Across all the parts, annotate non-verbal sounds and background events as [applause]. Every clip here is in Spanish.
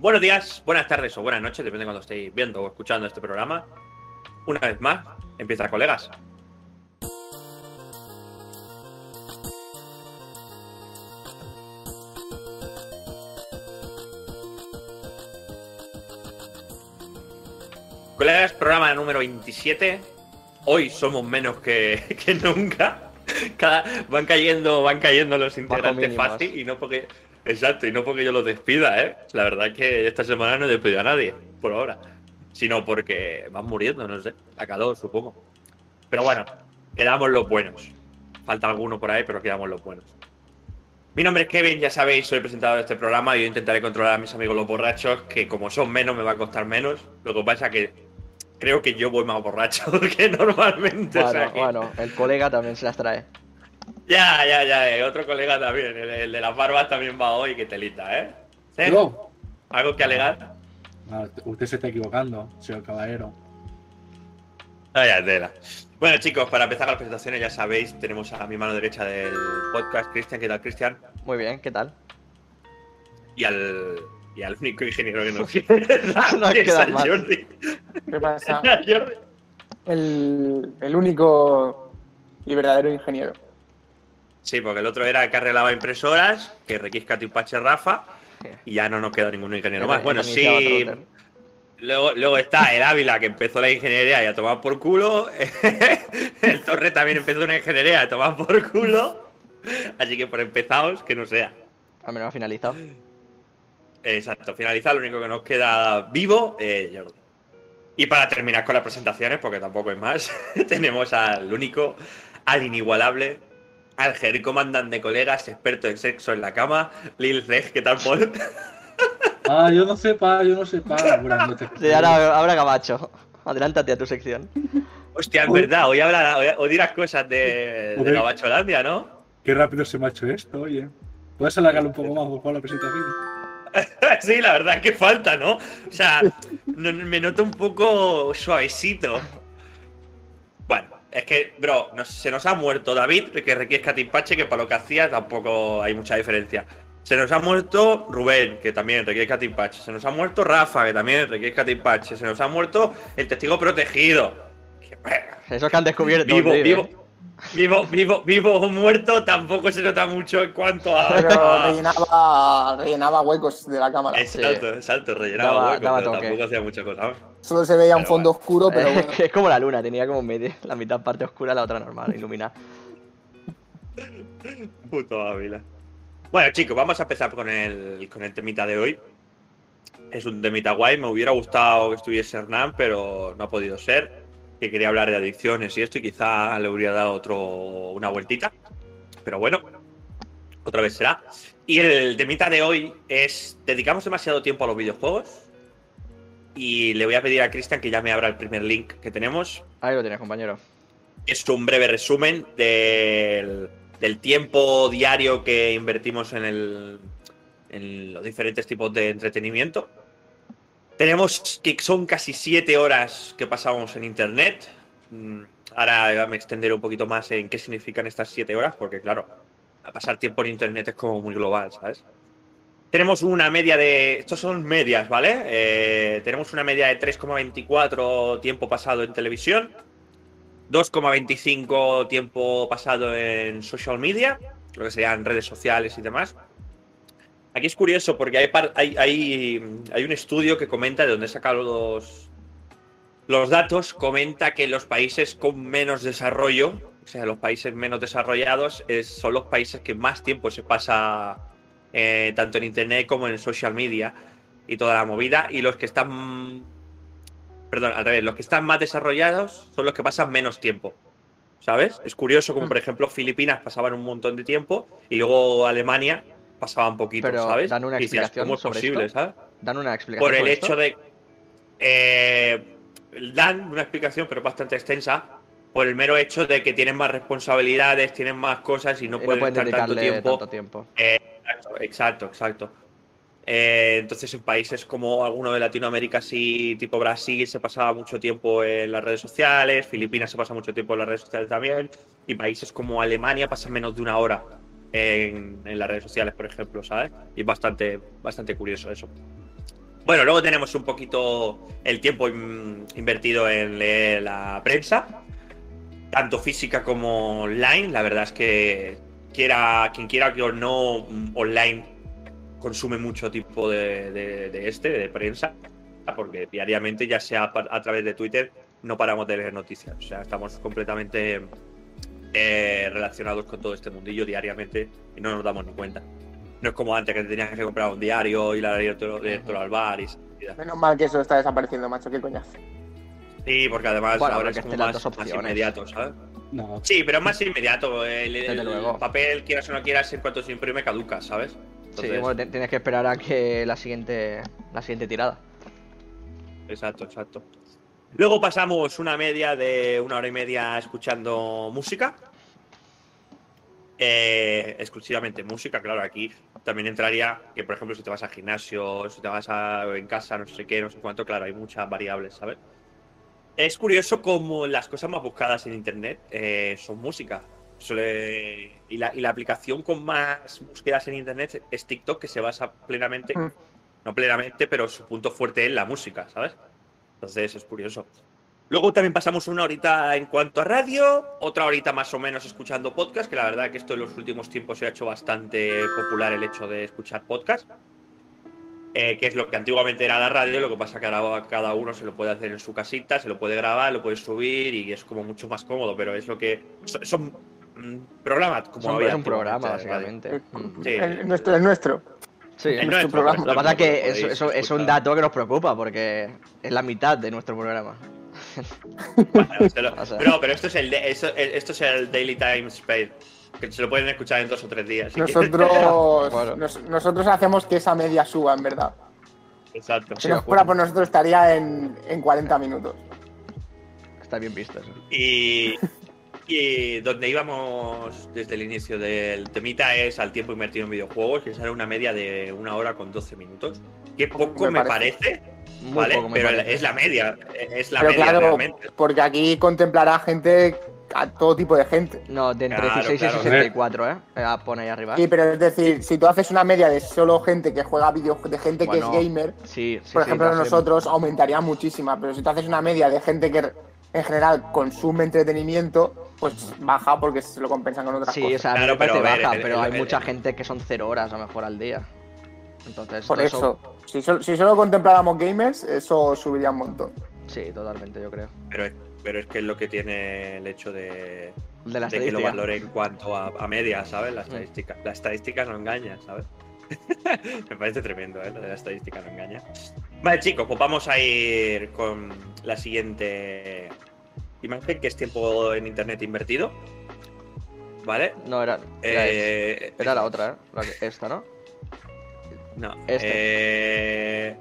Buenos días, buenas tardes o buenas noches, depende de cuando estéis viendo o escuchando este programa. Una vez más, empieza colegas. Colegas, programa número 27. Hoy somos menos que, [laughs] que nunca. Cada, van cayendo, van cayendo los integrantes fácil y no porque. Exacto, y no porque yo los despida, ¿eh? La verdad es que esta semana no he despedido a nadie, por ahora. Sino porque van muriendo, no sé. A calor, supongo. Pero bueno, quedamos los buenos. Falta alguno por ahí, pero quedamos los buenos. Mi nombre es Kevin, ya sabéis, soy el presentador de este programa y yo intentaré controlar a mis amigos los borrachos, que como son menos me va a costar menos. Lo que pasa que creo que yo voy más borracho [laughs] que normalmente. o sea bueno, el colega también se las trae. Ya, ya, ya, eh, otro colega también, el, el de las barbas también va hoy, que telita, ¿eh? ¿Sí? Yo. ¿Algo que alegar? Ah, usted se está equivocando, señor caballero. Vaya tela. Bueno, chicos, para empezar las presentaciones, ya sabéis, tenemos a mi mano derecha del podcast, Cristian. ¿Qué tal, Cristian? Muy bien, ¿qué tal? Y al, y al único ingeniero que nos [laughs] queda. [laughs] Nos que es al más. Jordi. ¿Qué pasa? [laughs] Jordi. El, el único y verdadero ingeniero. Sí, porque el otro era que arreglaba impresoras, que requisca Tipache Rafa, y ya no nos queda ningún ingeniero más. Bueno, sí. Luego, luego está el Ávila, que empezó la ingeniería y a tomar por culo. [laughs] el Torre también empezó una ingeniería a tomar por culo. Así que por empezaos, que no sea. Al menos ha finalizado. Exacto, finalizar, lo único que nos queda vivo, eh, Jordi. Y para terminar con las presentaciones, porque tampoco es más, [laughs] tenemos al único, al inigualable, al Jerry comandante de colegas, experto en sexo en la cama, Lil Reg, ¿qué tal, Paul? [laughs] Ah, yo no sé, pa, yo no sé, pa. Noches. [laughs] Sí, ahora, ahora Camacho. Adelántate a tu sección. Hostia, es verdad, hoy, habla, hoy, hoy dirás cosas de, de Joder. Gabacholandia, ¿no? Qué rápido se me ha hecho esto, oye. ¿Puedes alargarlo un poco más, por favor, la presentación? [laughs] Sí, la verdad es que falta, ¿no? O sea, no- me noto un poco suavecito. Bueno, es que, bro, nos- se nos ha muerto David, que requiere Catimpache, que para lo que hacía tampoco hay mucha diferencia. Se nos ha muerto Rubén, que también requiere Catimpache. Se nos ha muerto Rafa, que también requiere Catimpache. Se nos ha muerto el testigo protegido. Que, bueno, Esos que han descubierto. vivo, ¿eh? Vivo, vivo, vivo o muerto, tampoco se nota mucho en cuanto a. Pero rellenaba, rellenaba huecos de la cámara. Exacto, exacto, rellenaba Daba- huecos, daba pero toque. tampoco hacía mucha cosa. Solo se veía un fondo oscuro, pero bueno. es como la luna, tenía como medio, la mitad parte oscura, la otra normal, iluminada. Puto Ávila. Bueno, chicos, vamos a empezar con el, con el temita de hoy. Es un temita guay. Me hubiera gustado que estuviese Hernán, pero no ha podido ser. Que quería hablar de adicciones y esto, y quizá le hubiera dado otro, una vueltita. Pero bueno, otra vez será. Y el temita de hoy es: ¿dedicamos demasiado tiempo a los videojuegos? Y le voy a pedir a Cristian que ya me abra el primer link que tenemos. Ahí lo tienes, compañero. es un breve resumen del, del tiempo diario que invertimos en, el, en los diferentes tipos de entretenimiento. Tenemos que son casi siete horas que pasamos en internet. Mm, Ahora me extenderé un poquito más en qué significan estas siete horas, porque claro, pasar tiempo en internet es como muy global, ¿sabes? Tenemos una media de. Estos son medias, ¿vale? Eh, tenemos una media de 3,24 tiempo pasado en televisión, 2,25 tiempo pasado en social media, lo que serían redes sociales y demás. Aquí es curioso porque hay, par- hay, hay, hay un estudio que comenta de dónde saca los, los datos, comenta que los países con menos desarrollo, o sea, los países menos desarrollados, es- son los países que más tiempo se pasa eh, tanto en internet como en social media y toda la movida, y los que están perdón, al revés, los que están más desarrollados son los que pasan menos tiempo. ¿Sabes? Es curioso como, por ejemplo, Filipinas pasaban un montón de tiempo y luego Alemania pasaban poquito, Pero ¿sabes? dan una Y decías, explicación ¿cómo es posible, esto? ¿sabes? Dan una explicación. Por el sobre hecho esto? de. eh, dan una explicación, pero bastante extensa, por el mero hecho de que tienen más responsabilidades, tienen más cosas y no Y pueden, estar tanto tiempo tanto tiempo. Exacto, exacto, exacto. Eh, entonces, en países como alguno de Latinoamérica, sí, tipo Brasil, se pasaba mucho tiempo en las redes sociales, Filipinas se pasa mucho tiempo en las redes sociales también, y países como Alemania pasan menos de una hora en, las redes sociales, por ejemplo, ¿sabes? Y es bastante, bastante curioso eso. Bueno, luego tenemos un poquito el tiempo in- invertido en leer la prensa, tanto física como online. La verdad es que quiera, quien quiera que o no online consume mucho tipo de, este, de prensa, porque diariamente, ya sea a través de Twitter, no paramos de leer noticias. O sea, estamos completamente eh, relacionados con todo este mundillo diariamente y no nos damos ni cuenta. No es como antes que te tenías que comprar un diario, ir a directo, directo al bar y y- Menos mal que eso está desapareciendo, macho, qué coñazo. Sí, porque además Bueno, ahora porque es como más, inmediato, ¿sabes? No, Sí, pero es más inmediato. El, el luego. papel, quieras o no quieras, en cuanto se imprime, caduca, ¿sabes? Sí, bueno, tienes que esperar a que la siguiente, la siguiente tirada. Exacto, exacto. Luego pasamos una media de una hora y media escuchando música. Eh, exclusivamente música, claro, aquí también entraría que, por ejemplo, si te vas al gimnasio, si te vas a, en casa, no sé qué, no sé cuánto, claro, hay muchas variables, ¿sabes? Es curioso como las cosas más buscadas en internet eh, son música. Suele- y, la, y la aplicación con más búsquedas en internet es TikTok, que se basa plenamente, Mm. no plenamente, pero su punto fuerte es la música, ¿sabes? Entonces es curioso. Luego también pasamos una horita en cuanto a radio, otra horita más o menos escuchando podcast, que la verdad que esto en los últimos tiempos se ha hecho bastante popular el hecho de escuchar podcast. eh, que es lo que antiguamente era la radio, lo que pasa que ahora cada uno se lo puede hacer en su casita, se lo puede grabar, lo puede subir y es como mucho más cómodo, pero es lo que... Son, son, mm, programas como Son- había es un programa, básicamente. Sí. El, nuestro, el nuestro. Sí, El [laughs] nuestro programa. Lo que pasa es que eso, es un dato que nos preocupa porque es la mitad de nuestro programa. [laughs] Bueno, se lo- O sea. No, pero esto es el, de- eso- esto es el Daily Time Space, que se lo pueden escuchar en dos o tres días. Nosotros, [laughs] Bueno. nos- nosotros hacemos que esa media suba, en verdad. Exacto. Si no fuera por nosotros estaría en, en 40 minutos. Está bien visto eso. Y, y donde íbamos desde el inicio del temita es al tiempo invertido en videojuegos, que sale una media de una hora con 12 minutos. Que poco Me me, parece. ¿vale? poco me Pero parece. es la media, es la Pero media claro, realmente. porque aquí contemplará gente, a todo tipo de gente. No, de entre Claro, 16 claro. y 64, ¿eh? Eh, Pone ahí arriba. Sí, pero es decir, si tú haces una media de solo gente que juega videojuegos, de gente Bueno, que es gamer, Sí, sí, por sí, ejemplo nosotros, aumentaría muchísima. Pero si tú haces una media de gente que en general consume entretenimiento, pues baja porque se lo compensan con otras Sí, cosas. o sea, a mí Claro, me parece pero ver, baja, el- pero el- hay mucha gente que son cero horas a lo mejor al día. Entonces, Por eso, si, solo, si solo contempláramos gamers, eso subiría un montón. Sí, totalmente, yo creo. Pero, es- pero es que es lo que tiene el hecho de, De la de que lo valore en cuanto a, a media, ¿sabes? La estadística. La estadística no engaña, ¿sabes? [laughs] Me parece tremendo, ¿eh? Lo de la estadística no engaña. Vale, chicos, pues vamos a ir con la siguiente imagen, que es tiempo en internet invertido. ¿Vale? No, era, era. Eh, Era la otra, ¿eh? Esta, ¿no? No. Este. eh,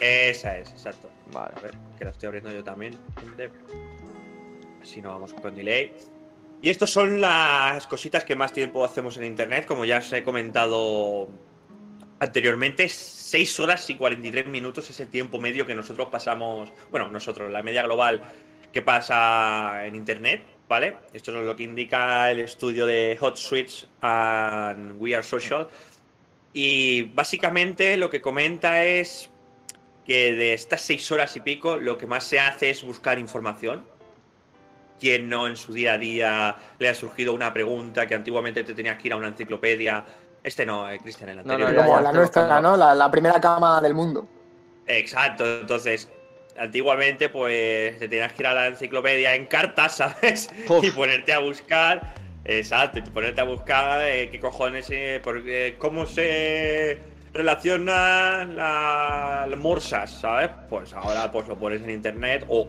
esa es, exacto. Vale. A ver, que la estoy abriendo yo también. Así no vamos con delay. Y estas son las cositas que más tiempo hacemos en internet. Como ya os he comentado anteriormente, 6 horas y 43 minutos es el tiempo medio que nosotros pasamos. Bueno, nosotros, la media global que pasa en internet, ¿vale? Esto es lo que indica el estudio de Hot Switch and We Are Social. Y básicamente lo que comenta es que de estas seis horas y pico lo que más se hace es buscar información. Quien no en su día a día le ha surgido una pregunta que antiguamente te tenías que ir a una enciclopedia. Este no, eh, Cristian, el No, anterior. no, ya, Como ya, la nuestra. ¿no? La, la primera cama del mundo. Exacto, entonces antiguamente pues te tenías que ir a la enciclopedia en cartas, [laughs] ¿sabes? Uf. Y ponerte a buscar, exacto, y ponerte a buscar eh, qué cojones, eh, por- eh, cómo se relaciona la, las morsas, ¿sabes? Pues ahora pues lo pones en internet o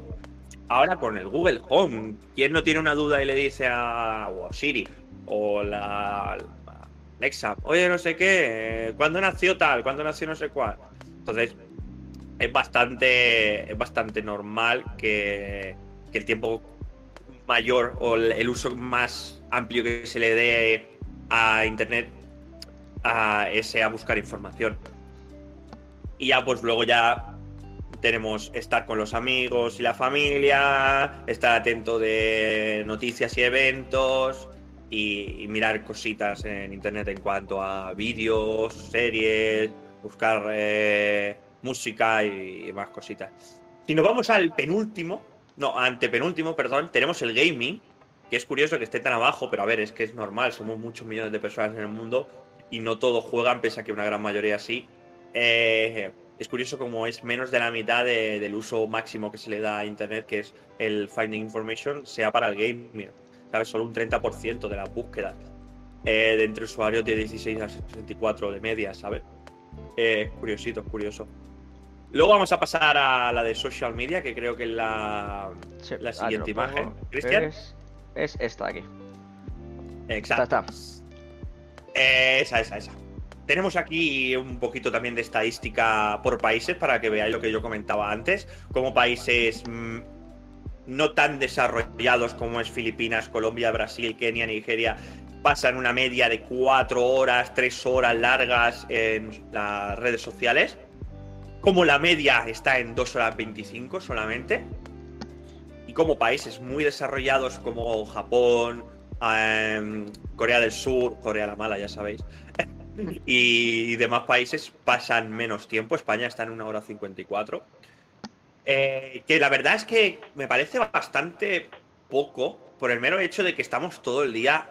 ahora con el Google Home. ¿Quién no tiene una duda y le dice a, o a Siri o la Alexa, oye, no sé qué, eh, ¿cuándo nació tal? ¿Cuándo nació no sé cuál? Entonces, es bastante, es bastante normal que, el tiempo mayor o el, uso más amplio que se le dé a Internet a ese a buscar información. Y ya pues luego ya tenemos estar con los amigos y la familia, estar atento de noticias y eventos y, y mirar cositas en internet en cuanto a vídeos, series, buscar eh, música y más cositas. Si nos vamos al penúltimo, no, antepenúltimo, perdón, tenemos el gaming, que es curioso que esté tan abajo, pero a ver, es que es normal, somos muchos millones de personas en el mundo y no todos juegan, pese a que una gran mayoría sí. Eh, es curioso como es menos de la mitad de- del uso máximo que se le da a Internet, que es el Finding Information, sea para el gaming. ¿Sabes? Solo un 30% de las búsquedas eh, de entre usuarios de 16 a 64 de media, ¿sabes? Eh, curiosito, curioso. Luego vamos a pasar a la de social media, que creo que es la, Sí, la ah, te siguiente imagen. Cristian. Es, es esta de aquí. Exacto. Eh, esa, esa, esa. Tenemos aquí un poquito también de estadística por países para que veáis lo que yo comentaba antes, como países mm, no tan desarrollados como es Filipinas, Colombia, Brasil, Kenia, Nigeria, pasan una media de cuatro horas, tres horas largas en las redes sociales, como la media está en 2 horas 25 solamente, y como países muy desarrollados como Japón, em, Corea del Sur, Corea la mala, ya sabéis, [laughs] y demás países pasan menos tiempo. España está en una hora 54. Eh, que la verdad es que me parece bastante poco por el mero hecho de que estamos todo el día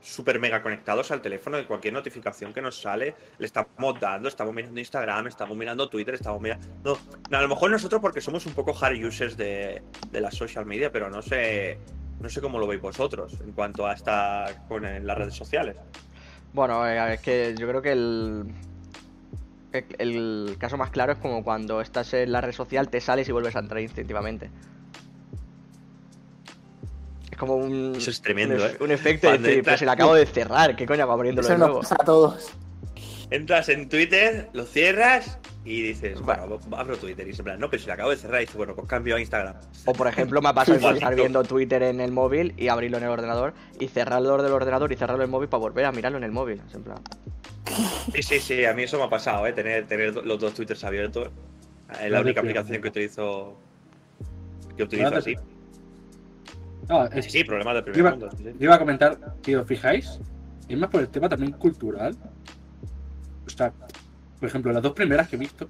súper mega conectados al teléfono de cualquier notificación que nos sale, le estamos dando, estamos mirando Instagram, estamos mirando Twitter, estamos mirando... A lo mejor nosotros porque somos un poco hard users de, de social media, pero no sé, no sé cómo lo veis vosotros en cuanto a estar con en las redes sociales. Bueno, eh, es que yo creo que el, el caso más claro es como cuando estás en la red social, te sales y vuelves a entrar instintivamente. Es como un, Eso es tremendo, un, ¿eh? un efecto de Cuando decir, entras- pues se le acabo de cerrar, ¿qué coño hago abriéndolo Eso de nos nuevo? pasa a todos. Entras en Twitter, lo cierras y dices, Bueno. bueno, abro Twitter y se en plan, no, pero si lo acabo de cerrar y dices, bueno, pues cambio a Instagram. O por ejemplo, me ha pasado [laughs] estar viendo Twitter en el móvil y abrirlo en el ordenador y cerrarlo del ordenador y cerrarlo en el móvil para volver a mirarlo en el móvil. En plan, Sí, sí, sí, a mí eso me ha pasado, ¿eh? Tener, tener los dos Twitters abiertos. Es la única aplicación que utilizo. Que utilizo así. No, Sí, es- sí, problemas de Yo primer iba, mundo. sí, sí. yo iba a comentar, si os fijáis, es más por el tema también cultural. O sea, por ejemplo, las dos primeras que he visto,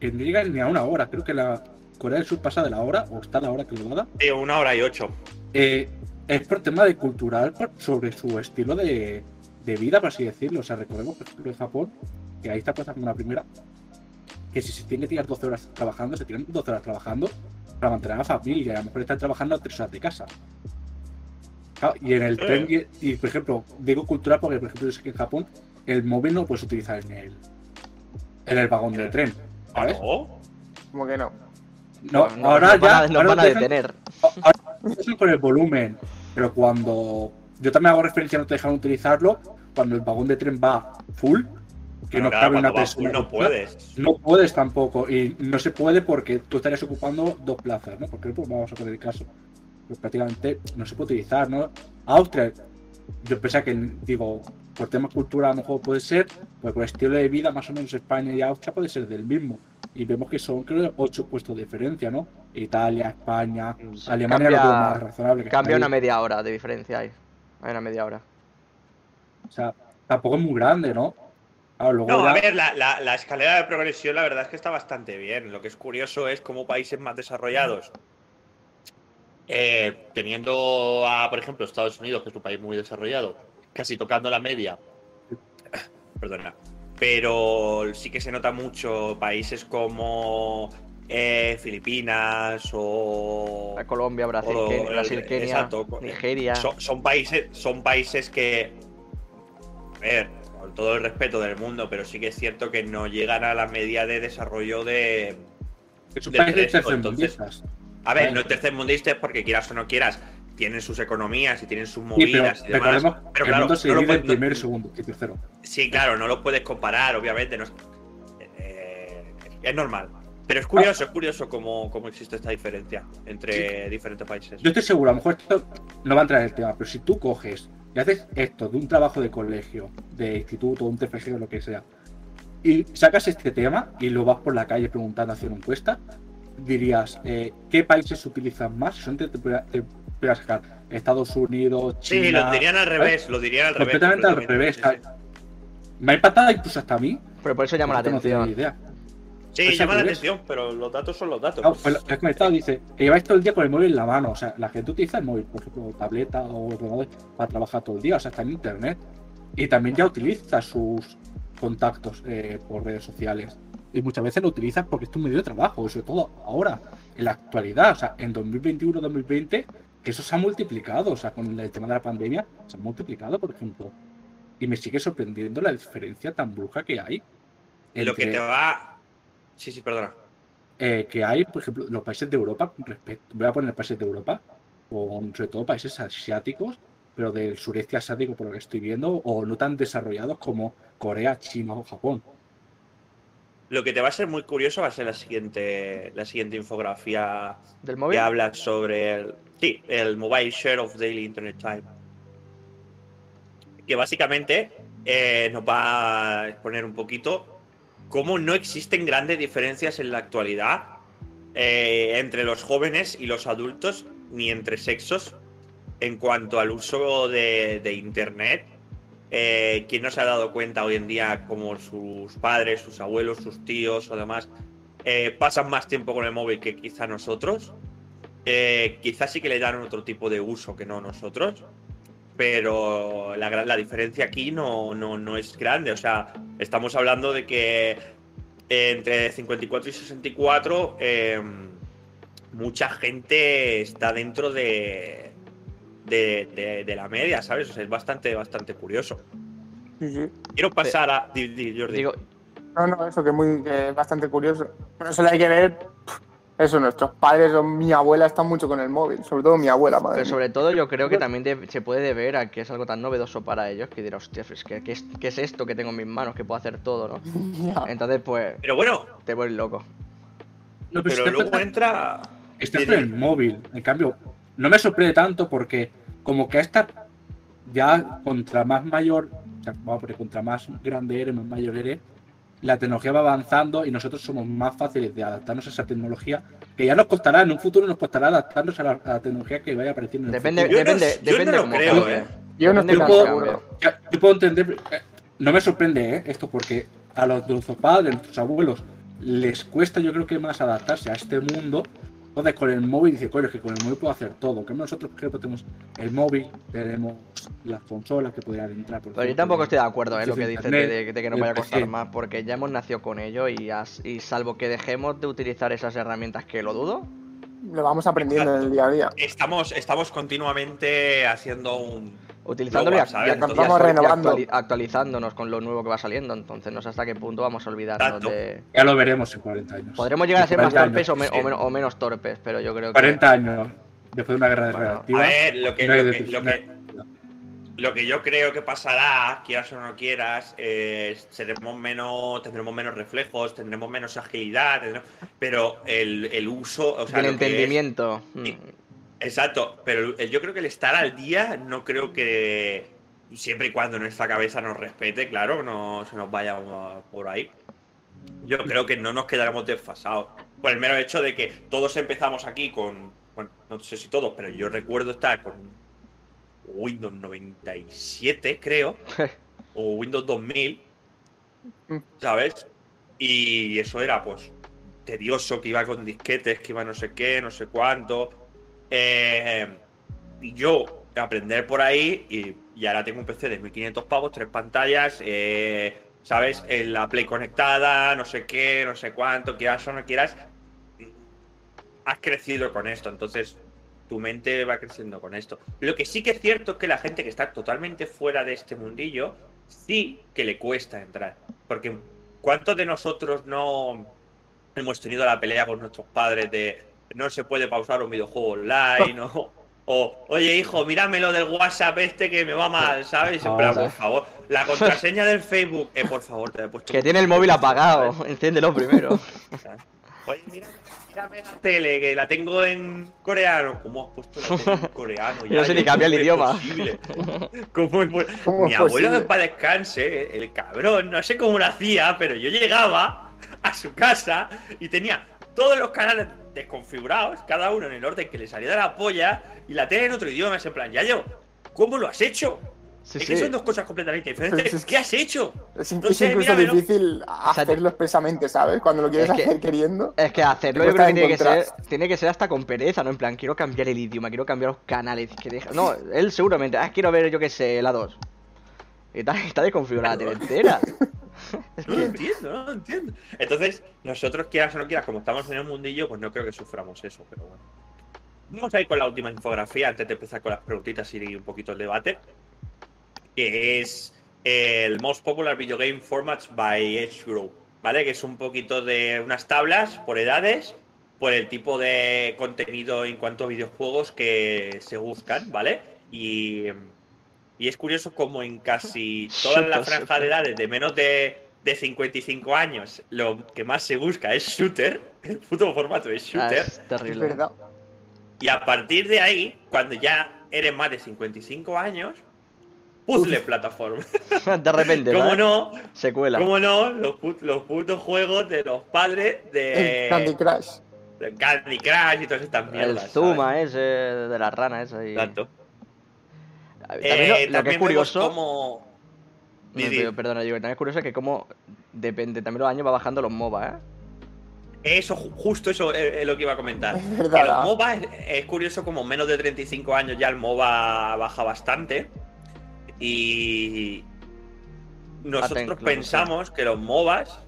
que no llegan ni a una hora. Creo que la Corea del Sur pasa de la hora, o está la hora que lo da. Sí, una hora y ocho. Eh, es por tema de cultural, por- sobre su estilo de, de vida, por así decirlo. O sea, recordemos, por ejemplo, en Japón, que ahí está como la primera, que si se tiene que tirar 12 horas trabajando, se tiran 12 horas trabajando para mantener a la familia. A lo mejor están trabajando a 3 horas de casa. Claro, y en el Eh. tren, y, y, por ejemplo, digo cultural porque, por ejemplo, yo sé que en Japón el móvil no lo puedes utilizar en el, en el vagón del tren. ¿Ah, ¿Sabes? no? Como que no. No, no, ahora nos van ya. a- ahora van a dejan- detener. eso con el volumen, pero cuando yo también hago referencia a no te dejan utilizarlo, cuando el vagón de tren va full, que no cabe una persona. no puedes. No puedes tampoco, y no se puede porque tú estarías ocupando dos plazas, ¿no? Porque pues, vamos a poner el caso. Pues prácticamente no se puede utilizar, ¿no? Austria, yo pensé que, digo, por tema cultural a lo mejor puede ser, pues por estilo de vida, más o menos España y Austria puede ser del mismo. Y vemos que son, creo, ocho puestos de diferencia, ¿no? Italia, España, Sí, Alemania cambia- lo veo más razonable. que Cambia una media hora de diferencia ahí. Hay una media hora. O sea, tampoco es muy grande, ¿no? Claro, luego No, a ver, la, la- la escalera de progresión la verdad es que está bastante bien. Lo que es curioso es cómo países más desarrollados, eh, teniendo a, por ejemplo, Estados Unidos, que es un país muy desarrollado, casi tocando la media, [coughs] perdona, pero sí que se nota mucho países como eh, Filipinas o... A Colombia, Brasil, o- Kenia, Brasil, Kenia, exacto. Nigeria. Son, son países, son países que, a ver, con todo el respeto del mundo, pero sí que es cierto que no llegan a la media de desarrollo de. resto, entonces- tercermundistas. A ver, no tercermundistas porque quieras o no quieras, tienen sus economías y tienen sus Sí, pero movidas y demás. recordemos Pero el claro, se no lo puedes- no- segundo y tercero. Sí, claro, no lo puedes comparar, obviamente. No es, eh, es normal. Pero es curioso, es curioso cómo, cómo existe esta diferencia entre diferentes países. Yo estoy seguro, a lo mejor esto no va a entrar en el tema, pero si tú coges y haces esto de un trabajo de colegio, de instituto, un TFG o lo que sea, y sacas este tema y lo vas por la calle preguntando, haciendo encuesta, dirías, eh, ¿qué países se utilizan más? Si son te, te te sacar Estados Unidos, China... Sí, lo dirían al revés, lo dirían al revés. completamente al revés. sí, sí. Me ha impactado incluso hasta a mí. Pero por eso llama la no atención. ni idea. Sí, Pues llama la revés. atención, pero los datos son los datos. No, pues lo que has comentado dice que lleváis todo el día con el móvil en la mano. O sea, la gente utiliza el móvil, por ejemplo, tableta o ordenador para trabajar todo el día. O sea, está en internet. Y también ya utiliza sus contactos eh, por redes sociales. Y muchas veces lo utilizas porque es tu medio de trabajo. Sobre todo ahora, en la actualidad, o sea, en 2021-2020, eso se ha multiplicado. O sea, con el tema de la pandemia, se ha multiplicado, por ejemplo. Y me sigue sorprendiendo la diferencia tan bruja que hay. Lo que entre- te va. Sí, sí, perdona. eh, que hay, por ejemplo, los países de Europa, respecto, voy a poner países de Europa, con sobre todo países asiáticos, pero del sureste asiático por lo que estoy viendo, o no tan desarrollados como Corea, China o Japón. Lo que te va a ser muy curioso va a ser la siguiente, la siguiente infografía ¿Del que habla sobre el, sí, el Mobile Share of Daily Internet Time. Que básicamente eh, nos va a exponer un poquito cómo no existen grandes diferencias en la actualidad eh, entre los jóvenes y los adultos, ni entre sexos, en cuanto al uso de, Internet. Eh, ¿Quién no se ha dado cuenta hoy en día como sus padres, sus abuelos, sus tíos o demás eh, pasan más tiempo con el móvil que quizá nosotros? Eh, quizás sí que le dan otro tipo de uso que no nosotros, pero la, la diferencia aquí no, no, no es grande. O sea, estamos hablando de que entre 54 y 64 eh, mucha gente está dentro de, de, de- de la media, ¿sabes? O sea, es bastante, bastante curioso. Sí, sí. Quiero pasar a... di- di, Jordi. Digo, No, no, eso que es muy, que bastante curioso. Pero solo hay que ver. Eso, nuestros padres o mi abuela están mucho con el móvil, sobre todo mi abuela, madre. pero mía. sobre todo yo creo que también de- se puede deber a que es algo tan novedoso para ellos que dirá, hostia, es que, ¿qué es, qué es esto que tengo en mis manos que puedo hacer todo, no? [laughs] Entonces, pues, Pero bueno, te vuelves loco. No, pero está- luego entra... Está di- con di. el móvil. En cambio, no me sorprende tanto porque como que esta ya contra más mayor, o sea, vamos a poner contra más grande eres, más mayor eres, la tecnología va avanzando y nosotros somos más fáciles de adaptarnos a esa tecnología, que ya nos costará, en un futuro nos costará adaptarnos a la, a la tecnología que vaya apareciendo en el Depende, futuro. Yo no- depende, yo no depende lo cómo creo, eh. Yo no Yo puedo- cambie. seguro. Ya, Yo puedo entender, eh, no me sorprende ¿eh? esto porque a los de nuestros padres, nuestros abuelos, les cuesta yo creo que más adaptarse a este mundo. Entonces con el móvil dice, coño, es que con el móvil puedo hacer todo. Que nosotros por ejemplo, tenemos el móvil, tenemos las consolas que podrían entrar. Por Pero yo tampoco estoy de acuerdo en lo acceso que dices de, internet, de- de que nos vaya a costar PC. más, porque ya hemos nacido con ello y, as- y salvo que dejemos de utilizar esas herramientas que lo dudo, Lo vamos aprendiendo en el día a día. Estamos, estamos continuamente haciendo un... utilizándolo y, Luego, y Entonces- actualiz- Vamos y renovando. actuali- actualizándonos con lo nuevo que va saliendo, entonces no sé hasta qué punto vamos a olvidarnos de... Ya lo veremos en 40 años. Podremos llegar a ser más 40 torpes o, me- sí. o men- o menos torpes, pero yo creo que... 40 años después de una guerra Bueno, reactiva. A ver, lo que, no lo que- lo que- lo que yo creo que pasará, quieras o no quieras, es seremos menos, tendremos menos reflejos, tendremos menos agilidad, tendremos- pero el, el uso, o sea, el es- entendimiento. mm. Exacto, pero yo creo que el estar al día no creo que siempre y cuando nuestra cabeza nos respete, claro, no se nos vaya por ahí. Yo creo que no nos quedaremos desfasados. Por el mero hecho de que todos empezamos aquí con, bueno, no sé si todos, pero yo recuerdo estar con Windows 97, creo, [laughs] o Windows 2000, ¿sabes? Y eso era, pues, tedioso, que iba con disquetes, que iba no sé qué, no sé cuánto. Eh, yo aprender por ahí y, y ahora tengo un PC de 1500 pavos, tres pantallas, eh, ¿sabes? En la Play conectada, no sé qué, no sé cuánto, quieras o no quieras. Has crecido con esto, entonces tu mente va creciendo con esto. Lo que sí que es cierto es que la gente que está totalmente fuera de este mundillo, sí que le cuesta entrar. Porque ¿cuántos de nosotros no hemos tenido la pelea con nuestros padres de no se puede pausar un videojuego online o, o, oye hijo, míramelo del WhatsApp este que me va mal, ¿sabes? En plan, Ahora. por favor, la contraseña del Facebook, eh, por favor, te he puesto Que tiene el móvil apagado, enciéndelo primero. [laughs] Oye, mira, mírame la tele, que la tengo en coreano. ¿Cómo has puesto la tele en coreano? [laughs] Yo no sé ni cambiar el ¿Cómo es idioma. ¿Cómo es ¿Cómo Mi es abuelo posible? para descanse, el cabrón, no sé cómo lo hacía, pero yo llegaba a su casa y tenía todos los canales desconfigurados, cada uno en el orden que le salía de la polla, y la tele en otro idioma, es en plan, ya yo, ¿cómo lo has hecho? Sí, es que sí. son dos cosas completamente diferentes. ¿Qué has hecho? Es, No es sé, incluso míramelo. difícil hacerlo expresamente, ¿sabes? Cuando lo quieres Es que- hacer queriendo. Es que hacerlo yo creo que tiene que, ser, tiene que ser hasta con pereza, ¿no? En plan, quiero cambiar el idioma, quiero cambiar los canales. Que deja... No, él seguramente, ah, quiero ver, yo qué sé, la 2. Y está, está desconfigurada la tele entera. [laughs] es No lo entiendo, no lo entiendo. Entonces, nosotros, quieras o no quieras, como estamos en el mundillo, pues no creo que suframos eso, pero bueno. Vamos a ir con la última infografía antes de empezar con las preguntitas y un poquito el debate. Que es el Most Popular Video Game Formats by Edge Group, ¿vale? Que es un poquito de unas tablas por edades, por el tipo de contenido en cuanto a videojuegos que se buscan, ¿vale? Y, y es curioso como en casi [laughs] toda la Súper, franja súper. de edades de menos de, de 55 años, lo que más se busca es shooter, [laughs] el puto formato es ah, shooter. es Es terrible. verdad. Y a partir de ahí, cuando ya eres más de 55 años, puzzle plataforma. [laughs] [laughs] De repente, ¿Cómo ¿sabes? no? Secuela. ¿Cómo no? Los, put- los putos juegos de los padres de El Candy Crush. de Candy Crush y todas estas El mierdas. Zuma ese de la rana esa. Y... ¿sabes? Tanto. También Eh, lo, lo que es curioso. cómo- No, pero- perdona, digo, también es curioso que como depende, también los años va bajando los MOBA, ¿eh? Eso, ju- justo eso es, es lo que iba a comentar. Es verdad. los MOBA es, es curioso como menos de 35 años ya el MOBA baja bastante. Y nosotros Aten- claro, pensamos que los MOBAs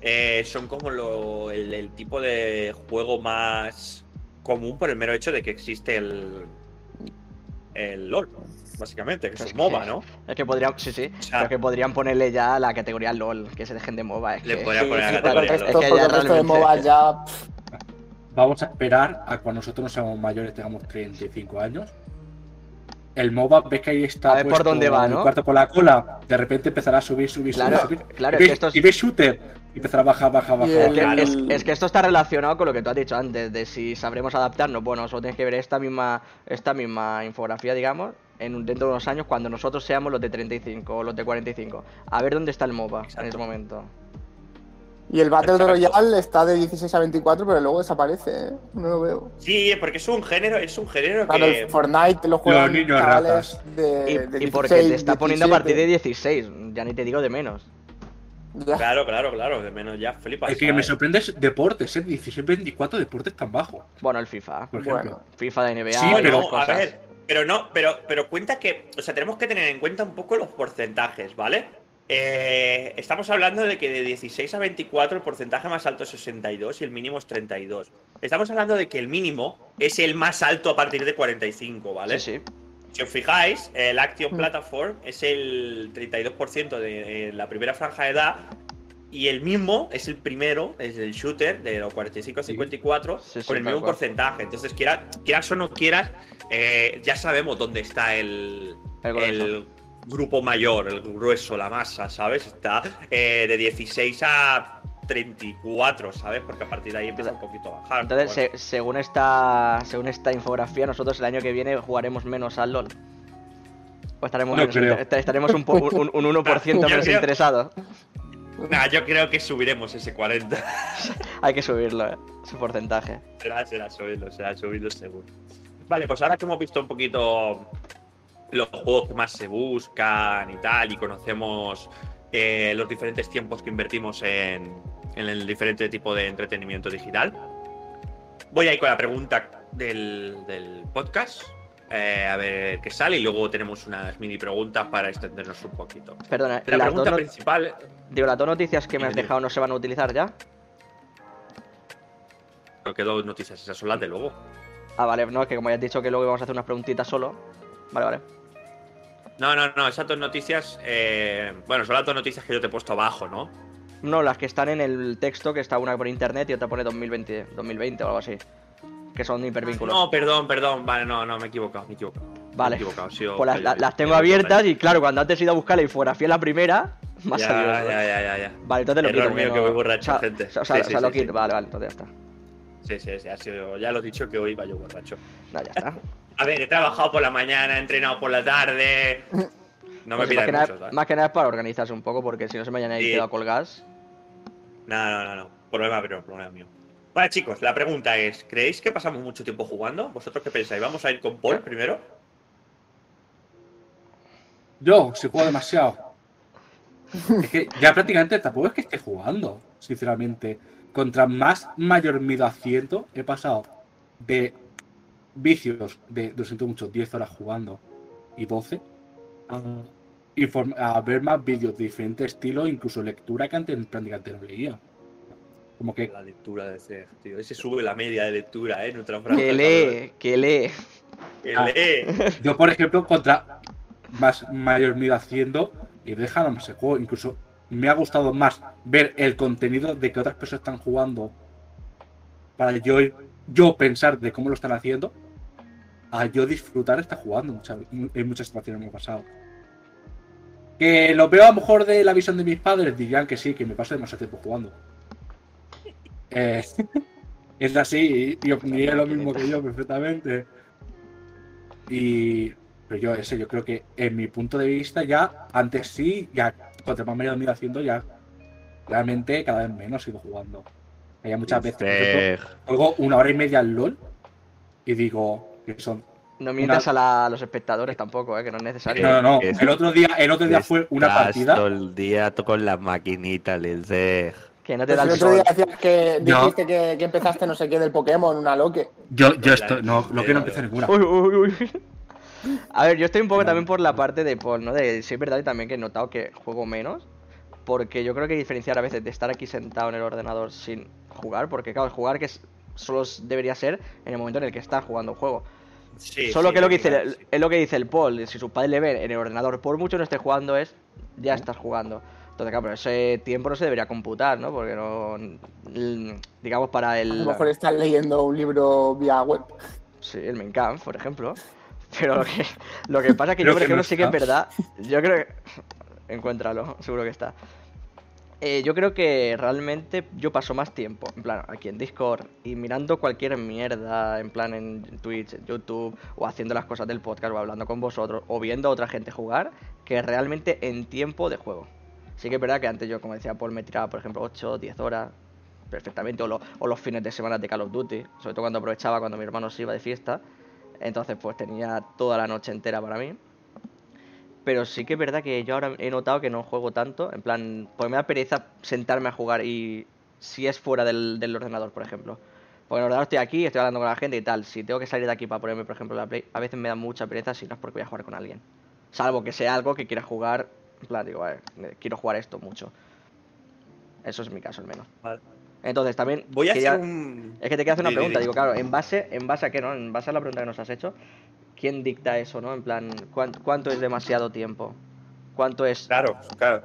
eh, son como lo- el, el tipo de juego más común por el mero hecho de que existe el, el LOL, básicamente, que es Es un MOBA, ¿no? Es que podrían, sí, sí, O sea- pero que podrían ponerle ya la categoría LOL, que se dejen de MOBA. Es Le que- podrían Sí, poner sí, la categoría resto, Es que ya el resto de MOBAs ya. Vamos a esperar a cuando nosotros no seamos mayores, tengamos 35 años. El MOBA, ves que ahí está. A ver por dónde va, ¿no? cuarto por la cola. De repente empezará a subir, subir, Claro, subir. subir. claro, y es que ves, esto es- y ves shooter. Y empezará a bajar, bajar, bajar. el- que- es, es que esto está relacionado con lo que tú has dicho antes, de si sabremos adaptarnos. Bueno, solo tienes que ver esta misma, esta misma infografía, digamos, en un- dentro de unos años cuando nosotros seamos los de 35 o los de 45. A ver dónde está el MOBA en ese momento. Y el Battle Exacto. Royale está de 16 a 24, pero luego desaparece, ¿eh? No lo veo. Sí, porque es un género, es un género Claro, que el Fortnite lo juegan niños chavales ratas. de, Y, de y porque 16, te está poniendo a 17. partir de 16, ya ni te digo de menos. Ya. Claro, claro, claro, de menos ya flipas. El que me sorprende es deportes, ¿eh? 16, 24 deportes tan bajo. Bueno, el FIFA. Por ejemplo. Bueno, FIFA de NBA Sí, pero- No, a cosas. ver, pero no, pero, pero cuenta que, o sea, tenemos que tener en cuenta un poco los porcentajes, ¿vale? Eh, estamos hablando de que de 16 a 24 el porcentaje más alto es 62 y el mínimo es 32. Estamos hablando de que el mínimo es el más alto a partir de 45, ¿vale? Sí, sí. Si os fijáis, el Action Mm. Platform es el 32% de eh, la primera franja de edad y el mismo es el primero, es el shooter de los 45 a 54 Sí, sí, con el mismo cual. porcentaje. Entonces, quieras, quieras o no quieras, eh, ya sabemos dónde está el, El grupo mayor, el grueso, la masa, ¿sabes? Está eh, de 16 a 34, ¿sabes? Porque a partir de ahí empieza un poquito a bajar. Entonces, Bueno. se- según esta según esta infografía, nosotros el año que viene jugaremos menos al LOL. O estaremos, No menos estaremos un, po- un, un 1% [laughs] Yo menos interesados. Nah, yo creo que subiremos ese 40. [laughs] Hay que subirlo, eh, su porcentaje. Será, será subirlo, será subirlo seguro. Vale, pues ahora que hemos visto un poquito los juegos que más se buscan y tal, y conocemos eh, los diferentes tiempos que invertimos en, en el diferente tipo de entretenimiento digital, voy a ir con la pregunta del, del podcast. Eh, a ver qué sale y luego tenemos unas mini preguntas para extendernos un poquito. Perdona, La pregunta dos, no- principal, digo, las dos noticias que me has dejado no se van a utilizar ya. no quedó noticias, esas son las de luego. Ah, vale, no, es que como ya has dicho que luego íbamos a hacer unas preguntitas solo. Vale, vale. No, no, no, esas dos noticias, eh, bueno, son las dos noticias que yo te he puesto abajo, ¿no? No, las que están en el texto, que está una por internet y otra pone 2020, 2020 o algo así. Que son hipervínculos. No, perdón, perdón. Vale, no, no, me he equivocado, me he equivocado. Vale. Me he equivocado, ha sido Pues las, tengo abiertas y claro, cuando antes he ido a buscar la infografía en la primera, me ha Ya, salido ya, ya, ya, ya. Vale, entonces lo Error quito. mío que voy borracho, o sea, gente. O sea, Sí, o sí, sea, lo sí, quito. Vale, vale, entonces ya está. Sí, sí, sí, ha sido, ya lo he dicho que hoy iba yo borracho. No, ya está. [laughs] A ver, he trabajado por la mañana, he entrenado por la tarde. No me Pues más, pidas que nada, ¿sabes? más que nada es para organizarse un poco, porque si no se me Sí. quedado colgadas. No, no, no, no. Problema, pero problema mío. Vale, chicos, la pregunta es: ¿creéis que pasamos mucho tiempo jugando? ¿Vosotros qué pensáis? Vamos a ir con Paul primero. Yo, si juego demasiado. Es que ya prácticamente tampoco es que esté jugando, sinceramente. Contra más mayor mido asiento, he pasado de vicios de, lo siento mucho, 10 horas jugando y 12 a, inform- a ver más vídeos de diferentes estilos, incluso lectura que antes prácticamente no leía. Como que La lectura de ese, tío. Ese sube la media de lectura, ¿eh? Nuestra franja, Que lee, que lee. Que Ah. lee. yo, por ejemplo, contra más mayor mido haciendo y dejando más el juego, incluso me ha gustado más ver el contenido de que otras personas están jugando para yo, yo pensar de cómo lo están haciendo a yo disfrutar estar jugando muchas, en muchas situaciones me ha pasado. Que lo veo a lo mejor de la visión de mis padres, dirían que sí, que me paso demasiado tiempo jugando. Eh, [laughs] es así y, y opinaría lo mismo que yo perfectamente. Y pero yo ese, yo creo que en mi punto de vista ya, antes sí, ya cuanto más me he ido haciendo ya realmente cada vez menos sigo jugando. Hay muchas veces, juego una hora y media al LOL y digo que son. No mientas a, la- a los espectadores tampoco, ¿eh? que no es necesario. No, no, no. El otro día, el otro día fue una partida. todo el día con la maquinita, les de... Que no te Pues da el el otro sol. día decías que No. dijiste que, que empezaste no sé qué del Pokémon, una loque. Yo, yo estoy. No, lo que no empecé ninguna. Uy, uy, uy. [laughs] A ver, yo estoy un poco también por la parte de Paul, ¿no? De sí es verdad y también que he notado que juego menos. Porque yo creo que diferenciar a veces de estar aquí sentado en el ordenador sin jugar, porque claro, jugar que es- solo debería ser en el momento en el que estás jugando un juego. Sí, Solo sí, que es lo que dice sí. es lo que dice el Paul, si sus padres le ven en el ordenador, por mucho no esté jugando, es ya estás jugando. Entonces, claro, pero ese tiempo no se debería computar, ¿no? Porque no. l- Digamos para A el. lo mejor estás leyendo un libro vía web. Sí, el Mein Kampf, por ejemplo. [laughs] Pero lo que, lo que pasa es que yo, Creo por que ejemplo, no sí que es verdad. Yo creo que. Encuéntralo, seguro que está. Eh, yo creo que realmente yo paso más tiempo, en plan, aquí en Discord y mirando cualquier mierda, en plan en Twitch, en YouTube, o haciendo las cosas del podcast, o hablando con vosotros, o viendo a otra gente jugar, que realmente en tiempo de juego. Sí que es verdad que antes yo, como decía Paul, me tiraba, por ejemplo, 8 10 horas perfectamente, o, lo- o los fines de semana de Call of Duty, sobre todo cuando aprovechaba cuando mi hermano se iba de fiesta. Entonces, pues tenía toda la noche entera para mí. Pero sí que es verdad que yo ahora he notado que no juego tanto. En plan, pues me da pereza sentarme a jugar y si es fuera del, del ordenador, por ejemplo. Porque en el ordenador estoy aquí, estoy hablando con la gente y tal. Si tengo que salir de aquí para ponerme, por ejemplo, la Play, a veces me da mucha pereza si no es porque voy a jugar con alguien. Salvo que sea algo que quiera jugar. En plan, digo, "Vale, quiero jugar esto mucho. Eso es mi caso, al menos. Vale. Entonces, también. Voy a quería- hacer un. es que te quiero hacer una pregunta, di. digo, claro, en base, en base a qué, ¿no? En base a la pregunta que nos has hecho, ¿quién dicta eso, no? En plan, ¿cuán- ¿cuánto es demasiado tiempo? ¿Cuánto es? Claro, claro.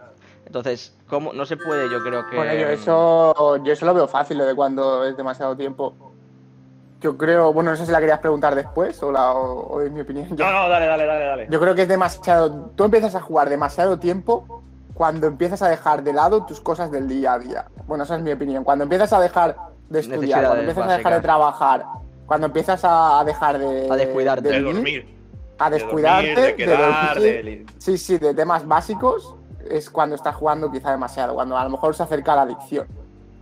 Entonces, ¿cómo? No se puede, yo creo que. Bueno, yo eso, yo eso lo veo fácil, lo de cuando es demasiado tiempo. Yo creo, bueno, no sé si la querías preguntar después o, la, o, o es mi opinión. Yo, No, no, dale, dale, dale, dale. yo creo que es demasiado. Tú empiezas a jugar demasiado tiempo cuando empiezas a dejar de lado tus cosas del día a día. Bueno, esa es mi opinión. Cuando empiezas a dejar de estudiar, cuando empiezas a dejar de trabajar, cuando empiezas a, dejar de. A descuidarte. De vivir, dormir. A de descuidarte, dormir, de quedar, dormir. de- Sí, sí, de temas básicos es cuando estás jugando quizá demasiado, cuando a lo mejor se acerca la adicción.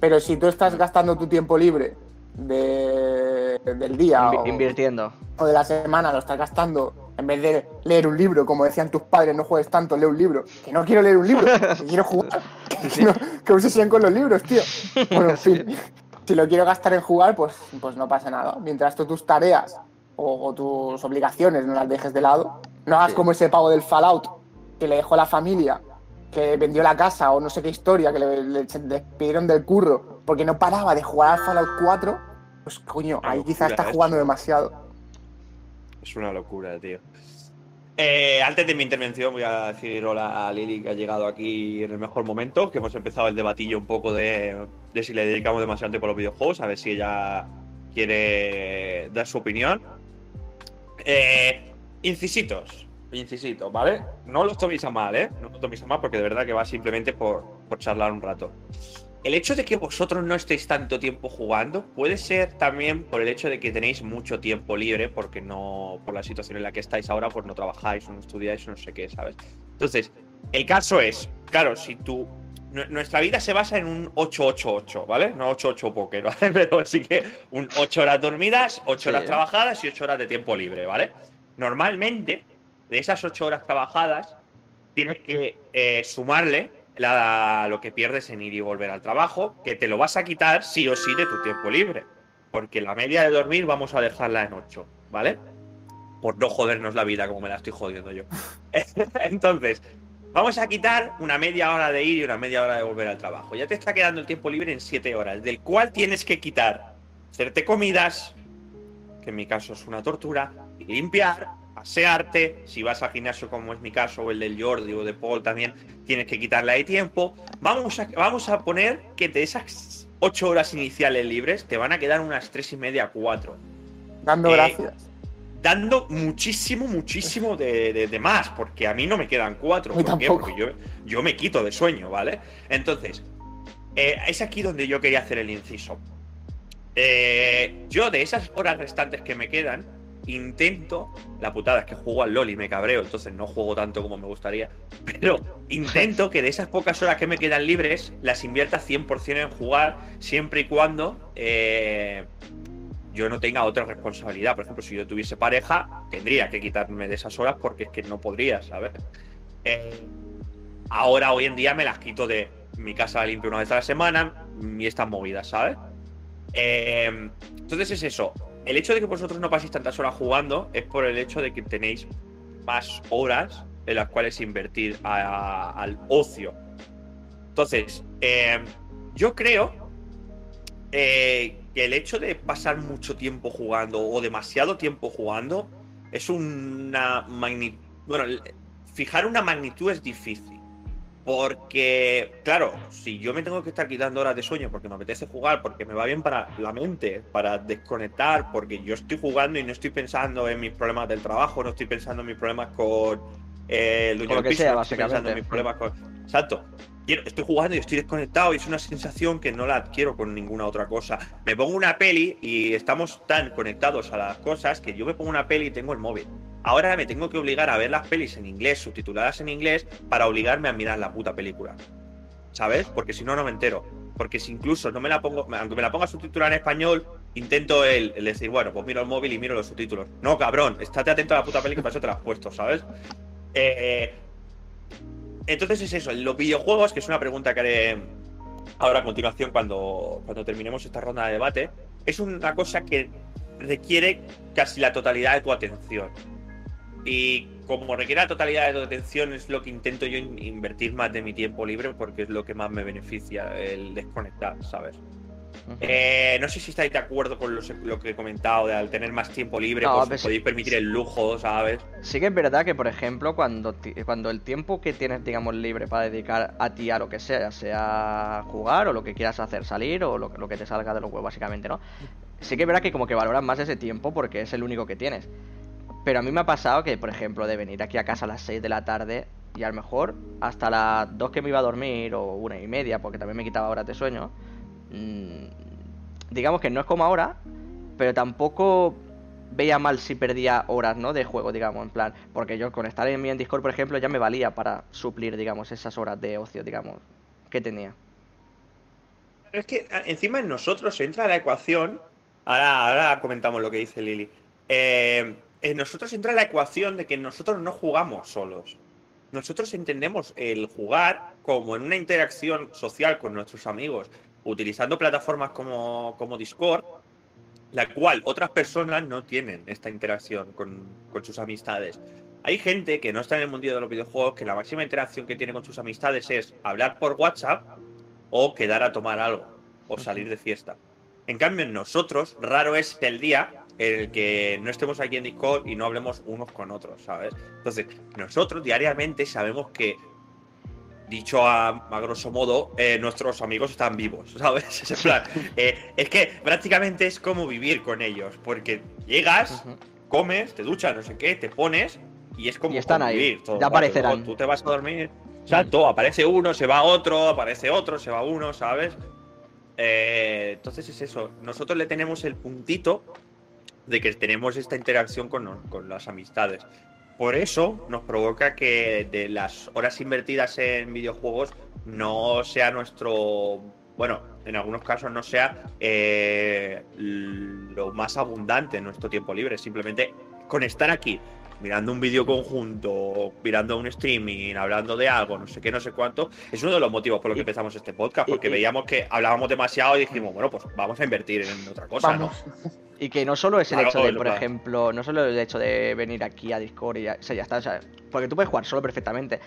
Pero si tú estás gastando tu tiempo libre de, del día Invi- o, invirtiendo. o de la semana, lo estás gastando en vez de leer un libro, como decían tus padres, no juegues tanto, lee un libro. Que no quiero leer un libro, que quiero jugar. [laughs] Que, no, que obsesión con los libros, tío. Bueno, en [laughs] fin. Si lo quiero gastar en jugar, pues, pues no pasa nada. Mientras tú tus tareas o, o tus obligaciones no las dejes de lado, no hagas Sí. como ese pavo del Fallout que le dejó la familia, que vendió la casa o no sé qué historia, que le, le despidieron del curro porque no paraba de jugar al Fallout 4. Pues coño, ahí quizás está jugando eso. demasiado. Es una locura, tío. Eh, antes de mi intervención voy a decir hola a Lili que ha llegado aquí en el mejor momento, que hemos empezado el debatillo un poco de, de si le dedicamos demasiado tiempo a los videojuegos, a ver si ella quiere dar su opinión. Eh, incisitos, incisitos, ¿vale? No los toméis a mal, ¿eh? No los toméis a mal porque de verdad que va simplemente por, por charlar un rato. El hecho de que vosotros no estéis tanto tiempo jugando puede ser también por el hecho de que tenéis mucho tiempo libre, porque no, por la situación en la que estáis ahora, pues no trabajáis, no estudiáis, no sé qué, ¿sabes? Entonces, el caso es, claro, si tú. nu- Nuestra vida se basa en un 8-8-8, ¿vale? No 8-8 póker, [laughs] ¿vale? Pero sí que un 8 horas dormidas, 8 Sí. horas trabajadas y 8 horas de tiempo libre, ¿vale? Normalmente, de esas 8 horas trabajadas, tienes que eh, sumarle lo que pierdes en ir y volver al trabajo, que te lo vas a quitar sí o sí de tu tiempo libre. Porque la media de dormir vamos a dejarla en 8, ¿vale? Por no jodernos la vida como me la estoy jodiendo yo. [laughs] Entonces, vamos a quitar una media hora de ir y una media hora de volver al trabajo. Ya te está quedando el tiempo libre en 7 horas, del cual tienes que quitar hacerte comidas, que en mi caso es una tortura, limpiar, asearte, si vas al gimnasio como es mi caso, o el del Jordi o de Paul también, tienes que quitarle ahí tiempo. Vamos a, vamos a poner que de esas 8 horas iniciales libres te van a quedar unas 3 y media, 4 Dando Eh, gracias. dando muchísimo, muchísimo de, de- de más, porque a mí no me quedan cuatro. ¿Por qué? Porque yo, yo me quito de sueño, ¿vale? Entonces, eh, es aquí donde yo quería hacer el inciso. Eh, yo, de esas horas restantes que me quedan, intento. La putada es que juego al LOL y me cabreo, entonces no juego tanto como me gustaría. Pero intento que de esas pocas horas que me quedan libres, las invierta 100% en jugar, siempre y cuando. eh, yo no tenga otra responsabilidad. Por ejemplo, si yo tuviese pareja, tendría que quitarme de esas horas porque es que no podría, ¿sabes? Eh, ahora, hoy en día, me las quito de mi casa limpio una vez a la semana y estas movidas, ¿sabes? Eh, entonces es eso. El hecho de que vosotros no paséis tantas horas jugando es por el hecho de que tenéis más horas en las cuales invertir al ocio. Entonces, eh, yo creo eh, que el hecho de pasar mucho tiempo jugando o demasiado tiempo jugando es una magnitud. Bueno, fijar una magnitud es difícil. Porque, claro, si yo me tengo que estar quitando horas de sueño porque me apetece jugar, porque me va bien para la mente, para desconectar, porque yo estoy jugando y no estoy pensando en mis problemas del trabajo, no estoy pensando en mis problemas con eh, el piso, sea, no estoy pensando en básicamente. mis problemas con. Exacto. Quiero- estoy jugando y estoy desconectado y es una sensación que no la adquiero con ninguna otra cosa. Me pongo una peli y estamos tan conectados a las cosas que yo me pongo una peli y tengo el móvil. Ahora me tengo que obligar a ver las pelis en inglés, subtituladas en inglés, para obligarme a mirar la puta película. ¿Sabes? Porque si no, no me entero. Porque si incluso no me la pongo, aunque me la ponga subtitulada en español, intento el, el decir, bueno, pues miro el móvil y miro los subtítulos. No, cabrón, estate atento a la puta peli que para eso te la has puesto, ¿sabes? Eh, entonces es eso, los videojuegos, que es una pregunta que haré ahora a continuación cuando, cuando terminemos esta ronda de debate, es una cosa que requiere casi la totalidad de tu atención. Y como requiere la totalidad de tu atención, es lo que intento yo in- invertir más de mi tiempo libre porque es lo que más me beneficia, el desconectar, ¿sabes? Eh, no sé si estáis de acuerdo con los- lo que he comentado, de al tener más tiempo libre, No, pues podéis permitir el lujo, ¿sabes? Sí que es verdad que, por ejemplo, cuando, cuando el tiempo que tienes, digamos, libre para dedicar a ti a lo que sea, sea jugar o lo que quieras hacer, salir o lo, que- lo que te salga de los huevos, básicamente, ¿no? Sí que es verdad que como que valoras más ese tiempo porque es el único que tienes. Pero a mí me ha pasado que, por ejemplo, de venir aquí a casa a las 6 de la tarde y a lo mejor hasta las 2 que me iba a dormir o una y media, porque también me quitaba horas de sueño, mm, digamos que no es como ahora, pero tampoco veía mal si perdía horas, ¿no? De juego, digamos, en plan. Porque yo con estar en mi en Discord, por ejemplo, ya me valía para suplir, digamos, esas horas de ocio, digamos, que tenía. Pero es que encima en nosotros entra la ecuación. Ahora, ahora comentamos lo que dice Lili. Eh, en nosotros entra la ecuación de que nosotros no jugamos solos. Nosotros entendemos el jugar como en una interacción social con nuestros amigos, utilizando plataformas como, como Discord, la cual otras personas no tienen esta interacción con, con sus amistades. Hay gente que no está en el mundo de los videojuegos que la máxima interacción que tiene con sus amistades es hablar por WhatsApp o quedar a tomar algo o salir de fiesta. En cambio, en nosotros, raro es el día el que no estemos aquí en Discord y no hablemos unos con otros, ¿sabes? Entonces, nosotros diariamente sabemos que, dicho a, a grosso modo, eh, nuestros amigos están vivos, ¿sabes? [laughs] Es, en plan, eh, es que prácticamente es como vivir con ellos, porque llegas, comes, te duchas, no sé qué, te pones y es como Y están ahí, todo ya aparecerán. Tú te vas a dormir, exacto, aparece uno, se va otro, aparece otro, se va uno, ¿sabes? Eh, entonces es eso, nosotros le tenemos el puntito de que tenemos esta interacción con, con las amistades. Por eso nos provoca que de las horas invertidas en videojuegos no sea nuestro, bueno, en algunos casos no sea eh, lo más abundante en nuestro tiempo libre. Simplemente con estar aquí mirando un vídeo conjunto, mirando un streaming, hablando de algo, no sé qué, no sé cuánto, es uno de los motivos por los que empezamos este podcast, porque y- veíamos que hablábamos demasiado y dijimos, bueno, pues vamos a invertir en otra cosa, Vamos. Y que no solo es el Claro, hecho de, por ejemplo, no solo el hecho de venir aquí a Discord y ya, o sea, ya está, o sea, porque tú puedes jugar solo perfectamente,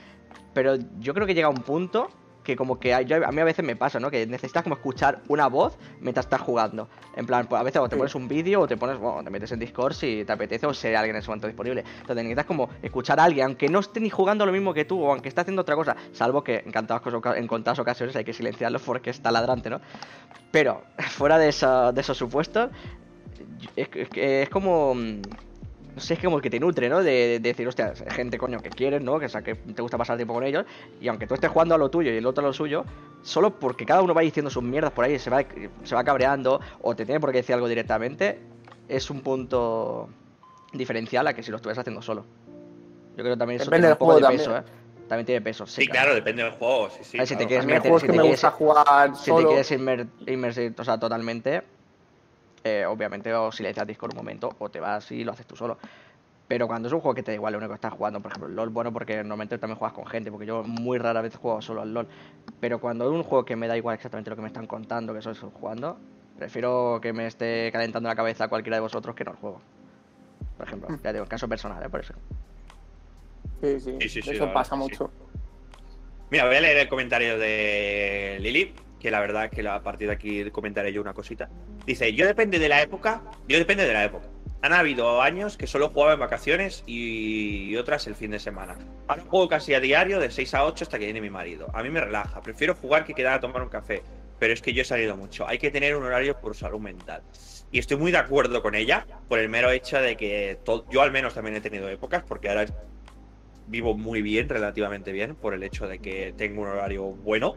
pero yo creo que llega un punto que como que a, yo- a mí a veces me pasa, ¿no? Que necesitas como escuchar una voz mientras estás jugando. En plan, pues a veces o te pones un vídeo o te pones, bueno, te metes en Discord si te apetece o si hay alguien en ese momento disponible. Entonces necesitas como escuchar a alguien, aunque no esté ni jugando lo mismo que tú o aunque esté haciendo otra cosa, salvo que en contadas, cos- en contadas ocasiones hay que silenciarlo porque está ladrante, ¿no? Pero [laughs] fuera de, esos supuestos, es, es es como. No sé, es como que te nutre, ¿no? De, de decir, hostia, gente, coño, que quieres, ¿no? Que, o sea, que te gusta pasar tiempo con ellos. Y aunque tú estés jugando a lo tuyo y el otro a lo suyo, solo porque cada uno va diciendo sus mierdas por ahí y se va, se va cabreando o te tiene por qué decir algo directamente, es un punto diferencial a que si lo estuvieras haciendo solo. Yo creo que también eso Depende tiene del un poco de peso, ¿eh? también. Tiene peso, sí. Sí, claro, depende del juego, sí, sí. A ver, si te quieres meter- si que te me quieres- gusta jugar Si solo. te quieres inmer- inmersir o sea, totalmente, eh, obviamente o silencias Discord un momento o te vas y lo haces tú solo. Pero cuando es un juego que te da igual lo único que estás jugando, por ejemplo, el LOL, bueno, porque normalmente también juegas con gente, porque yo muy rara vez juego solo al LOL. Pero cuando es un juego que me da igual exactamente lo que me están contando, que soy jugando, prefiero que me esté calentando la cabeza cualquiera de vosotros que no el juego. Por ejemplo, ya digo, caso personal, ¿eh? Por eso. Sí, sí, Sí, sí, eso pasa mucho. Mira, voy a leer el comentario de Lili, que la verdad que a partir de aquí comentaré yo una cosita. Dice, yo depende de la época, yo depende de la época. Han habido años que solo jugaba en vacaciones y otras el fin de semana. Ahora juego casi a diario de 6 a 8 hasta que viene mi marido. A mí me relaja, prefiero jugar que quedar a tomar un café. Pero es que yo he salido mucho. Hay que tener un horario por salud mental. Y estoy muy de acuerdo con ella por el mero hecho de que yo al menos también he tenido épocas, porque ahora vivo muy bien, relativamente bien, por el hecho de que tengo un horario bueno.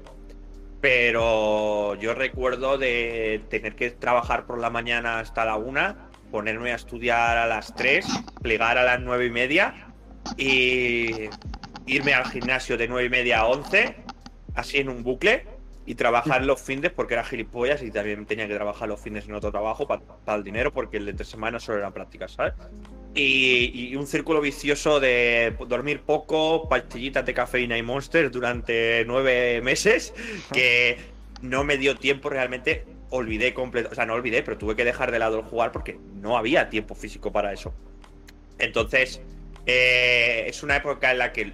Pero yo recuerdo de tener que trabajar por la mañana hasta la una, ponerme a estudiar a las 3, plegar a las nueve y media y irme al gimnasio de nueve y media a 11, así en un bucle, y trabajar los fines porque era gilipollas y también tenía que trabajar los fines en otro trabajo para el dinero porque el de entre semana solo eran prácticas, ¿sabes? Y, y un círculo vicioso de dormir poco, pastillitas de cafeína y monsters durante nueve meses que no me dio tiempo realmente. Olvidé completo, o sea, no olvidé, pero tuve que dejar de lado el jugar porque no había tiempo físico para eso. Entonces, eh, es una época en la que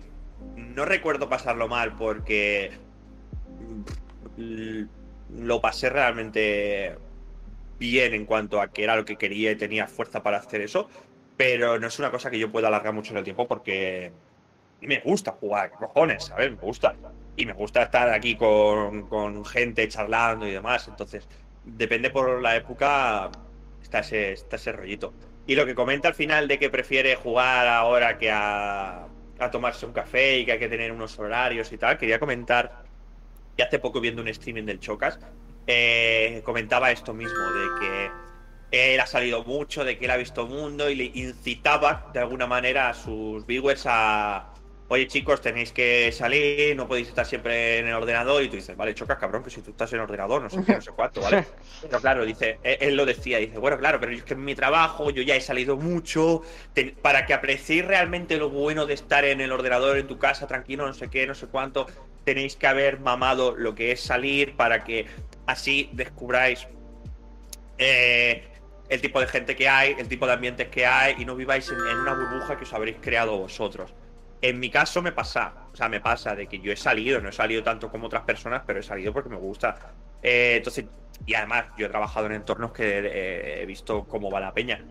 no recuerdo pasarlo mal porque mm, lo pasé realmente bien en cuanto a que era lo que quería y tenía fuerza para hacer eso, pero no es una cosa que yo pueda alargar mucho el tiempo porque me gusta jugar, ¿qué cojones, ¿sabes? Me gusta. Y me gusta estar aquí con, con gente charlando y demás. Entonces, depende por la época, está ese rollito. Y lo que comenta al final de que prefiere jugar ahora que a, a tomarse un café y que hay que tener unos horarios y tal, quería comentar que hace poco viendo un streaming del Chocas, eh, comentaba esto mismo, de que él ha salido mucho, de que él ha visto mundo y le incitaba de alguna manera a sus viewers a, oye chicos, tenéis que salir, no podéis estar siempre en el ordenador y tú dices, vale, chocas cabrón, que si tú estás en el ordenador, no sé qué, no sé cuánto, ¿vale? [laughs] Pero claro, dice, él, él lo decía, dice, bueno, claro, pero es que en mi trabajo yo ya he salido mucho, te- para que apreciéis realmente lo bueno de estar en el ordenador, en tu casa, tranquilo, no sé qué, no sé cuánto, tenéis que haber mamado lo que es salir para que así descubráis eh, el tipo de gente que hay, el tipo de ambientes que hay y no viváis en, una burbuja que os habréis creado vosotros. En mi caso me pasa, o sea, me pasa de que yo he salido, no he salido tanto como otras personas, pero he salido porque me gusta. Eh, entonces, y además, yo he trabajado en entornos que eh, he visto cómo va la peña.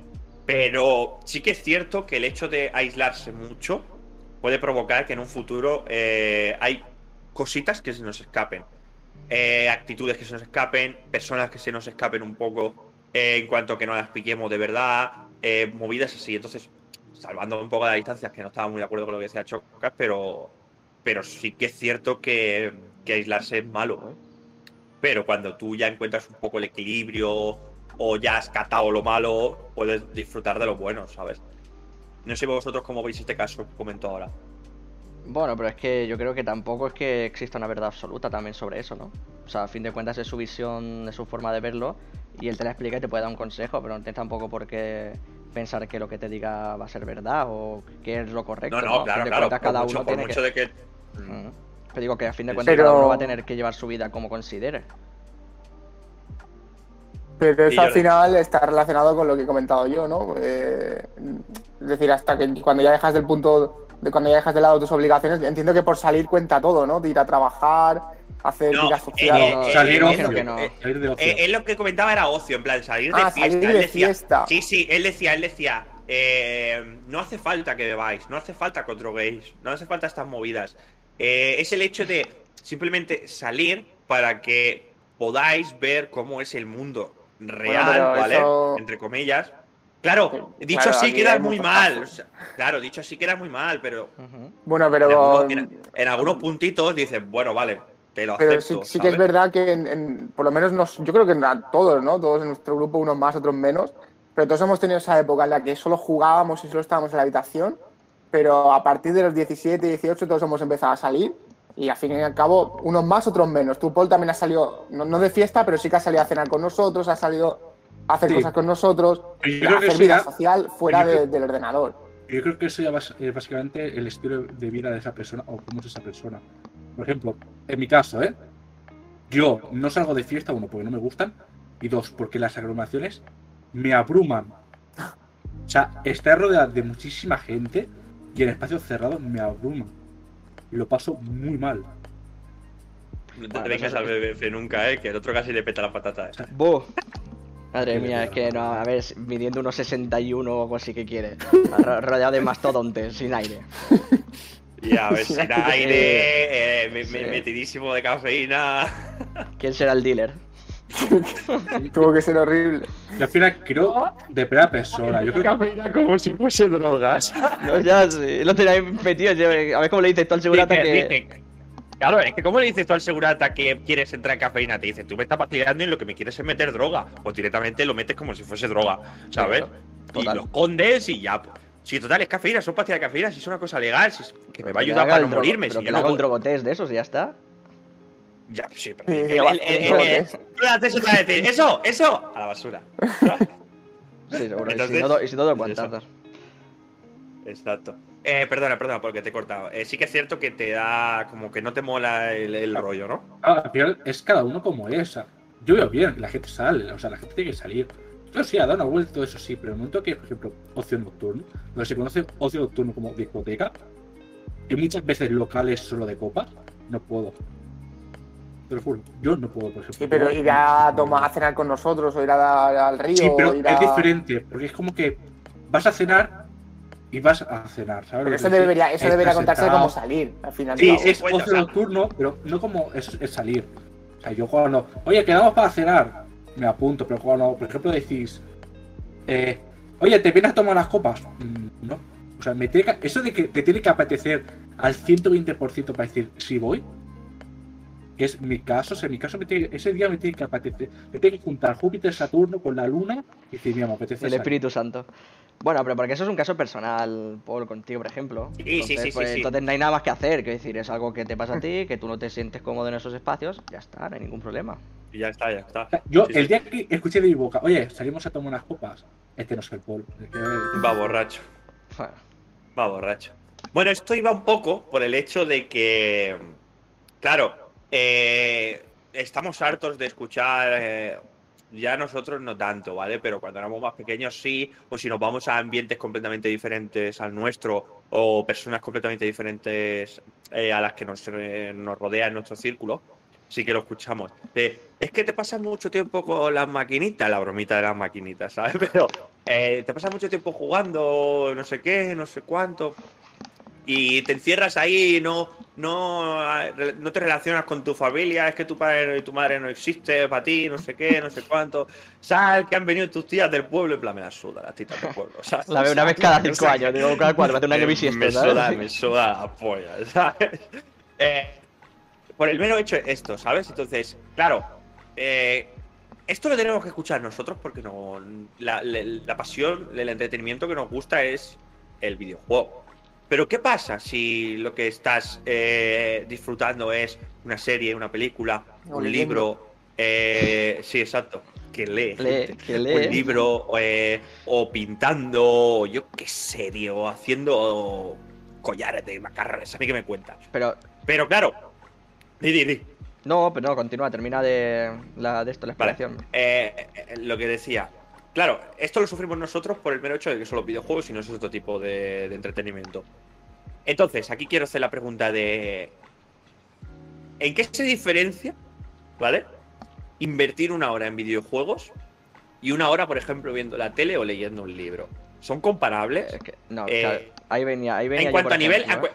Pero sí que es cierto que el hecho de aislarse mucho puede provocar que en un futuro eh, hay cositas que se nos escapen. Eh, actitudes que se nos escapen, personas que se nos escapen un poco eh, en cuanto que no las piquemos de verdad, eh, movidas así. Entonces, salvando un poco las distancias, que no estaba muy de acuerdo con lo que decía Chocas, pero, pero sí que es cierto que, que aislarse es malo. ¿eh? Pero cuando tú ya encuentras un poco el equilibrio o ya has catado lo malo, puedes disfrutar de lo bueno, ¿sabes? No sé vosotros cómo veis este caso que comento ahora. Bueno, pero es que yo creo que tampoco es que exista una verdad absoluta también sobre eso, ¿no? O sea, a fin de cuentas es su visión, es su forma de verlo, y él te la explica y te puede dar un consejo, pero no tienes tampoco por qué pensar que lo que te diga va a ser verdad o qué es lo correcto. No, no, claro, claro. cuentas, Por cada mucho, uno por tiene mucho que... de que. Mm. Te digo que a fin de cuentas cada uno va a tener que llevar su vida como considere. Pero eso al le- final está relacionado con lo que he comentado yo, ¿no? Eh, es decir, hasta que cuando ya dejas del punto de cuando ya dejas de lado tus obligaciones, entiendo que por salir cuenta todo, ¿no? De ir a trabajar, hacer No, eh, salir yo ocio. imagino que no. Eh, Salir de ocio. Eh, él lo que comentaba era ocio, en plan, salir de Ah, fiesta. salir él de decía, fiesta. Sí, sí, él decía, él decía, eh, no hace falta que bebáis, no hace falta que os droguéis, no hace falta estas movidas. Eh, es el hecho de simplemente salir para que podáis ver cómo es el mundo real, ¿vale? eso- Entre comillas. Claro, dicho claro, así queda muy mal. casos. o sea, claro, dicho así queda muy mal, pero. Bueno, en, pero, algunos, en algunos puntitos dices, bueno, vale, te lo pero acepto. sí, sí que es verdad que en- en- por lo menos nos, yo creo que a todos, ¿no? Todos en nuestro grupo, unos más, otros menos, pero todos hemos tenido esa época en la que solo jugábamos y solo estábamos en la habitación, pero a partir de los 17, 18 todos hemos empezado a salir y al fin y al cabo unos más, otros menos. Tú, Paul, también has salido, no, no de fiesta, pero sí que has salido a cenar con nosotros, has salido a hacer Sí. cosas con nosotros, Yo y a creo que hacer vida ya- social fuera yo creo- de- del ordenador. Yo creo que eso ya es básicamente el estilo de vida de esa persona o cómo es esa persona. Por ejemplo, en mi caso, ¿eh? Yo no salgo de fiesta, uno, porque no me gustan, y dos, porque las aglomeraciones me abruman. O sea, estar rodeado de muchísima gente y en espacios cerrados me abruma. Y lo paso muy mal. No te vengas al BBF nunca, eh, que el otro casi le peta la patata. eh. ¡Buh! Madre mía, es que no, a ver, midiendo unos 61 o algo así que quiere. Ro- rodeado de mastodontes, sin aire. [laughs] Y a ver, [laughs] sin aire, eh, me- Sí. metidísimo de cafeína. ¿Quién será el dealer? [laughs] Tuvo que ser horrible. Y al final creo de primera persona. Yo creo que cafeína como si fuese drogas. No, ya, sí, lo tenía ahí metido. yo- A ver cómo le dices tú al segurata Dice- que. dice- Claro, es que ¿cómo le dices tú al segurata que quieres entrar en cafeína? Te dice, tú me estás vacilando y lo que me quieres es meter droga. Pues directamente lo metes como si fuese droga, ¿sabes? Claro, y lo escondes y ya. pues. Si total es cafeína, son pastillas de cafeína, si es una cosa legal, si es- que me va a ayudar para no drogo- morirme. Pero Si que no haga un drogotest de esos y ya está. Ya, sí, pero. El- el- el- eso el- es. tú le haces otra vez, decir, Eso, eso, a la basura. Sí, seguro. y, Entonces, si no, do- y si no, dos eso. guantazos. Exacto. Eh, perdona, perdona, porque te he cortado. Eh, sí que es cierto que te da como que no te mola el, el rollo, ¿no? ah, al final es cada uno como es. o sea, Yo veo bien, la gente sale, o sea, la gente tiene que salir. Yo sí, ha dado una vuelta eso sí, pero en el momento que, por ejemplo, ocio nocturno, donde se conoce ocio nocturno como discoteca, y muchas veces locales solo de copas, no puedo. Te lo juro, yo no puedo, por ejemplo. Sí, pero ir a tomar a cenar con nosotros o ir a al río. Sí, pero es diferente, porque es como que vas a cenar y vas a cenar, ¿sabes? Pero eso debería, eso debería contarse sentado. como salir, al final. Sí, es ocio nocturno, pero no como es, es salir. O sea, yo cuando, oye, quedamos para cenar, me apunto, pero cuando, por ejemplo, decís, eh, oye, ¿te vienes a tomar unas copas? Mm, no. O sea, me tiene que- eso de que te tiene que apetecer al 120% para decir, sí voy, que es mi caso, o sea, en mi caso me tiene- ese día me tiene que apetecer, me tiene que juntar Júpiter, Saturno con la Luna y decir, mira, me apetece El salir". Espíritu Santo. Bueno, pero porque eso es un caso personal, Paul, contigo, por ejemplo. Sí, sí, entonces, sí, sí, pues, sí. entonces no hay nada más que hacer. Quiero decir, es algo que te pasa a ti, que tú no te sientes cómodo en esos espacios, ya está, no hay ningún problema. Y ya está, ya está. Yo, Sí, el sí. día que escuché de mi boca, oye, salimos a tomar unas copas, este no es el Paul. Va borracho. Va borracho. Bueno, esto iba un poco por el hecho de que, claro, eh, estamos hartos de escuchar, eh, ya nosotros no tanto, ¿vale? Pero cuando éramos más pequeños sí, o si nos vamos a ambientes completamente diferentes al nuestro, o personas completamente diferentes eh, a las que nos, eh, nos rodea en nuestro círculo, sí que lo escuchamos. De, es que te pasas mucho tiempo con las maquinitas, la bromita de las maquinitas, ¿sabes? [laughs] Pero eh, te pasas mucho tiempo jugando, no sé qué, no sé cuánto, y te encierras ahí, no, no, no te relacionas con tu familia, es que tu padre y tu madre no existe para ti, no sé qué, no sé cuánto. Sal, que han venido tus tías del pueblo, en plan, me la suda las titas del pueblo. ¿sabes? la veo una vez cada cinco años, digo, cada cuatro, me hace un año me, bisiesto, me ¿sabes? suda, me suda la polla, ¿sabes? Eh, por el mero hecho esto, ¿sabes? Entonces, claro, eh, esto lo tenemos que escuchar nosotros porque no, la, la- la pasión, el entretenimiento que nos gusta es el videojuego. Pero ¿qué pasa si lo que estás eh, disfrutando es una serie, una película, un leyendo. libro? eh, sí, exacto. que lee. Un libro, eh, o pintando, o yo qué sé, tío, o haciendo collares de macarrones. A mí que me cuentas. Pero, Pero claro, di, di, di. no, pero no, continúa, termina de, la, de esto, la explicación. Eh, eh, lo que decía. Claro, esto lo sufrimos nosotros por el mero hecho de que son los videojuegos y no es otro tipo de, de entretenimiento. Entonces, aquí quiero hacer la pregunta de. ¿En qué se diferencia, ¿vale? Invertir una hora en videojuegos y una hora, por ejemplo, viendo la tele o leyendo un libro. ¿Son comparables? Es que, no, Eh, ahí venía, ahí venía En cuanto a nivel. ejemplo, ¿eh?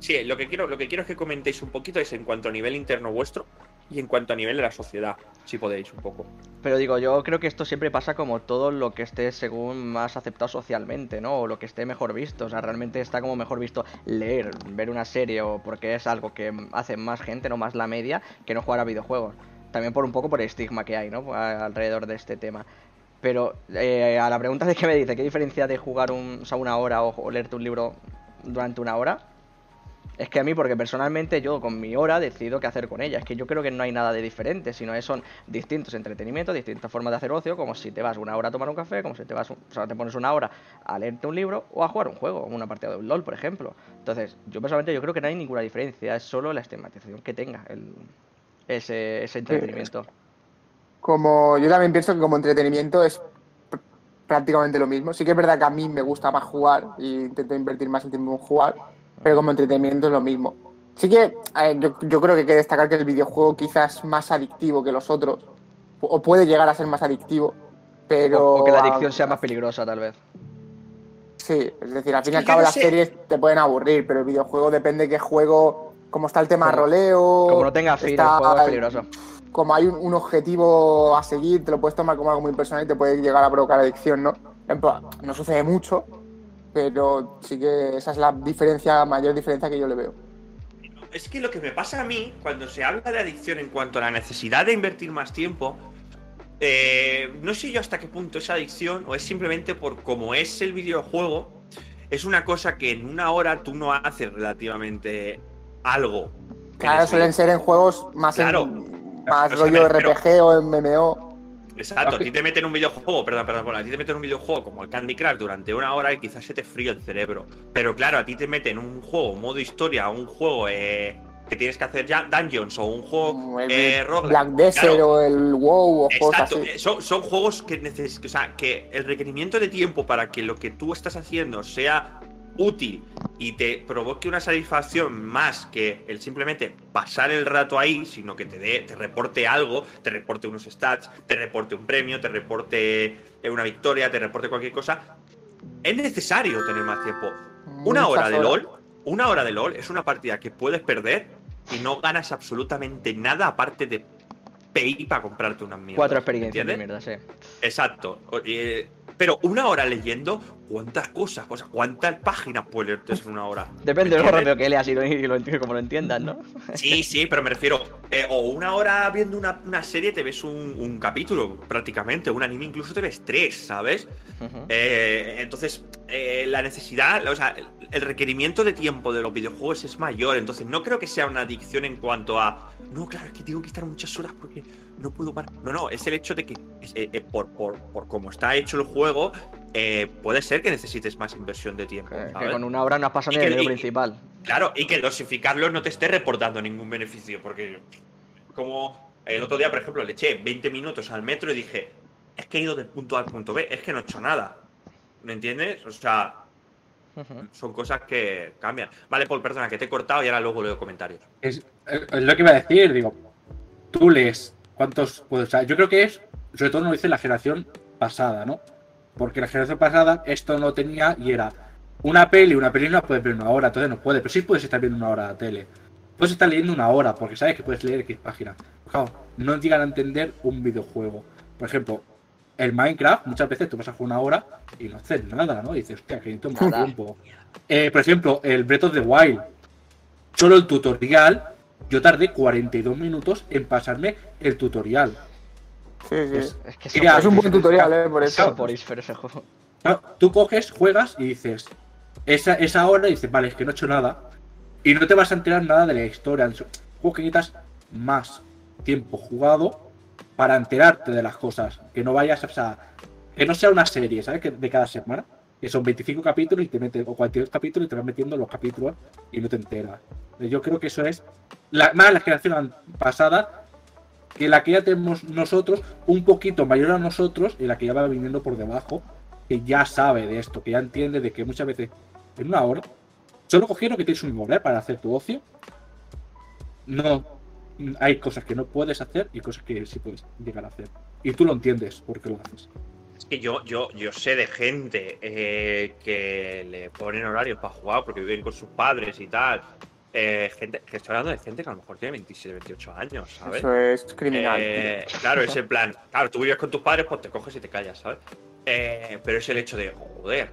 Sí, lo que, quiero, lo que quiero es que comentéis un poquito es en cuanto a nivel interno vuestro y en cuanto a nivel de la sociedad, si podéis un poco. Pero digo, yo creo que esto siempre pasa como todo lo que esté según más aceptado socialmente, ¿no? O lo que esté mejor visto. O sea, realmente está como mejor visto leer, ver una serie o porque es algo que hace más gente, no más la media, que no jugar a videojuegos. También por un poco por el estigma que hay, ¿no? Alrededor de este tema. Pero eh, a la pregunta de qué me dice, ¿qué diferencia de jugar un, o sea, una hora o, o leerte un libro durante una hora? Es que a mí, porque personalmente yo con mi hora decido qué hacer con ella. Es que yo creo que no hay nada de diferente, sino que son distintos entretenimientos, distintas formas de hacer ocio, como si te vas una hora a tomar un café, como si te vas, un- o sea, te pones una hora a leerte un libro o a jugar un juego, una partida de un LOL, por ejemplo. Entonces, yo personalmente yo creo que no hay ninguna diferencia, es solo la estigmatización que tenga el, ese, ese entretenimiento. Como yo también pienso que como entretenimiento es pr- prácticamente lo mismo. Sí que es verdad que a mí me gusta más jugar y intento invertir más el tiempo en jugar, pero como entretenimiento es lo mismo. Sí que eh, yo, yo creo que hay que destacar que el videojuego quizás es más adictivo que los otros, o puede llegar a ser más adictivo, pero... o, o que la a- adicción sea más peligrosa, tal vez. Sí, es decir, al fin y al cabo no las sé. series te pueden aburrir, pero el videojuego depende qué juego, cómo está el tema Como- roleo. Como no tenga fin, el juego es peligroso. Como hay un, un objetivo a seguir, te lo puedes tomar como algo muy personal y te puede llegar a provocar adicción, ¿no? En plan, No sucede mucho, pero sí que esa es la diferencia, mayor diferencia que yo le veo. Es que lo que me pasa a mí, cuando se habla de adicción en cuanto a la necesidad de invertir más tiempo, eh, no sé yo hasta qué punto es adicción o es simplemente por cómo es el videojuego, es una cosa que en una hora tú no haces relativamente algo. Claro, suelen ser en juegos más, en- Claro. más rollo. RPG o MMO. Exacto, a ti te meten en un videojuego, perdón, perdón, perdón, a ti te meten en un videojuego como el Candy Crush durante una hora y quizás se te fríe el cerebro. Pero claro, a ti te meten un juego modo historia, un juego eh, que tienes que hacer ya dungeons o un juego como el eh, roguelike. Black Desert Claro. o el WoW o Exacto, así. eh, son, son juegos que neces- o sea, que el requerimiento de tiempo para que lo que tú estás haciendo sea útil y te provoque una satisfacción más que el simplemente pasar el rato ahí, sino que te dé, te reporte algo, te reporte unos stats, te reporte un premio, te reporte eh, una victoria, te reporte cualquier cosa, es necesario tener más tiempo. Una Muchas hora de horas. LOL, una hora de LOL es una partida que puedes perder y no ganas absolutamente nada aparte de pay para comprarte unas mierdas. Cuatro experiencias de mierda, sí. Exacto. Eh, pero una hora leyendo, ¿cuántas cosas? O sea, ¿cuántas páginas puedes leerte en una hora? Depende de lo rápido que leas y lo, y lo como lo entiendas, ¿no? Sí, sí, pero me refiero. eh, o una hora viendo una, una serie te ves un, un capítulo, prácticamente. Un anime incluso te ves tres, ¿sabes? Eh, entonces, eh, la necesidad, o sea, el, requerimiento de tiempo de los videojuegos es mayor. Entonces, no creo que sea una adicción en cuanto a. No, claro, es que tengo que estar muchas horas porque no puedo parar. No, no, es el hecho de que, eh, eh, por, por, por cómo está hecho el juego, eh, puede ser que necesites más inversión de tiempo. Que, que ¿sabes? con una hora no has pasado el principal. Claro, y que dosificarlo no te esté reportando ningún beneficio, porque como el otro día, por ejemplo, le eché 20 minutos al metro y dije, es que he ido del punto A al punto B, es que no he hecho nada. ¿Me entiendes? O sea, Son cosas que cambian. Vale, Paul, perdona, que te he cortado y ahora luego leo comentarios. Es, es lo que iba a decir, digo, tú lees cuántos puedes. O sea, yo creo que es, sobre todo lo dice la generación pasada, ¿no? Porque la generación pasada esto no tenía y era una peli, una peli no la puedes ver una hora, entonces no puedes, pero sí puedes estar viendo una hora de tele. Puedes estar leyendo una hora, porque sabes que puedes leer X páginas. Claro, no llegan a entender un videojuego. Por ejemplo, el Minecraft, muchas veces tú vas a jugar una hora y no haces nada, ¿no? Y dices, hostia, que necesito más tiempo. Eh, por ejemplo, el Breath of the Wild. Solo el tutorial, yo tardé 42 minutos en pasarme el tutorial. Sí, sí. Es- Es que Mira, Es un buen tutorial, ¿eh? Por eso. Soporífero ese juego. Claro, tú coges, juegas y dices, esa, esa hora, y dices, vale, es que no he hecho nada. Y no te vas a enterar nada de la historia. Es un juego que necesitas más tiempo jugado para enterarte de las cosas. Que no vayas, o sea, que no sea una serie, ¿sabes? Que de cada semana. Que son 25 capítulos y te meten, o 42 capítulos y te vas metiendo los capítulos y no te enteras. Yo creo que eso es la, más la generación pasada que la que ya tenemos nosotros, un poquito mayor a nosotros, y la que ya va viniendo por debajo, que ya sabe de esto, que ya entiende de que muchas veces en una hora, solo cogiendo que tienes un móvil para hacer tu ocio, no hay cosas que no puedes hacer y cosas que sí puedes llegar a hacer. Y tú lo entiendes porque lo haces. Es que yo, yo, yo sé de gente eh, que le ponen horarios para jugar porque viven con sus padres y tal. Eh, gente, que estoy hablando de gente que a lo mejor tiene 27, 28 años, ¿sabes? Eso es criminal. Eh, claro, es en plan, claro, tú vives con tus padres, pues te coges y te callas, ¿sabes? Eh, pero es el hecho de, joder,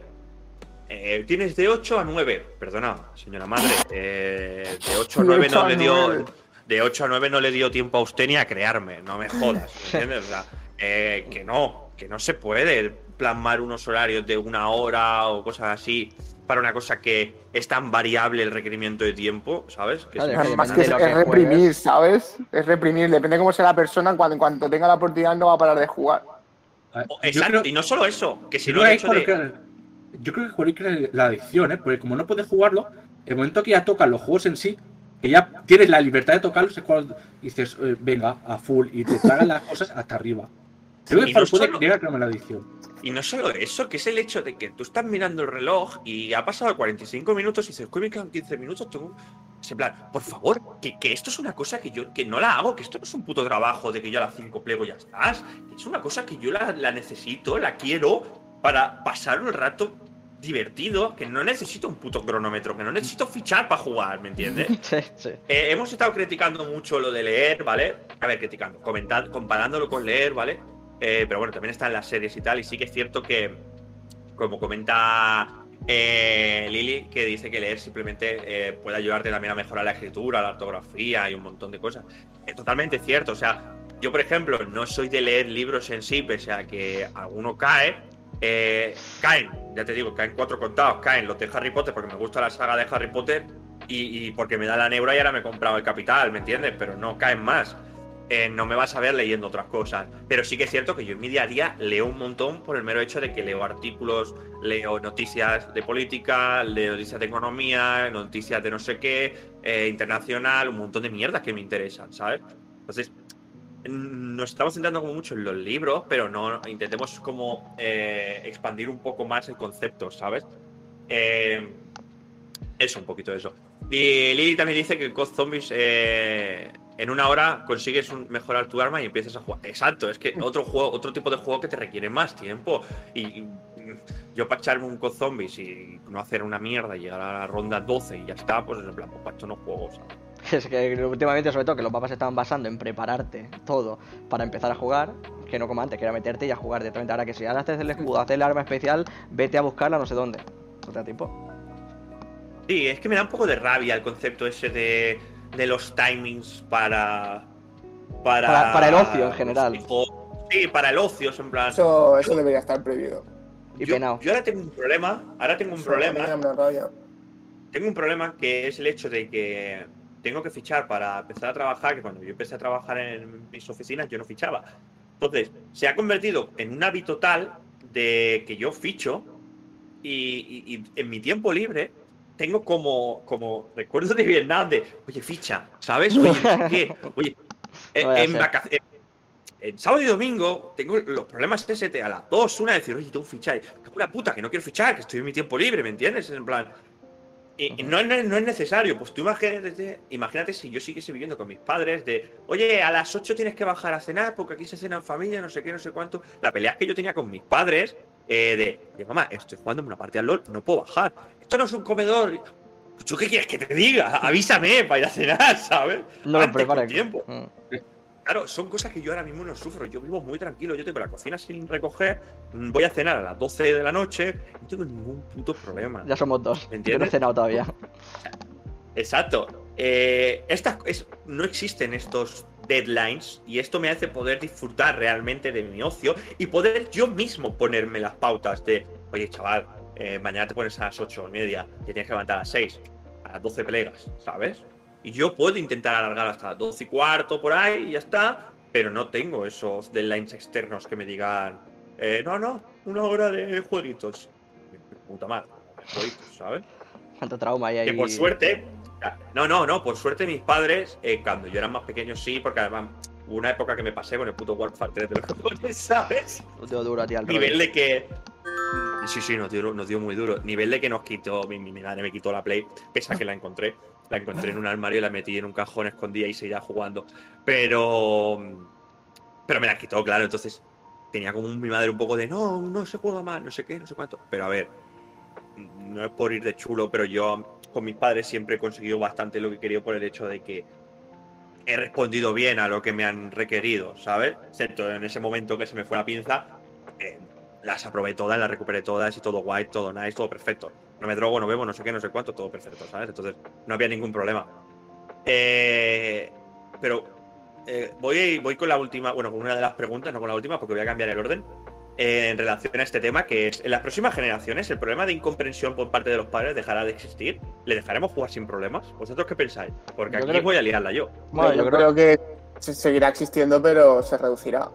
eh, tienes de 8 a 9, perdona, señora madre, eh, de 8 a 9 De 8 no le dio, 9. De 8 a 9 no le dio tiempo a usted ni a crearme, no me jodas, ¿me [laughs] ¿entiendes? O sea, eh, que no, que no se puede plasmar unos horarios de una hora o cosas así para una cosa que es tan variable el requerimiento de tiempo, ¿sabes? Que es- Claro, Además que es, lo que es reprimir, juegues. ¿sabes? Es reprimir. Depende de cómo sea la persona, cuando, en cuanto tenga la oportunidad no va a parar de jugar. A- o- yo Exacto, creo- y no solo eso, que si Yo no creo el que hecho de... yo creo que que la adicción, ¿eh? Porque como no puedes jugarlo, el momento que ya tocan los juegos en sí, que ya tienes la libertad de tocarlos, es cuando dices, eh, venga, a full, y te tragan las cosas hasta arriba. [laughs] Creo que Y por no puede la adicción. Y no solo eso, que es el hecho de que tú estás mirando el reloj y ha pasado 45 minutos y dices, "Uy, me quedan 15 minutos, tengo... Es en plan, por favor, que, que esto es una cosa que yo que no la hago, que esto no es un puto trabajo de que yo a las 5 plego y ya estás. Es una cosa que yo la, la necesito, la quiero para pasar un rato divertido, que no necesito un puto cronómetro, que no necesito fichar para jugar, ¿me entiendes? [laughs] Sí, sí. Eh, hemos estado criticando mucho lo de leer, ¿vale? A ver, criticando, comentando, comparándolo con leer, ¿vale? Eh, pero bueno, también está en las series y tal, y sí que es cierto que, como comenta eh, Lili, que dice que leer simplemente eh, puede ayudarte también a mejorar la escritura, la ortografía y un montón de cosas. Es totalmente cierto, o sea, yo por ejemplo no soy de leer libros en sí, pese a que alguno cae. Eh, caen, ya te digo, caen cuatro contados, caen los de Harry Potter porque me gusta la saga de Harry Potter y, porque me da la neura y ahora me he comprado el capital, ¿me entiendes? Pero no caen más. Eh, no me vas a ver leyendo otras cosas. Pero sí que es cierto que yo en mi día a día leo un montón por el mero hecho de que leo artículos, leo noticias de política, leo noticias de economía, noticias de no sé qué, eh, internacional, un montón de mierdas que me interesan, ¿sabes? Entonces, nos estamos centrando como mucho en los libros, pero no intentemos como eh, expandir un poco más el concepto, ¿sabes? Eh, eso, un poquito de eso. Y Lili también dice que COD Zombies eh, en una hora consigues mejorar tu arma y empiezas a jugar. Exacto, es que otro juego, otro tipo de juego que te requiere más tiempo. Y, y, yo para echarme un COD Zombies y no hacer una mierda llegar a la ronda 12 y ya está, pues en plan, pues para no juego, ¿sabes? Es que últimamente, sobre todo, que los mapas se estaban basando en prepararte todo para empezar a jugar, que no como antes, que era meterte y a jugar directamente. Ahora que si ahora haces el escudo, haces el arma especial, vete a buscarla no sé dónde. No te da tiempo. Sí, es que me da un poco de rabia el concepto ese de, de los timings para, para. Para- para el ocio en general. Sí, para el ocio, en plan. Eso, eso debería estar prohibido. Y yo, penado. yo ahora tengo un problema. Ahora tengo un Eso problema. me da rabia. Tengo un problema que es el hecho de que tengo que fichar para empezar a trabajar, que cuando yo empecé a trabajar en mis oficinas yo no fichaba. Entonces, se ha convertido en un hábito tal de que yo ficho y, y- y en mi tiempo libre tengo como, como recuerdo de Vietnam de, oye, ficha, ¿sabes? Oye, qué, [laughs] oye, en, a en vacaciones. En sábado y domingo tengo los problemas de a las 2, una, de decir, oye, tengo que fichar. La puta, que no quiero fichar, que estoy en mi tiempo libre, ¿me entiendes? En plan, y y no, es- no es- no es necesario. Pues tú imagínate, imagínate si yo siguiese viviendo con mis padres de, oye, a las 8 tienes que bajar a cenar porque aquí se cena en familia, no sé qué, no sé cuánto. La pelea que yo tenía con mis padres eh, de, oye, mamá, estoy jugando en una partida al LOL, no puedo bajar. Esto no es un comedor. ¿Tú qué quieres que te diga? Avísame para ir a cenar, ¿sabes? No lo prepares. tiempo. Mm. Claro, son cosas que yo ahora mismo no sufro. Yo vivo muy tranquilo. Yo tengo la cocina sin recoger. mm, Voy a cenar a las 12 de la noche. No tengo ningún puto problema. Ya somos dos. ¿Me Yo no he cenado todavía. [laughs] Exacto. Eh, estas, es- no existen estos deadlines y esto me hace poder disfrutar realmente de mi ocio y poder yo mismo ponerme las pautas de, oye chaval, eh, mañana te pones a las 8 y media, te tienes que levantar a las 6, a las 12 plegas, ¿sabes? Y yo puedo intentar alargar hasta las 12 y cuarto por ahí y ya está. pero no tengo esos deadlines externos que me digan, eh, no, no, una hora de jueguitos. Puta madre, jueguitos, ¿sabes? Cuánto trauma hay ahí. Que por suerte, no, no, no, por suerte mis padres, eh, cuando yo era más pequeño sí, porque además hubo una época que me pasé con el puto Warfare 3 de los cojones, [laughs] ¿sabes? No te duro a ti al Nivel rollo. de que. Sí, sí, nos dio, nos dio muy duro. Nivel de que nos quitó. Mi, mi madre me quitó la Play, pese a que la encontré. La encontré en un armario y la metí en un cajón escondida y seguía jugando. Pero. Pero me la quitó, claro. Entonces tenía como mi madre un poco de no, no se juega más, no sé qué, no sé cuánto. Pero a ver, no es por ir de chulo, pero yo con mis padres siempre he conseguido bastante lo que querido por el hecho de que he respondido bien a lo que me han requerido, ¿sabes? Excepto en ese momento que se me fue la pinza, eh, las aprobé todas, las recuperé todas y todo guay, todo nice, todo perfecto. No me drogo, no bebo, no sé qué, no sé cuánto, todo perfecto, ¿sabes? Entonces no había ningún problema. Eh, pero eh, voy, voy con la última, bueno, con una de las preguntas, no con la última, porque voy a cambiar el orden. eh, en relación a este tema, que es en las próximas generaciones, el problema de incomprensión por parte de los padres dejará de existir. ¿Le dejaremos jugar sin problemas? ¿Vosotros qué pensáis? Porque Yo aquí creo- voy a liarla yo. Bueno, yo, creo... que se- seguirá existiendo, pero se reducirá.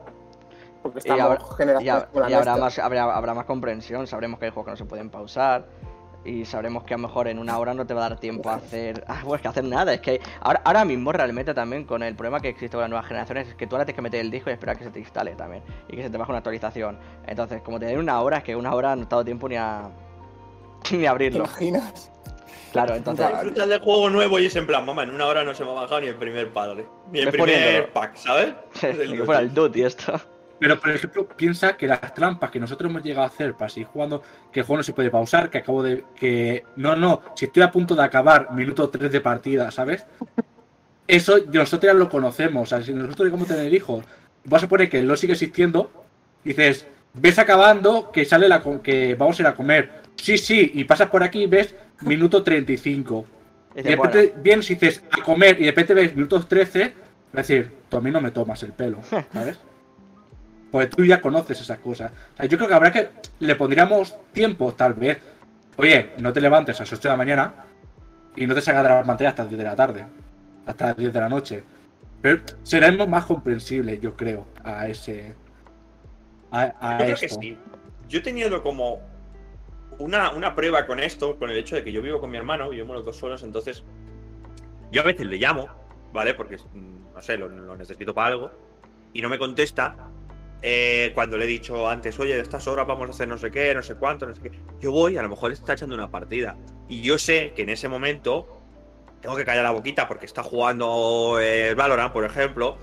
Porque Y estamos habrá, y generaciones y habrá nuestra. más, habrá, habrá más comprensión, sabremos que hay juegos que no se pueden pausar y sabremos que a lo mejor en una hora no te va a dar tiempo a hacer, ah, pues que hacer nada. Es que ahora, ahora mismo realmente también con el problema que existe con las nuevas generaciones es que tú ahora tienes que meter el disco y esperar que se te instale también y que se te baje una actualización. Entonces, como te den una hora, es que una hora no te ha dado tiempo ni a, [laughs] ni a ¿Te abrirlo. imaginas? Claro, entonces... Disfrutas del juego nuevo y es en plan, mamá, en una hora no se me ha bajado ni el primer padre. Ni el primer poniéndolo. pack, ¿sabes? Ni que fuera el dude y esto. Pero, por ejemplo, piensa que las trampas que nosotros hemos llegado a hacer para seguir jugando, que el juego no se puede pausar, que acabo de. que. No, no, si estoy a punto de acabar minuto 3 de partida, ¿sabes? Eso nosotros ya lo conocemos. O sea, si nosotros llegamos a tener hijos, vas a poner que lo sigue existiendo, dices, ves acabando, que sale la. que vamos a ir a comer. Sí, sí, y pasas por aquí y ves minuto 35. Y de repente vienes y dices a comer y de repente ves minutos 13, es decir, tú a mí no me tomas el pelo, ¿sabes? Porque tú ya conoces esas cosas. O sea, yo creo que habrá que. Le pondríamos tiempo, tal vez. Oye, no te levantes a las 8 de la mañana y no te salgas de la pantalla hasta las 10 de la tarde. Hasta las 10 de la noche. Pero seremos más comprensibles, yo creo, a ese. A, a Yo creo que sí. Yo he tenido como una, una prueba con esto, con el hecho de que yo vivo con mi hermano, vivimos los dos solos, entonces yo a veces le llamo, ¿vale? Porque, mm, no sé, lo, lo necesito para algo, y no me contesta. Eh, cuando le he dicho antes, oye, de estas horas vamos a hacer no sé qué, no sé cuánto, no sé qué. Yo voy, a lo mejor está echando una partida. Y yo sé que en ese momento tengo que callar la boquita porque está jugando el Valorant, por ejemplo,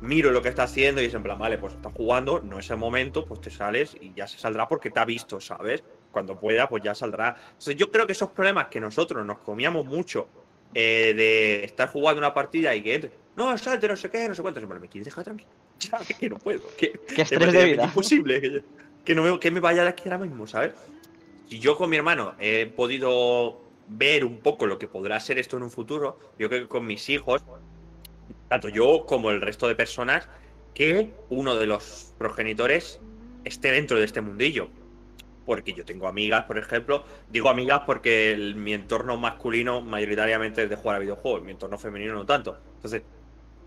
miro lo que está haciendo y es en plan, vale, pues está jugando, no es el momento, pues te sales y ya se saldrá porque te ha visto, ¿sabes? Cuando pueda, pues ya saldrá. Entonces yo creo que esos problemas que nosotros nos comíamos mucho eh, de estar jugando una partida y que entre, no, salte, no sé qué, no sé cuánto, siempre me quieres dejar tranquilo. Ya, que no puedo. Que, Qué estrés es de vida. imposible que, que no me, que me vaya de aquí ahora mismo, ¿sabes? Si yo con mi hermano he podido ver un poco lo que podrá ser esto en un futuro, yo creo que con mis hijos, tanto yo como el resto de personas, que uno de los progenitores esté dentro de este mundillo. Porque yo tengo amigas, por ejemplo, digo amigas porque el- mi entorno masculino mayoritariamente es de jugar a videojuegos, mi entorno femenino no tanto. Entonces,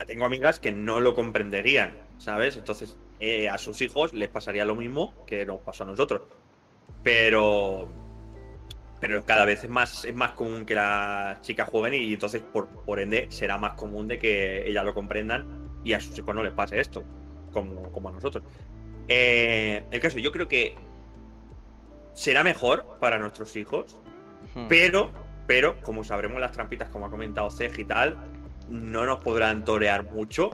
tengo amigas que no lo comprenderían, ¿sabes? Entonces, eh, a sus hijos les pasaría lo mismo que nos pasó a nosotros. Pero pero cada vez es más, es más común que las chicas jueguen y entonces por, por ende será más común de que ellas lo comprendan y a sus hijos no les pase esto, como, como a nosotros. Eh, el caso, yo creo que será mejor para nuestros hijos, Hmm. pero, pero, como sabremos las trampitas, como ha comentado Cej y tal, no nos podrán torear mucho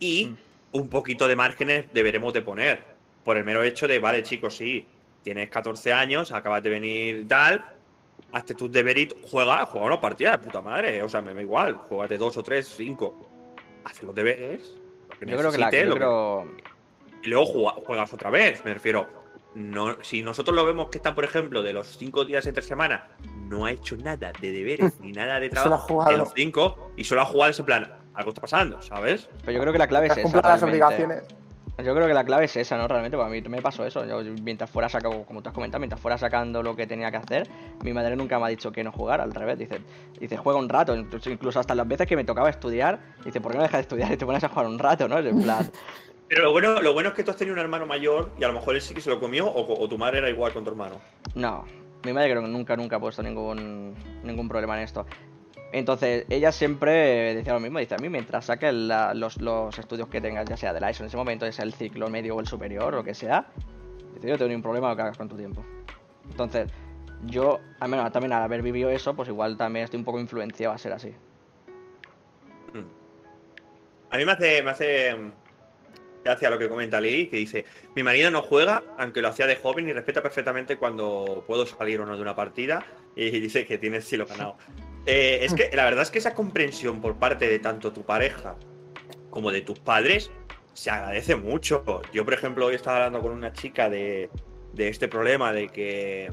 y Mm. un poquito de márgenes deberemos de poner. Por el mero hecho de, vale, chicos, sí, tienes 14 años, acabas de venir tal, hazte tus deberes, juega, juega una partida de puta madre. O sea, me da igual, juegate dos o tres, cinco. Haz los deberes. lo que Yo creo que la. Yo lo que- creo... y luego juega- juegas otra vez. Me refiero, no, si nosotros lo vemos que está, por ejemplo, de los cinco días entre semana, no ha hecho nada de deberes ni nada de [laughs] trabajo en los cinco y solo ha jugado ese plan, algo está pasando, ¿sabes? Pero yo creo que la clave es esa. las obligaciones. Yo creo que la clave es esa, ¿no? Realmente, pues a mí me pasó eso. Yo, mientras fuera sacando, como tú has comentado, mientras fuera sacando lo que tenía que hacer, mi madre nunca me ha dicho que no jugar, al revés. Dice, dice juega un rato. Incluso hasta las veces que me tocaba estudiar, dice, ¿por qué no dejas de estudiar y te pones a jugar un rato, ¿no? En plan, [laughs] Pero lo bueno, lo bueno es que tú has tenido un hermano mayor y a lo mejor él sí que se lo comió o, o tu madre era igual con tu hermano. No, mi madre creo que nunca, nunca ha puesto ningún, ningún problema en esto. Entonces, ella siempre decía lo mismo, dice, a mí mientras saques la- los, los estudios que tengas, ya sea de la ISO en ese momento, ya sea el ciclo medio o el superior, o lo que sea, dice, yo tengo ningún problema lo que hagas con tu tiempo. Entonces, yo, al menos también al haber vivido eso, pues igual también estoy un poco influenciado a ser así. A mí me hace, me hace gracia lo que comenta Lili, que dice, mi marido no juega, aunque lo hacía de joven y respeta perfectamente cuando puedo salir o no de una partida y dice que tienes sí lo ganado. [laughs] Eh, es que la verdad es que esa comprensión por parte de tanto tu pareja como de tus padres se agradece mucho. Yo, por ejemplo, hoy estaba hablando con una chica de, de este problema de que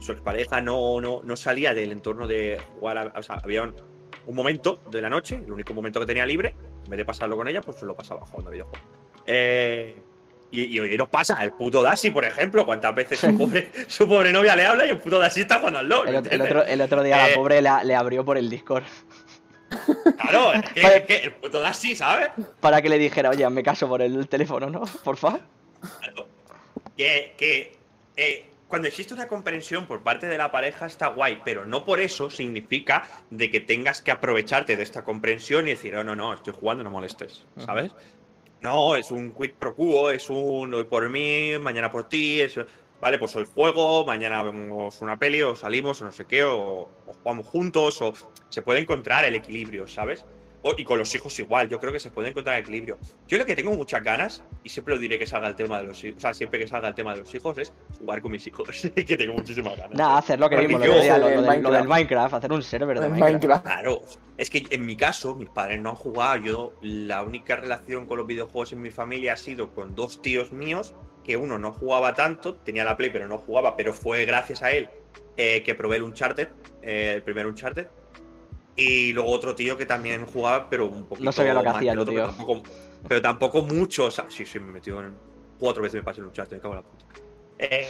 su expareja no, no, no salía del entorno de jugar. a- o sea, había un, un momento de la noche, el único momento que tenía libre, en vez de pasarlo con ella, pues lo pasaba jugando videojuegos. Eh, y, y hoy nos pasa, el puto Dashi, por ejemplo, cuántas veces su pobre, [laughs] su pobre novia le habla y el puto Dashi está jugando al LOL. El, otro, el otro día la Eh, pobre la- le abrió por el Discord Claro, [laughs] es que, Vale. es que el puto Dashi, ¿sabes? para que le dijera, oye, me caso por el teléfono, ¿no? Por favor. Claro. Que, que eh, cuando existe una comprensión por parte de la pareja está guay, pero no por eso significa de que tengas que aprovecharte de esta comprensión y decir, oh, no, no, estoy jugando, no molestes, ¿sabes? No, es un quick pro quo, es un hoy por mí, mañana por ti, es, vale, pues hoy juego, mañana vemos una peli o salimos o no sé qué, o, o jugamos juntos, o se puede encontrar el equilibrio, ¿sabes? Y con los hijos igual, yo creo que se puede encontrar equilibrio. Yo lo que tengo muchas ganas, y siempre lo diré que salga el tema de los hijos, o sea, siempre que salga el tema de los hijos, es jugar con mis hijos, [laughs] que tengo muchísimas ganas. Nada, hacer lo que vimos, lo, que decía, lo- el lo del, lo del Minecraft. Hacer un server de. Minecraft. Claro, es que en mi caso, mis padres no han jugado. Yo, la única relación con los videojuegos en mi familia ha sido con dos tíos míos, que uno no jugaba tanto, tenía la Play, pero no jugaba, pero fue gracias a él eh, que probé el Uncharted, eh, el primer Uncharted. Y luego otro tío que también jugaba, pero un poquito. No sabía lo que más hacía el otro, tío. Pero tampoco, pero tampoco mucho. O sea, sí, sí, me metió en. Cuatro veces me pasé el Uncharted, me cago en la puta. Eh,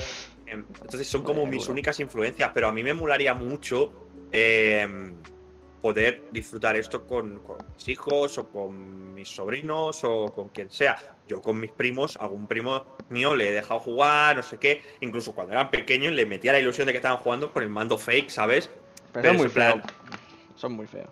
entonces son como mis únicas influencias, pero a mí me molaría mucho eh, poder disfrutar esto con, con mis hijos o con mis sobrinos o con quien sea. Yo con mis primos, algún primo mío le he dejado jugar, no sé qué. Incluso cuando eran pequeños le metía la ilusión de que estaban jugando con el mando fake, ¿sabes? Pero muy en plan-. Son muy feos.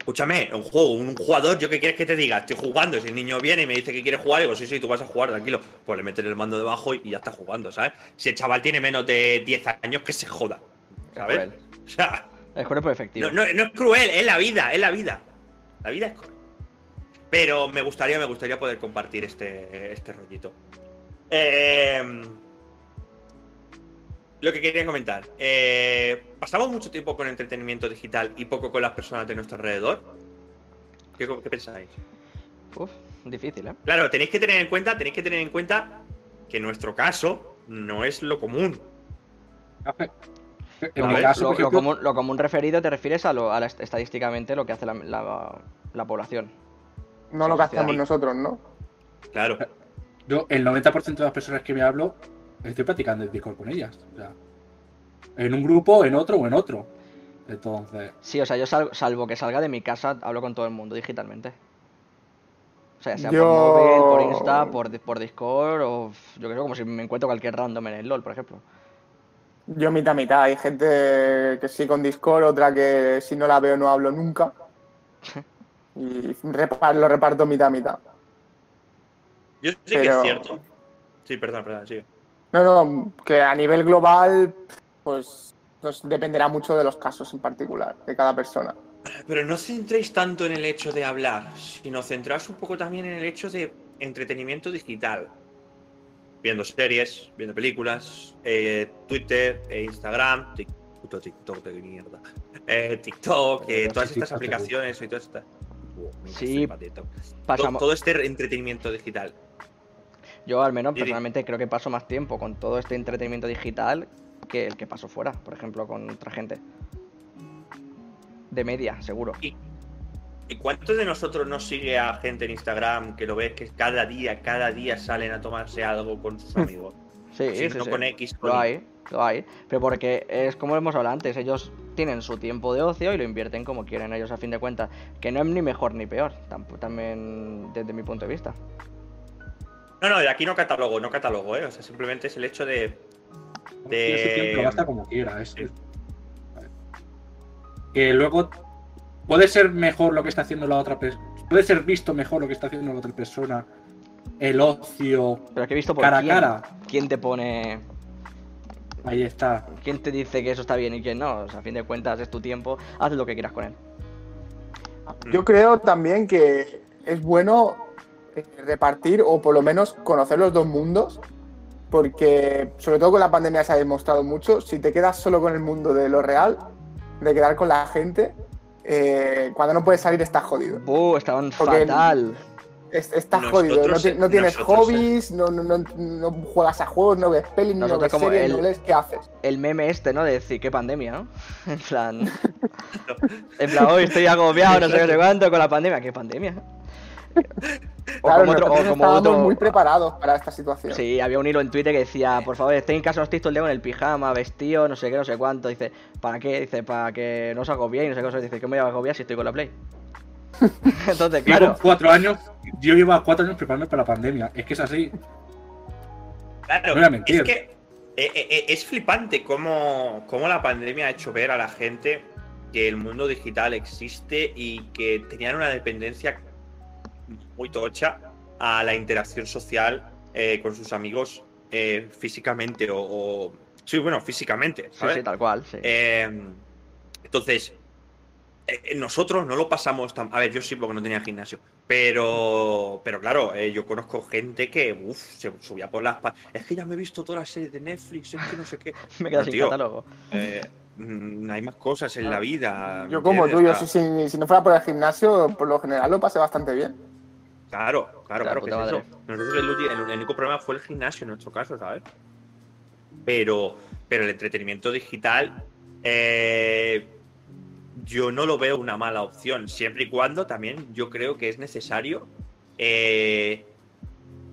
Escúchame, un juego, un jugador, ¿yo qué quieres que te diga? Estoy jugando, si el niño viene y me dice que quiere jugar, digo, sí, sí, tú vas a jugar, tranquilo. Pues le meten el mando debajo y y ya está jugando, ¿sabes? Si el chaval tiene menos de 10 años, que se joda, ¿sabes? [laughs] O sea, Es cruel pero efectivo. no, no- no es cruel, es la vida, es la vida. La vida es cruel. Pero me gustaría, me gustaría poder compartir este, este rollito. Eh, lo que quería comentar. eh, ¿Pasamos mucho tiempo con entretenimiento digital y poco con las personas de nuestro alrededor? ¿Qué, qué pensáis? Uf, difícil, ¿eh? Claro, tenéis que tener en cuenta, tenéis que tener en cuenta que nuestro caso no es lo común. En Lo, mi caso, lo- común, lo común referido te refieres a, lo, a la est- estadísticamente lo que hace la, la- la población. No lo que hacemos nosotros, ¿no? Claro. yo, el 90% de las personas que me hablo, estoy practicando el Discord con ellas. O sea, en un grupo, en otro o en otro. Entonces, Sí, o sea, yo sal- salvo que salga de mi casa, hablo con todo el mundo digitalmente. O sea, sea Yo- por móvil, por Insta, por, por Discord, o yo creo como si me encuentro cualquier random en el LOL, por ejemplo. Yo mitad mitad. Hay gente que sí con Discord, otra que si no la veo no hablo nunca. [laughs] Y lo reparto mitad mitad. Yo sí que es cierto. Sí, perdón, perdón, sí. No, no, que a nivel global, pues, pues dependerá mucho de los casos en particular, de cada persona. Pero no centréis tanto en el hecho de hablar, sino centraos un poco también en el hecho de entretenimiento digital. Viendo series, viendo películas, eh, Twitter, eh, Instagram, Tik- puto TikTok de mierda. Eh, TikTok, eh, Pero todas estas TikTok, aplicaciones y todas estas. Sí, flipa TikTok. To- Pasamos, Todo este entretenimiento digital. Yo al menos personalmente creo que paso más tiempo con todo este entretenimiento digital que el que paso fuera, por ejemplo, con otra gente. De media, seguro. ¿Y cuántos de nosotros no sigue a gente en Instagram que lo ves que cada día, cada día salen a tomarse algo con sus [laughs] amigos? Sí, Si sí, no sí. con X, con Lo hay, lo hay. Pero porque es como hemos hablado antes, ellos tienen su tiempo de ocio y lo invierten como quieren ellos a fin de cuentas. Que no es ni mejor ni peor, tamp- también desde mi punto de vista. No, no, de aquí no catalogo, no catalogo, ¿eh? O sea, simplemente es el hecho de. Tiempo, de... lo gasta como quiera. es- Que luego puede ser mejor lo que está haciendo la otra persona. Puede ser visto mejor lo que está haciendo la otra persona. El ocio. Pero que he visto por Cara a cara. quién te pone. Ahí está. quién te dice que eso está bien y quién no. O sea, a fin de cuentas es tu tiempo, haz lo que quieras con él. Yo creo también que es bueno repartir o por lo menos conocer los dos mundos, porque sobre todo con la pandemia se ha demostrado mucho, si te quedas solo con el mundo de lo real, de quedar con la gente, eh, cuando no puedes salir estás jodido. Buh, estaban Porque- fatal. Es- Estás Nosotros- jodido, no, ti- no tienes nosotros- hobbies, no, no, no, no juegas a juegos, no ves pelis, no ves como series, el- no lees, ¿qué haces? El meme este, ¿no? De decir, qué pandemia, ¿no? [laughs] En plan. [laughs] en plan, hoy estoy agobiado, no sé qué, cuánto con la pandemia. ¿Qué pandemia? O Claro, como otro, o como estábamos otro- muy preparados para esta situación. Sí, había un hilo en Twitter que decía, por favor, estoy en casa, no estoy todo el día con el pijama, vestido, no sé qué, no sé cuánto. Dice, ¿para qué? Dice, para que no os agobiéis, no sé qué cosa. Dice, ¿qué me voy a agobiar si estoy con la Play? [laughs] Entonces, claro, cuatro años, yo llevo cuatro años preparándome para la pandemia. Es que es así. Claro, No es que eh, eh, eh, es flipante cómo, cómo la pandemia ha hecho ver a la gente que el mundo digital existe y que tenían una dependencia muy tocha a la interacción social eh, con sus amigos eh, físicamente o, o- Sí, bueno, físicamente, sí, ¿sabes? sí, tal cual, sí. Eh, entonces, eh, eh, nosotros no lo pasamos tan. A ver, yo sí, porque no tenía gimnasio. Pero, pero claro, eh, yo conozco gente que uf, se subía por las. Es que ya me he visto todas las series de Netflix, es que no sé qué. [laughs] me quedo no, sin tío. catálogo. Eh, mm, hay más cosas en la vida. Yo ¿me como tú, yo si, si no fuera por el gimnasio, por lo general lo pasé bastante bien. Claro, claro, La claro que es eso. Nosotros el, único problema fue el gimnasio en nuestro caso, ¿sabes? Pero, pero el entretenimiento digital, eh, yo no lo veo una mala opción, siempre y cuando también yo creo que es necesario eh,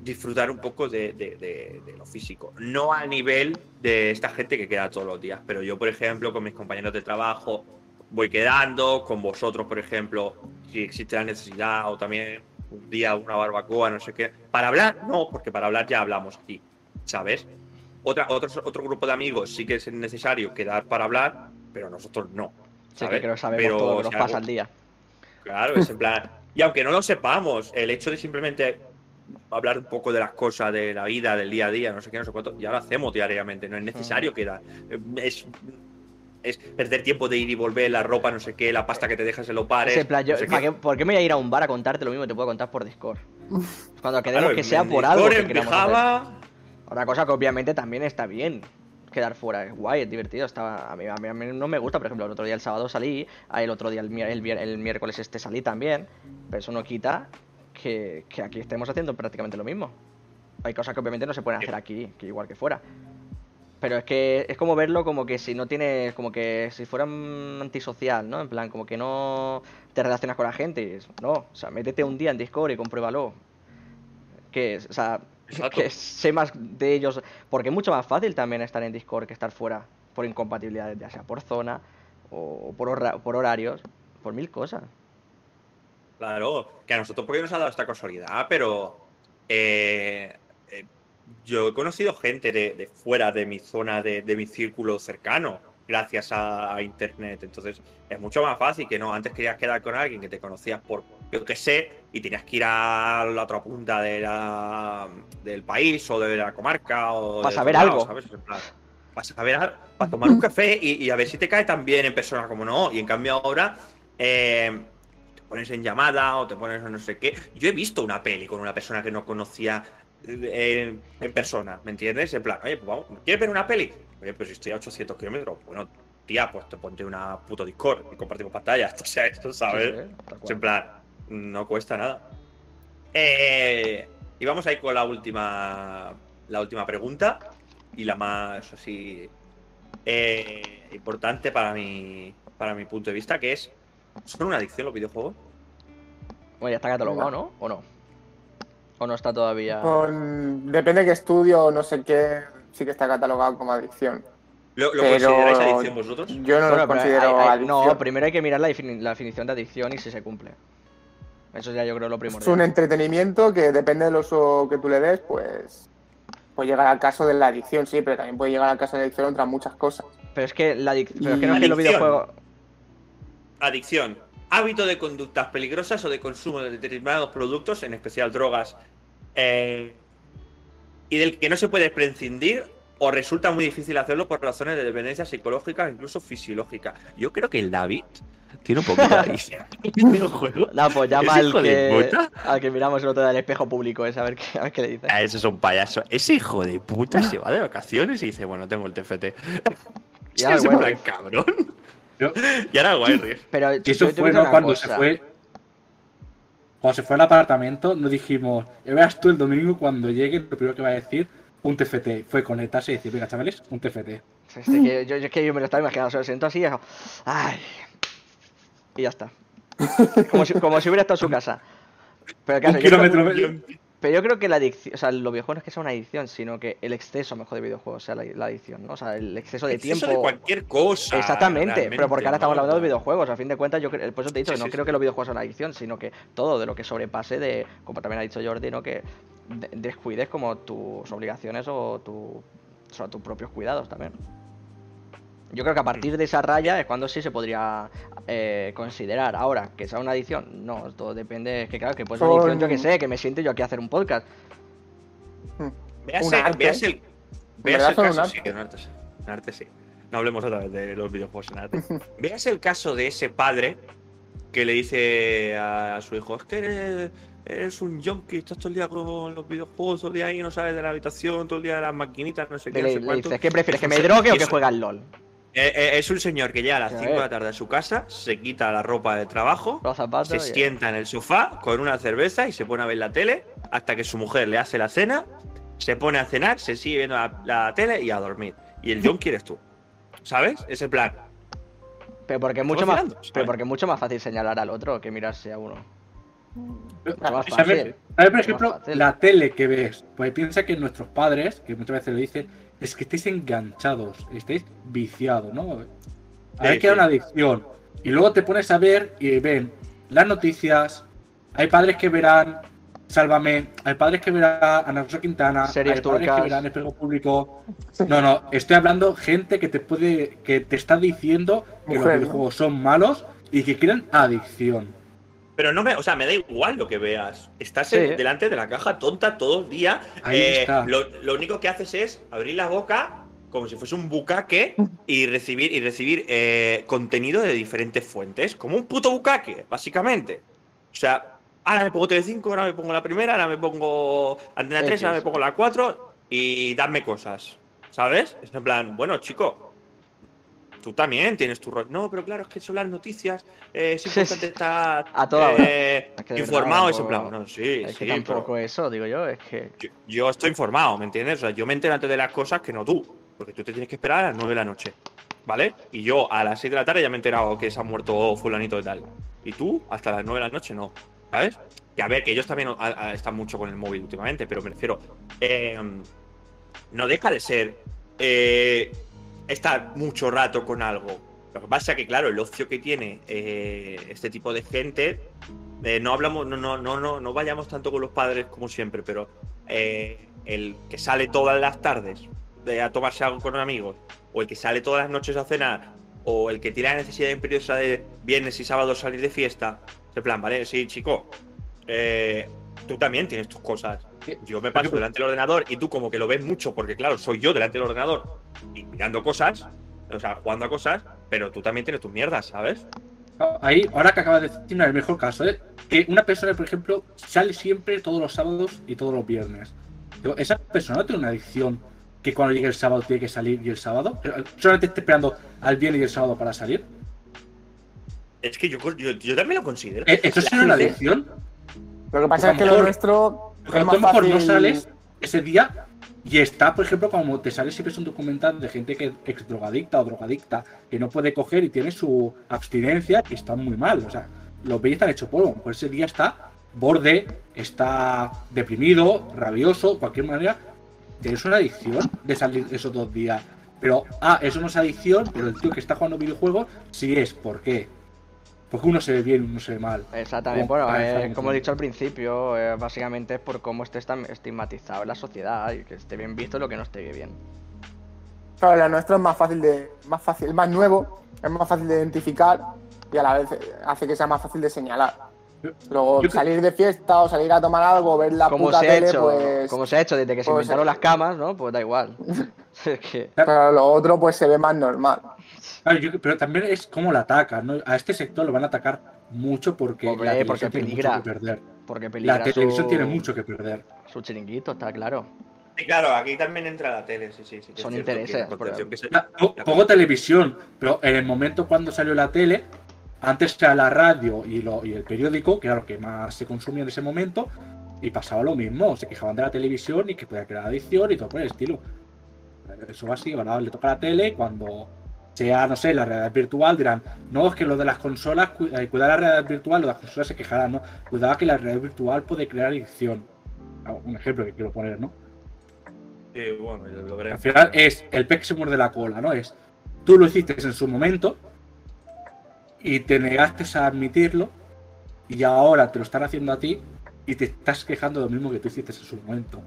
disfrutar un poco de, de- de- de lo físico. No a nivel de esta gente que queda todos los días, pero yo, por ejemplo, con mis compañeros de trabajo voy quedando, con vosotros, por ejemplo, si existe la necesidad o también un día una barbacoa, no sé qué. Para hablar, no, porque para hablar ya hablamos aquí, ¿sabes? Otra, otro, otro grupo de amigos sí que es necesario quedar para hablar, pero nosotros no. Sí, ¿sabes? que creo que sabemos Pero todo lo que nos si pasa algo- al día. Claro, es en plan. Y aunque no lo sepamos, el hecho de simplemente hablar un poco de las cosas de la vida, del día a día, no sé qué, no sé cuánto, ya lo hacemos diariamente, no es necesario quedar. Eh, Es, es perder tiempo de ir y volver, la ropa, no sé qué, la pasta que te dejas en los bares. Plan, yo- no sé ¿para qué. qué- ¿Por qué me voy a ir a un bar a contarte lo mismo que te puedo contar por Discord? Cuando quedemos Claro, que sea por algo Discord, que pijama, Otra cosa que obviamente también está bien quedar fuera, es guay, es divertido. Está, a, mí, a, mí, a mí no me gusta, por ejemplo, el otro día el sábado salí, ah, el otro día el, el miércoles este salí también, pero eso no quita que, que aquí estemos haciendo prácticamente lo mismo. Hay cosas que obviamente no se pueden hacer aquí, que igual que fuera. Pero es que es como verlo como que si no tienes, como que si fuera antisocial, ¿no? En plan, como que no te relacionas con la gente. No, o sea, métete un día en Discord y compruébalo. Que, es- o sea, Exacto. que sé más de ellos. Porque es mucho más fácil también estar en Discord que estar fuera. Por incompatibilidades, ya sea por zona o por, hora- por horarios, por mil cosas. Claro, que a nosotros porque nos ha dado esta casualidad, pero eh, eh, yo he conocido gente de, de fuera de mi zona, de, de mi círculo cercano, gracias a, a internet. Entonces es mucho más fácil que no. Antes querías quedar con alguien que te conocías por, yo qué sé, y tenías que ir a la otra punta de la, del país o de la comarca o Pa' de saber algo. ¿sabes? Para saber algo, para tomar un café y, y a ver si te cae tan bien en persona como no. Y en cambio ahora eh, te pones en llamada o te pones en no sé qué. Yo he visto una peli con una persona que no conocía eh, en persona, ¿me entiendes? En plan, oye, pues vamos, ¿quieres ver una peli? Oye, pues si estoy a 800 kilómetros, bueno, tía, pues te ponte una puto Discord y compartimos pantalla. [laughs] O sea, esto, ¿sabes? Sí. En plan, no cuesta nada. Eh, y vamos a ir con la última, la última pregunta y la más así eh, importante para mi, para mi punto de vista, que es, ¿son una adicción los videojuegos? Bueno, ya está catalogado, ¿no? ¿O no? ¿O no está todavía? Con- depende de qué estudio, no sé qué, sí que está catalogado como adicción. ¿Lo, lo Pero- consideráis adicción vosotros? Yo no Bueno, lo considero hay- hay- adicción. No, primero hay que mirar la, defini- la definición de adicción y si se cumple. Eso ya yo creo lo es primordial. un entretenimiento que depende del uso que tú le des, pues puede llegar al caso de la adicción, sí, pero también puede llegar al caso de la adicción otras muchas cosas. Pero es que la adic- pero es que no es que los videojuegos. Adicción. Hábito de conductas peligrosas o de consumo de determinados productos, en especial drogas, eh, y del que no se puede prescindir o resulta muy difícil hacerlo por razones de dependencia psicológica, incluso fisiológica. Yo creo que el David tiene un poquito de adicción. ¿El videojuego? No, pues llama ¿Ese al que, al que miramos el otro día del espejo público ese, a ver qué, a ver qué le dice. Ah, ese es un payaso. Ese hijo de puta se va de vacaciones y dice, bueno, tengo el TFT. Y ahora es plan, cabrón. Yo- Y ahora Rift. Pero Y eso fue, ¿no? Cuando cosa. se fue. Cuando se fue al apartamento, nos dijimos, ya verás tú el domingo cuando llegue, lo primero que va a decir, un TFT. Fue conectarse y decir, venga, chavales, un TFT. Este, que yo, yo es que yo me lo estaba imaginando, se lo siento así y hago, ay. Y ya está. Como si, como si hubiera estado en su [laughs] casa. Pero, claro, un yo kilómetro. Pero yo creo que la adicción, o sea, los videojuegos no es que sea una adicción, sino que el exceso mejor de videojuegos sea la, la adicción, ¿no? O sea, el exceso de Exceso tiempo. de cualquier cosa. Exactamente, pero porque ahora estamos hablando de videojuegos. A fin de cuentas, yo creo, por eso te he dicho Sí, que no sí, creo sí. que los videojuegos son una adicción, sino que todo de lo que sobrepase de, como también ha dicho Jordi, ¿no? Que de- descuides como tus obligaciones o, tu, o sea, tus propios cuidados también. Yo creo que a partir de esa raya es cuando sí se podría eh, considerar. Ahora, que sea una adicción, no, todo depende. Es que claro, que puede ser una adicción, yo que sé, que me siente yo aquí a hacer un podcast. Arte. véase el, verdad el caso, arte. sí, un arte, sí. Un arte, sí. No hablemos otra vez de los videojuegos en arte. [laughs] Véase el caso de ese padre que le dice a su hijo, es que eres, eres un junkie, estás todo el día con los videojuegos, todo el día ahí, no sales de la habitación, todo el día de las maquinitas, no sé qué, Que no le, sé le dices, ¿qué prefieres? Es ¿Que me drogue o que juegue al LOL? Eh, eh, es un señor que llega a las Ya 5 de la tarde a su casa, se quita la ropa de trabajo, zapatos. se sienta en el sofá con una cerveza y se pone a ver la tele hasta que su mujer le hace la cena, se pone a cenar, se sigue viendo la, la tele y a dormir. Y el John quieres tú. ¿Sabes? Es el plan. Pero porque es mucho más, pero porque es mucho más fácil señalar al otro que mirarse a uno. Más ¿Sabes? fácil. ¿Sabes, por ejemplo, la tele que ves? Pues piensa que nuestros padres, que muchas veces lo dicen, es que estáis enganchados, estáis viciados, ¿no? A Sí, que sí. una adicción. Y luego te pones a ver y ven las noticias. Hay padres que verán Sálvame, hay padres que verán Ana Rosa Quintana, Series hay padres que verán Espejo Público. No, no, estoy hablando gente que te puede, que te está diciendo que Mujer, los ¿no? videojuegos son malos y que crean adicción. Pero no me, o sea, me da igual lo que veas. Estás Sí. delante de la caja tonta todo el día. Ahí Eh, está. Lo, lo único que haces es abrir la boca como si fuese un bucaque y recibir, y recibir eh, contenido de diferentes fuentes. Como un puto bucaque, básicamente. O sea, ahora me pongo TV5, ahora me pongo la primera, ahora me pongo Antena 3, ahora me pongo la 4 y dame cosas. ¿Sabes? Es en plan, bueno, chico. Tú también tienes tu rol. No, pero claro, es que son las noticias. eh, es [laughs] importante estar A toda hora. eh, Es que de informado. verdad, tampoco- plan, no, sí, es sí, que tampoco pero eso, digo yo, es que. yo, yo estoy informado, ¿me entiendes? O sea, yo me entero antes de las cosas que no tú. Porque tú te tienes que esperar a las 9 de la noche. ¿Vale? Y yo a las 6 de la tarde ya me he enterado que se ha muerto fulanito y tal. Y tú hasta las 9 de la noche no. ¿Sabes? Que a ver, que ellos también a- a- están mucho con el móvil últimamente, pero me refiero. eh, no deja de ser eh, estar mucho rato con algo. Lo que pasa es que, claro, el ocio que tiene eh, este tipo de gente. eh, no hablamos, no, no, no, no, no vayamos tanto con los padres como siempre, pero eh, el que sale todas las tardes de, a tomarse algo con amigos, o el que sale todas las noches a cenar, o el que tiene la necesidad imperiosa de viernes y sábados salir de fiesta, en plan, vale, sí, chico, eh, tú también tienes tus cosas. Yo me paso delante del ordenador y tú como que lo ves mucho, porque claro, soy yo delante del ordenador y mirando cosas, o sea, jugando a cosas, pero tú también tienes tus mierdas, ¿sabes? Ahí, ahora que acabas de decir, el mejor caso es que una persona, por ejemplo, sale siempre todos los sábados y todos los viernes. Esa persona no tiene una adicción que cuando llegue el sábado tiene que salir y el sábado. Solamente está esperando al viernes y el sábado para salir. Es que yo, yo, yo también lo considero. ¿E- ¿Eso es una adicción? Lo que pasa es que lo lo mejor- nuestro a lo mejor no sales ese día y está, por ejemplo, como te sale siempre es un documental de gente que es drogadicta o drogadicta, que no puede coger y tiene su abstinencia y está muy mal. O sea, los veis están hecho polvo. Pues ese día está borde, está deprimido, rabioso, cualquier manera. Tienes una adicción de salir esos dos días. Pero, ah, eso no es adicción, pero el tío que está jugando videojuegos sí es. ¿Por qué? Porque uno se ve bien, uno se ve mal. Exactamente, Como- bueno, eh, como he dicho al principio, eh, básicamente es por cómo esté estigmatizado en la sociedad y que esté bien visto lo que no esté bien. Claro, la nuestra es más fácil de. más fácil, es más nuevo, es más fácil de identificar y a la vez hace que sea más fácil de señalar. Luego Yo salir de fiesta o salir a tomar algo, ver la Como puta se, ha tele, hecho, pues. como se ha hecho desde que se pues, inventaron eh, las camas, ¿no? Pues da igual. [laughs] [laughs] es que, Pero lo otro pues se ve más normal. Claro, yo- pero también es cómo la atacan, ¿no? A este sector lo van a atacar mucho porque Hombre, la televisión porque tiene peligra. mucho que perder. porque peligra La televisión su, tiene mucho que perder. su chiringuito, está claro. Sí, claro, aquí también entra la tele, sí, sí. sí Son intereses, la que se- Ya, po- Pongo televisión, pero en el momento cuando salió la tele, antes era la radio y, lo, y el periódico, que era lo que más se consumía en ese momento, y pasaba lo mismo. Se quejaban de la televisión y que podía crear adicción y todo por el estilo. Eso va así, ahora le toca a la tele cuando sea, no sé, la realidad virtual, dirán, no, es que lo de las consolas, cu- eh, cuidar la realidad virtual, lo de las consolas se quejarán, ¿no? Cuidado que la realidad virtual puede crear adicción. Ah, Un ejemplo que quiero poner, ¿no? Sí, bueno, lo Al veremos. final es el pez muerde la cola, ¿no? Es tú lo hiciste en su momento y te negaste a admitirlo y ahora te lo están haciendo a ti y te estás quejando de lo mismo que tú hiciste en su momento.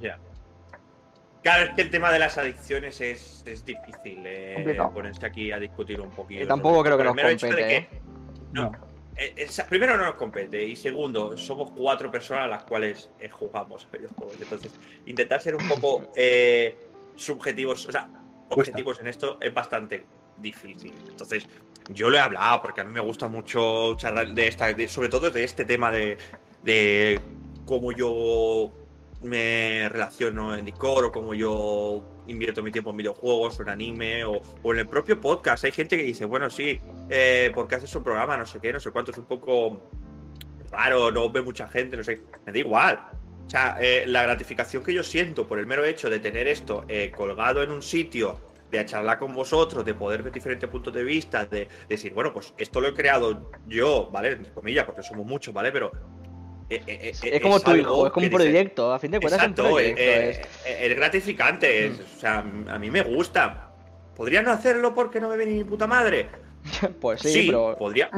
Ya. Claro, es que el tema de las adicciones es, es difícil eh, ponerse aquí a discutir un poquito. Y tampoco sobre creo que nos compete, ¿eh? No. No. Eh, primero no nos compete y segundo somos cuatro personas a las cuales eh, jugamos videojuegos entonces intentar ser un poco [laughs] eh, subjetivos o sea objetivos en esto es bastante difícil entonces yo lo he hablado porque a mí me gusta mucho charlar de esta de- sobre todo de este tema de, de cómo yo me relaciono en Discord o cómo yo invierto mi tiempo en videojuegos o en anime o, o en el propio podcast hay gente que dice bueno sí eh, porque haces un programa, no sé qué, no sé cuánto, es un poco raro, no ve mucha gente, no sé, me da igual. O sea, eh, la gratificación que yo siento por el mero hecho de tener esto eh, colgado en un sitio, de charlar con vosotros, de poder ver diferentes puntos de vista, de, decir, bueno, pues esto lo he creado yo, ¿vale? Entre comillas, porque somos muchos, ¿vale? Pero... eh, eh, eh, Es como tu hijo, es como un proyecto, a fin de cuentas es un Exacto, proyecto. eh, es- eh, es gratificante, es- o sea, a mí me gusta. ¿Podría no hacerlo porque no me ve ni mi puta madre? [laughs] Pues sí, Sí, pero podría.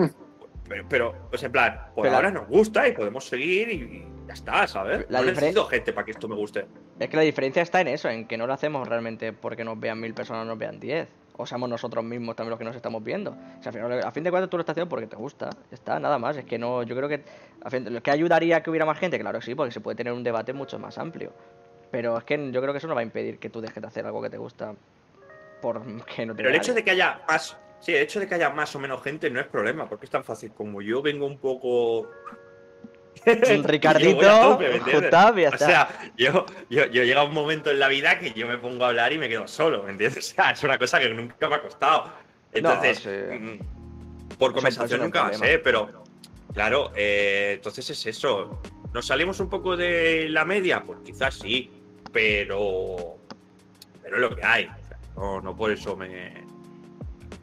Pero, pero, pues en plan, por Pero- ahora nos gusta y podemos seguir y, y ya está, ¿sabes? La no diferen- necesito gente para que esto me guste. es que la diferencia está en eso, en que no lo hacemos realmente porque nos vean mil personas o nos vean diez. O seamos nosotros mismos también los que nos estamos viendo. O sea, al final, a fin de cuentas tú lo estás haciendo porque te gusta. Está, nada más. Es que no, yo creo que. A fin, ¿Que ayudaría a que hubiera más gente? Claro que sí, porque se puede tener un debate mucho más amplio. Pero es que yo creo que eso no va a impedir que tú dejes de hacer algo que te gusta porque [laughs] no te Pero el hecho de que haya más. Sí, el hecho de que haya más o menos gente no es problema, porque es tan fácil. Como yo vengo un poco. [laughs] Ricardito, y ya O sea, yo, yo, yo llega un momento en la vida que yo me pongo a hablar y me quedo solo, ¿me entiendes? [laughs] O sea, es una cosa que nunca me ha costado. Entonces, sí. mm, por conversación nunca va a problema. ser, pero claro, eh, entonces es eso. ¿Nos salimos un poco de la media? Pues quizás sí, pero, pero es lo que hay. No, no por eso me,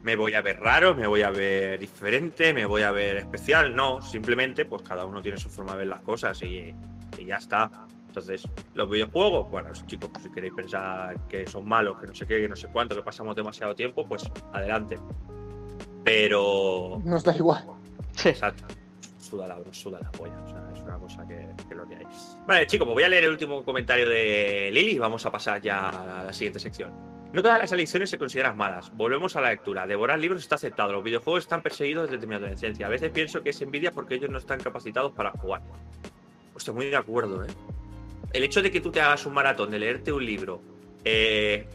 me voy a ver raro, me voy a ver diferente, me voy a ver especial. No, simplemente pues cada uno tiene su forma de ver las cosas y, y ya está. Entonces, los videojuegos, bueno, chicos, pues si queréis pensar que son malos, que no sé qué, que no sé cuánto, que pasamos demasiado tiempo, pues adelante. Pero. Nos da igual. Sí. Exacto. Suda la, suda la polla. O sea, es una cosa que, lo que hay. Vale, chicos, pues voy a leer el último comentario de Lili y vamos a pasar ya a la siguiente sección. No todas las elecciones se consideran malas. Volvemos a la lectura. Devorar libros está aceptado. Los videojuegos están perseguidos desde mi adolescencia. A veces pienso que es envidia porque ellos no están capacitados para jugar. Hostia, muy de acuerdo, ¿eh? El hecho de que tú te hagas un maratón de leerte un libro eh,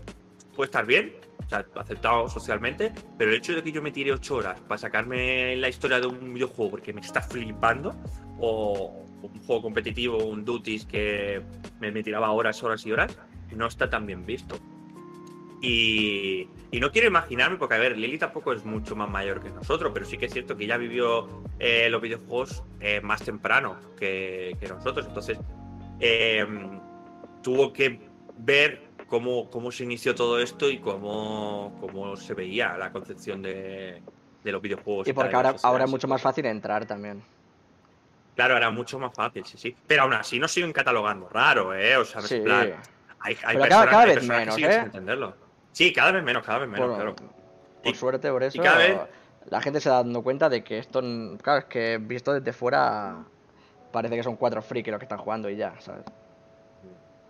puede estar bien, o sea, aceptado socialmente, pero el hecho de que yo me tire ocho horas para sacarme la historia de un videojuego porque me está flipando, o un juego competitivo, un Duties que me, me tiraba horas, horas y horas, no está tan bien visto. Y, y no quiero imaginarme, porque a ver, Lily tampoco es mucho más mayor que nosotros, pero sí que es cierto que ella vivió eh, los videojuegos eh, más temprano que, que nosotros. Entonces, eh, tuvo que ver cómo, cómo se inició todo esto y cómo, cómo se veía la concepción de, de los videojuegos. Y porque ahora, ahora es mucho más fácil entrar también. Claro, era mucho más fácil, sí, sí. Pero aún así nos siguen catalogando raro, ¿eh? O sea, Sí. en plan, hay, hay Pero cada- personas, cada hay vez personas que menos, siguen ¿eh? sin entenderlo. Sí, cada vez menos, cada vez menos, claro. por Y- suerte, por eso, cada vez- la gente se da dando cuenta de que esto, claro, es que visto desde fuera, parece que son cuatro frikis los que están jugando y ya, ¿sabes?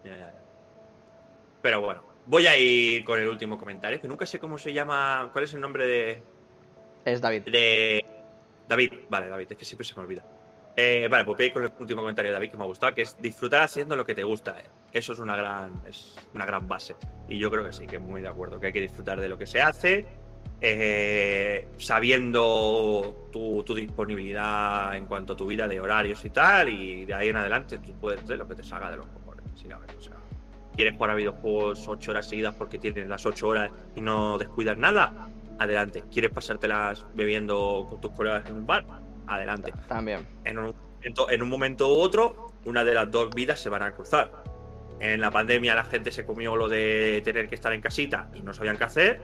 Ya, ya, ya. Pero bueno, voy a ir con el último comentario, que nunca sé cómo se llama. ¿Cuál es el nombre de, Es David. de David? Vale, David, es que siempre se me olvida. Eh, vale, pues voy a ir con el último comentario de David que me ha gustado, que es disfrutar haciendo lo que te gusta. Eso es una gran, es una gran base. Y yo creo que sí, que muy de acuerdo, que hay que disfrutar de lo que se hace, eh, sabiendo tu, tu disponibilidad en cuanto a tu vida de horarios y tal, y de ahí en adelante tú puedes hacer lo que te salga de los cojones. sí, a ver, o sea, ¿Quieres jugar a videojuegos ocho horas seguidas porque tienes las ocho horas y no descuidas nada? Adelante. ¿Quieres pasártelas bebiendo con tus colegas en un bar? Adelante También. en un, momento- en un momento u otro, una de las dos vidas se van a cruzar. En la pandemia la gente se comió lo de tener que estar en casita y no sabían qué hacer.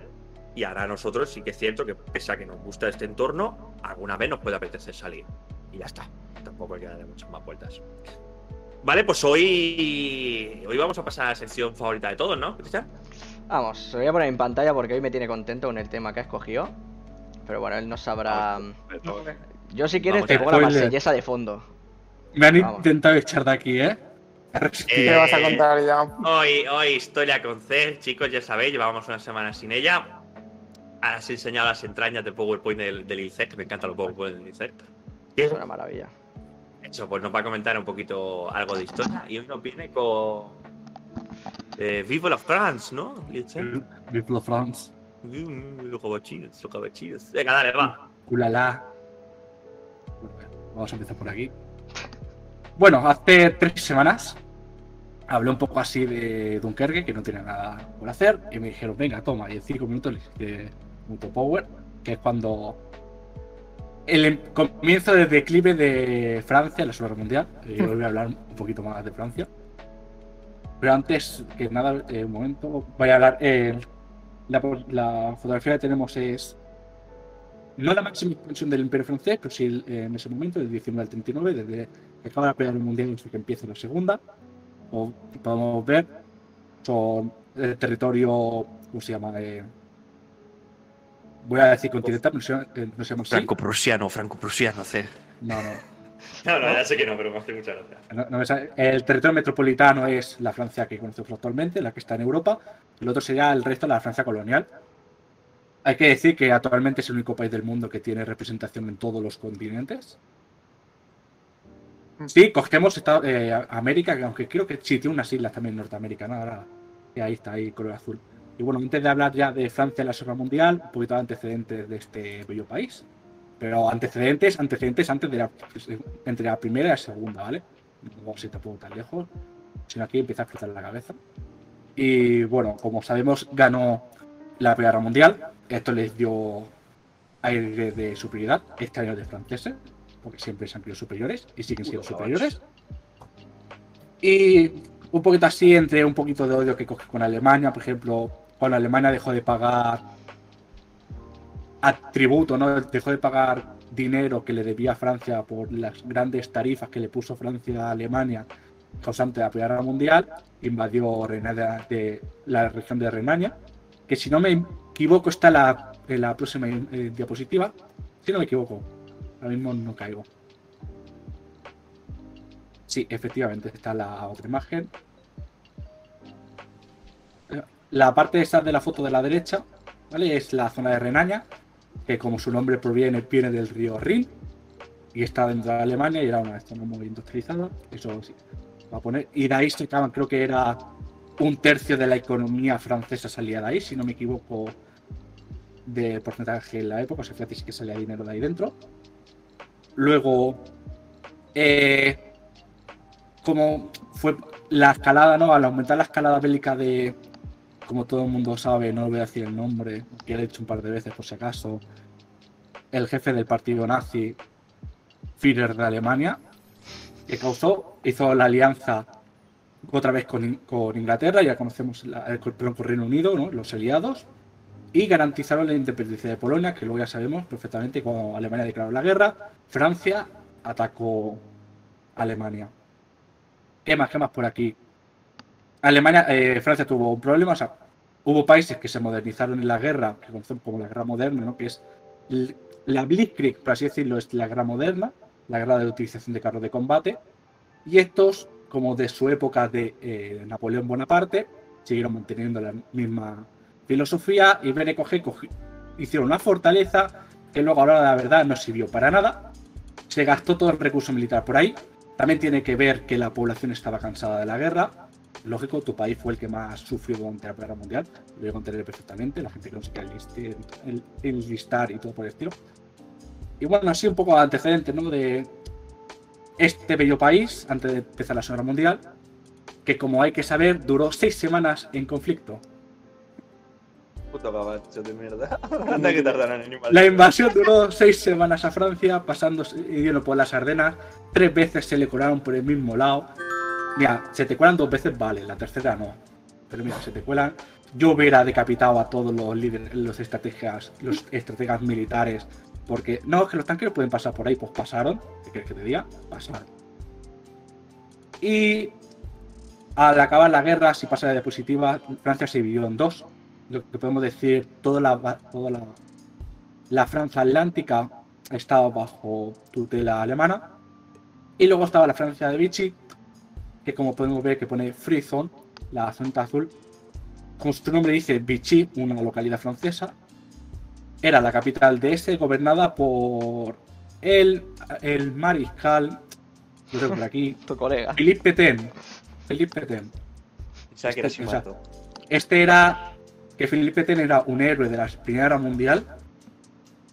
Y ahora nosotros sí que es cierto que pese a que nos gusta este entorno, alguna vez nos puede apetecer salir. Y ya está. Tampoco hay que darle muchas más vueltas. Vale, pues hoy, hoy vamos a pasar a la sección favorita de todos, ¿no, Cristian? Vamos, se lo voy a poner en pantalla porque hoy me tiene contento con el tema que ha escogido. Pero bueno, él no sabrá. Yo, si quieres, Vamos, te pongo la marsellesa de fondo. Me han Vamos. intentado echar de aquí, ¿eh? He resistido. Eh, ¿Qué vas a contar ya? Hoy, hoy historia con C, chicos, ya sabéis, llevábamos una semana sin ella. Has enseñado las entrañas del PowerPoint del, del INSEC, me encantan los PowerPoint del INSEC. Es una maravilla. eso, pues nos va a comentar un poquito algo de historia. Y hoy nos viene con. Eh, Vive la France, ¿no? Vive la France. Mm, Los los. Venga, dale, va. Ulala. Vamos a empezar por aquí. Bueno, hace tres semanas hablé un poco así de Dunkerque, que no tenía nada por hacer, y me dijeron, venga, toma, y en cinco minutos les hice Muto Power, que es cuando el em- comienzo del declive de Francia en la Segunda Guerra Mundial. Y hoy voy a hablar un poquito más de Francia. Pero antes que nada, eh, un momento, voy a hablar. eh, la, la fotografía que tenemos es no la máxima expansión del Imperio francés, pero sí eh, en ese momento, del 19 al 39, desde que acaba la Primera Guerra Mundial hasta que empieza la Segunda. Como podemos ver, son el territorio, ¿cómo se llama? Eh, voy a decir continental, no se llama- eh, no se llama. Franco-prusiano, franco-prusiano, C. No, no. [laughs] No, no, ya sé que no, pero me hace mucha gracia. No, no el territorio metropolitano es la Francia que conocemos actualmente, la que está en Europa. El otro sería el resto de la Francia colonial. Hay que decir que actualmente es el único país del mundo que tiene representación en todos los continentes. Sí, cogemos Estados- eh, América, que aunque creo que sí tiene unas islas también norteamericanas. Ahora, ahí está, ahí color azul. Y bueno, antes de hablar ya de Francia en la Guerra Mundial, un poquito de antecedentes de este bello país. Pero antecedentes, antecedentes antes de la, entre la primera y la segunda, ¿vale? No sé tampoco tan lejos, sino aquí empieza a explotar la cabeza. Y bueno, como sabemos, ganó la Primera Guerra Mundial. Esto les dio aire de superioridad. Este año de franceses, porque siempre se han creído superiores y siguen siendo superiores. Y un poquito así, entre un poquito de odio que coge con Alemania, por ejemplo, cuando Alemania dejó de pagar a tributo, ¿no? Dejó de pagar dinero que le debía a Francia por las grandes tarifas que le puso Francia a Alemania causante de la Primera Guerra Mundial, invadió Renania de la región de Renania, que si no me equivoco está la, en la próxima eh, diapositiva. Si no me equivoco, ahora mismo no caigo. Sí, efectivamente, está la otra imagen. La parte esa de la foto de la derecha, ¿vale? Es la zona de Renania, que como su nombre proviene, viene del río Rin, y está dentro de Alemania y era una zona muy industrializada. Eso sí, va a poner. Y de ahí sacaban, creo que era un tercio de la economía francesa salía de ahí, si no me equivoco, de porcentaje en la época. O sea, fíjate que salía dinero de ahí dentro. Luego, eh, como fue la escalada, ¿no? Al aumentar la escalada bélica de, como todo el mundo sabe, no voy a decir el nombre, que lo he dicho un par de veces por si acaso, el jefe del partido nazi, Führer de Alemania, que causó, hizo la alianza otra vez con, con Inglaterra, ya conocemos la, el, perdón, con Reino Unido, ¿no? los aliados, y garantizaron la independencia de Polonia, que luego ya sabemos perfectamente cuando Alemania declaró la guerra, Francia atacó Alemania. ¿Qué más? ¿Qué más por aquí? Alemania, eh, Francia tuvo un problema, o sea, hubo países que se modernizaron en la guerra, que conocemos como la guerra moderna, ¿no? que es la Blitzkrieg, por así decirlo, es la guerra moderna, la guerra de utilización de carros de combate, y estos, como de su época de eh, Napoleón Bonaparte, siguieron manteniendo la misma filosofía y Bene Coge cogi- hicieron una fortaleza que luego ahora la verdad no sirvió para nada. Se gastó todo el recurso militar por ahí. También tiene que ver que la población estaba cansada de la guerra. Lógico, tu país fue el que más sufrió durante la Guerra Mundial. Lo voy a contar perfectamente. La gente que no se quiere enlistar, y todo por el estilo. Y bueno, así un poco antecedente. De este bello país, antes de empezar la Segunda Mundial, que como hay que saber, duró seis semanas en conflicto. Puto gabacho de mierda. [laughs] [laughs] Anda que tardarán en invadir. La invasión duró seis semanas a Francia, pasando yendo por las Ardenas. Tres veces se le colaron por el mismo lado. Mira, se te cuelan dos veces, vale, la tercera no. Pero mira, se te cuelan. Yo hubiera decapitado a todos los líderes, los estrategas, los estrategas militares. Porque, no, es que los tanques pueden pasar por ahí, pues pasaron. ¿Qué quieres que te diga? Pasaron. Y al acabar la guerra, si pasa la diapositiva, Francia se dividió en dos. Lo que podemos decir, toda la, toda la, la Francia Atlántica estaba bajo tutela alemana. Y luego estaba la Francia de Vichy, que como podemos ver que pone Free Zone, la zona azul. Como su nombre dice, Vichy, una localidad francesa. Era la capital de este, gobernada por el, el mariscal, por aquí, [laughs] Tu colega. Philippe Pétain. Philippe era Este, o sea, Shimato. Este era que Philippe Pétain era un héroe de la Primera Guerra Mundial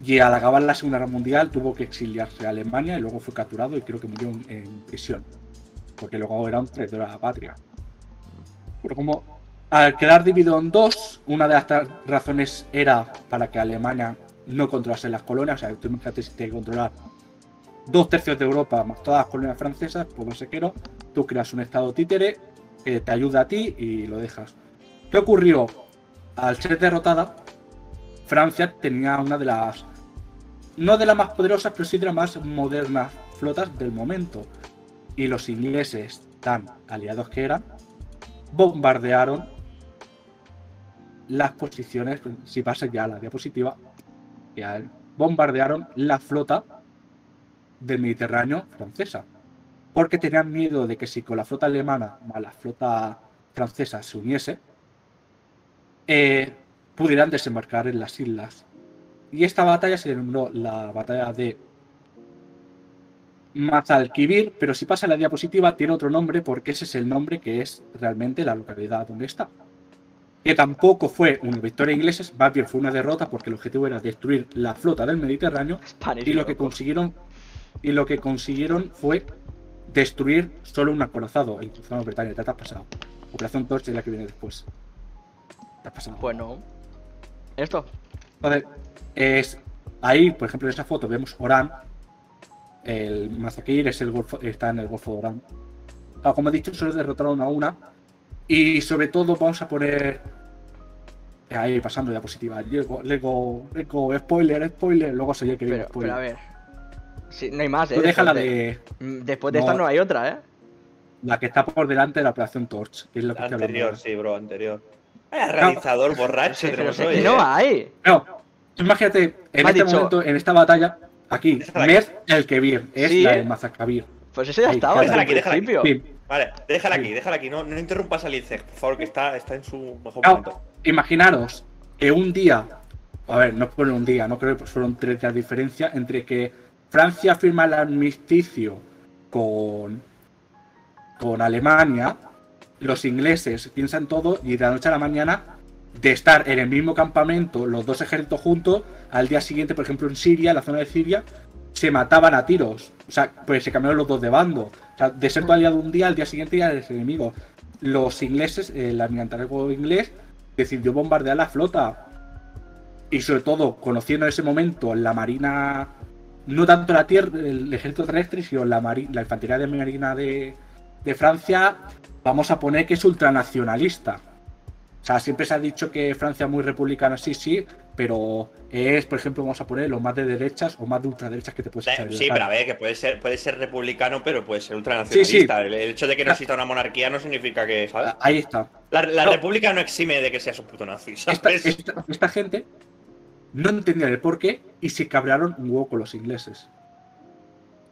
y al acabar la Segunda Guerra Mundial tuvo que exiliarse a Alemania y luego fue capturado y creo que murió en, prisión porque luego era un traidor a la patria. Pero como al quedar dividido en dos, una de las razones era para que Alemania no controlase las colonias, o sea, tiene que controlar dos tercios de Europa más todas las colonias francesas, pues no sé qué, tú creas un estado títere que te ayuda a ti y lo dejas. ¿Qué ocurrió? Al ser derrotada, Francia tenía una de las, no de las más poderosas, pero sí de las más modernas flotas del momento. Y los ingleses, tan aliados que eran, bombardearon las posiciones, si pasa ya a la diapositiva, ya bombardearon la flota del Mediterráneo francesa. Porque tenían miedo de que si con la flota alemana más la flota francesa se uniese, eh, pudieran desembarcar en las islas. Y esta batalla se denominó la batalla de Mazalquivir, pero si pasa la diapositiva tiene otro nombre porque ese es el nombre que es realmente la localidad donde está. Que tampoco fue una victoria inglesa, más bien fue una derrota porque el objetivo era destruir la flota del Mediterráneo y lo que consiguieron y lo que consiguieron fue destruir solo un acorazado el de Bretaña. Te has pasado. Operación Torch es la que viene después. Pues no. Esto. Entonces, es ahí, por ejemplo, en esa foto vemos Orán. El Mazakir es el golfo, está en el Golfo de Orán. Ah, como he dicho, solo derrotaron a una. Y sobre todo vamos a poner. Ahí pasando diapositiva. Lego, Lego, Lego, spoiler, spoiler. Luego se que Pero, spoiler. pero a ver. Sí, no hay más, ¿eh? La de. Mm, Después de No. esta no hay otra, ¿eh? La que está por delante de la Operación Torch, que es lo que estoy hablando Anterior, sí, bro, anterior. Vaya realizador borracho tenemos hoy, que eh. no hay. No, imagínate, en este dicho- momento, en esta batalla, aquí. Mez el Kebir, es Sí. la de Mazakabir. Pues eso ya Ahí, estaba déjala aquí, el déjala aquí. Sí. Vale, déjala Sí. aquí, déjala aquí. No, no interrumpas a Lincec, por favor, que está, está en su mejor No, momento. imaginaros que un día, a ver, no fue un día, no creo que pues fueron tres días de diferencia entre que Francia firma el armisticio con, con Alemania, los ingleses piensan todo y de la noche a la mañana de estar en el mismo campamento, los dos ejércitos juntos, al día siguiente, por ejemplo, en Siria, la zona de Siria, se mataban a tiros. O sea, pues se cambiaron los dos de bando. O sea, de ser tu aliado un día, al día siguiente ya eres enemigo. Los ingleses, el almirantazgo inglés, decidió bombardear la flota. Y sobre todo, conociendo en ese momento la marina, no tanto la tierra, el ejército terrestre, sino la, la infantería de marina de, de Francia, vamos a poner que es ultranacionalista. O sea, siempre se ha dicho que Francia es muy republicana, sí, sí, pero es, por ejemplo, vamos a poner lo más de derechas o más de ultraderechas que te puedes echar. Sí, pero a ver, que puede ser, puede ser republicano, pero puede ser ultranacionalista. Sí, sí. El, el hecho de que no exista una monarquía no significa que, ¿sabes? Ahí está. La, la No. república no exime de que seas un puto nazi, Esta, ¿sabes? esta- esta gente no entendía el porqué y se cabrearon un huevo con los ingleses.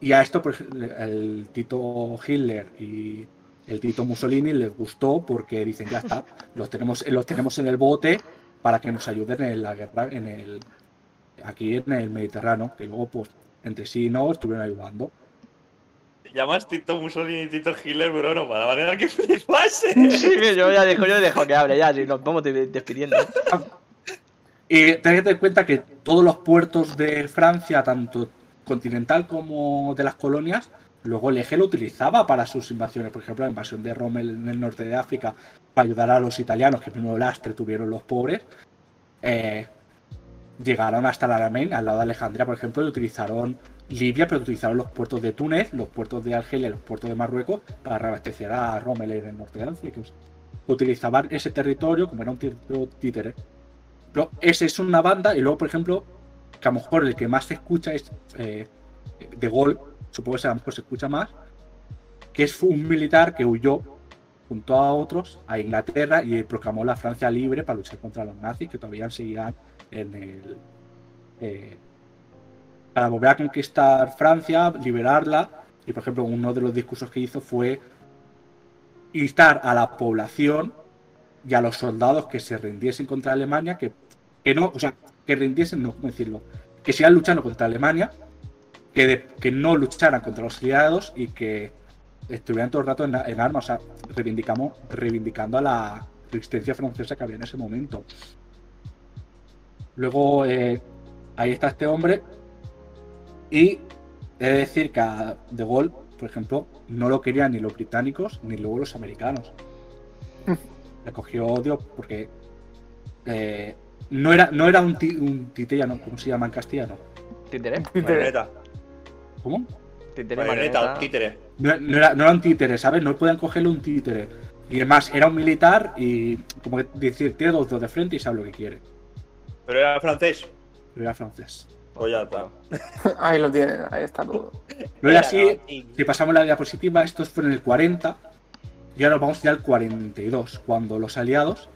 Y a esto, ejemplo, el Tito Hitler y el Tito Mussolini les gustó porque dicen, ya está, [laughs] los tenemos, los tenemos en el bote para que nos ayuden en la guerra en el aquí en el Mediterráneo, que luego pues entre sí no estuvieron ayudando. Llamas Tito Mussolini y Tito Hitler, pero no, para la manera que flipase. [laughs] Sí, yo ya dejo, yo dejo que hable ya, si nos vamos de- despidiendo. [laughs] Y ten que tener en cuenta que todos los puertos de Francia, tanto continental como de las colonias, luego el eje lo utilizaba para sus invasiones. Por ejemplo, la invasión de Rommel en el norte de África para ayudar a los italianos, que primero lastre tuvieron los pobres. eh, llegaron hasta el Alamein, al lado de Alejandría, por ejemplo, y utilizaron Libia, pero utilizaron los puertos de Túnez, los puertos de Argelia los puertos de Marruecos para reabastecer a Rommel en el norte de África. Utilizaban ese territorio como era un títere. Pero esa es una banda, y luego, por ejemplo, que a lo mejor el que más se escucha es eh, De Gaulle, supongo que a lo mejor se escucha más, que es un militar que huyó junto a otros a Inglaterra y proclamó la Francia libre para luchar contra los nazis que todavía seguían en el. eh, para volver a conquistar Francia, liberarla. Y por ejemplo, uno de los discursos que hizo fue instar a la población y a los soldados que se rindiesen contra Alemania, que, que no, o sea, que rindiesen, no, ¿cómo decirlo? Que sigan luchando contra Alemania, que, de- que no lucharan contra los aliados y que estuvieran todo el rato en, en armas, o sea, reivindicamos, reivindicando a la resistencia francesa que había en ese momento. Luego, eh, ahí está este hombre, y he de decir que a De Gaulle, por ejemplo, no lo querían ni los británicos ni luego los americanos. Le cogió odio porque eh, no, era, no era un, ti- un titellano, ¿cómo se llama en castellano? Títere, Marioneta. ¿Cómo? títere, Marioneta marioneta. títere. No, no era, no era un títere, ¿sabes? No podían cogerle un títere. Y además, era un militar y, como que decir, tiene dos dedos de frente y sabe lo que quiere. Pero era francés. Pero era francés. Pues ya está. [laughs] Ahí lo tienen, ahí está todo. Luego así, y- si pasamos la diapositiva, esto fue en el 40 y ahora vamos ya al 42, cuando los aliados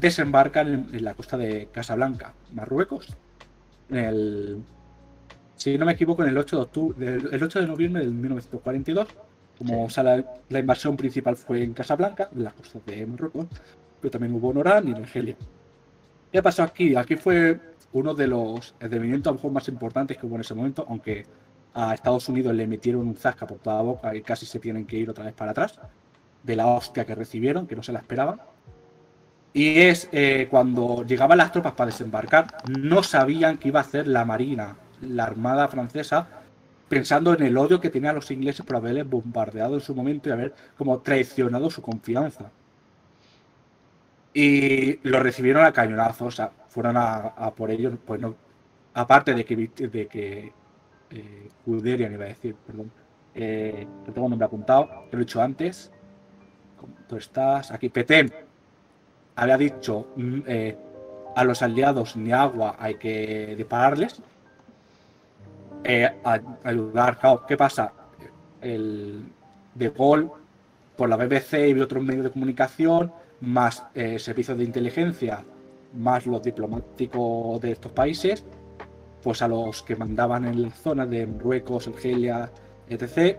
desembarcan en, en la costa de Casablanca, Marruecos, en el, si no me equivoco, en el 8 de, octubre, el 8 de noviembre del 1942. Como o sea, la, la invasión principal fue en Casablanca, en las costas de Marruecos, pero también hubo en Orán y en Argelia. ¿Qué pasó aquí? Aquí fue uno de los advenimientos a lo mejor más importantes que hubo en ese momento, aunque a Estados Unidos le metieron un zasca por toda la boca y casi se tienen que ir otra vez para atrás de la hostia que recibieron, que no se la esperaban. Y es eh, cuando llegaban las tropas para desembarcar, no sabían qué iba a hacer la Marina, la Armada francesa, pensando en el odio que tenían los ingleses por haberles bombardeado en su momento y haber como traicionado su confianza. Y lo recibieron a cañonazos, o sea, fueron a, por ellos, pues no, aparte de que, de que eh, iba a decir, perdón, eh, tengo nombre apuntado, lo he dicho antes, ¿Cómo tú estás aquí, Petén, había dicho mm, eh, a los aliados ni agua hay que dispararles, eh, ayudar, ¿qué pasa? El de Gaulle, por la BBC y otros medios de comunicación, más eh, servicios de inteligencia, más los diplomáticos de estos países, pues a los que mandaban en las zonas de Marruecos, Argelia, etc.,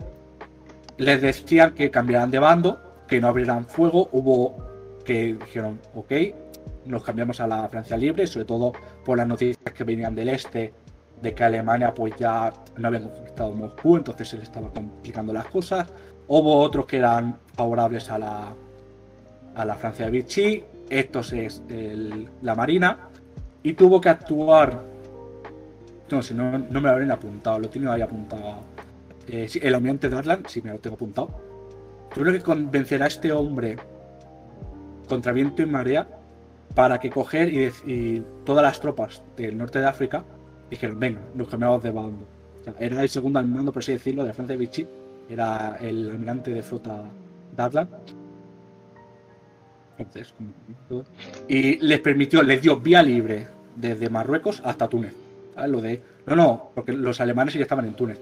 les decían que cambiaran de bando, que no abrieran fuego. Hubo que dijeron, ok, nos cambiamos a la Francia libre, sobre todo por las noticias que venían del este, de que Alemania pues ya no había conquistado Moscú, entonces se le estaba complicando las cosas. Hubo otros que eran favorables a la, a la Francia de Vichy, estos es el- la Marina, y tuvo que actuar. No sé, no, no me lo habían apuntado, lo tengo ahí apuntado. Eh, el almirante Darlan, sí me lo tengo apuntado. Tuvo que convencer a este hombre contra viento y marea para que coger y, todas las tropas del norte de África dijeron, venga, nos cambiamos de bando. O sea, era el segundo al mando, por así decirlo, de Francia de Vichy, era el almirante de flota Darlan. Entonces, y les permitió, les dio vía libre desde Marruecos hasta Túnez. ¿sabes? Lo de, no, no, porque los alemanes ya estaban en Túnez.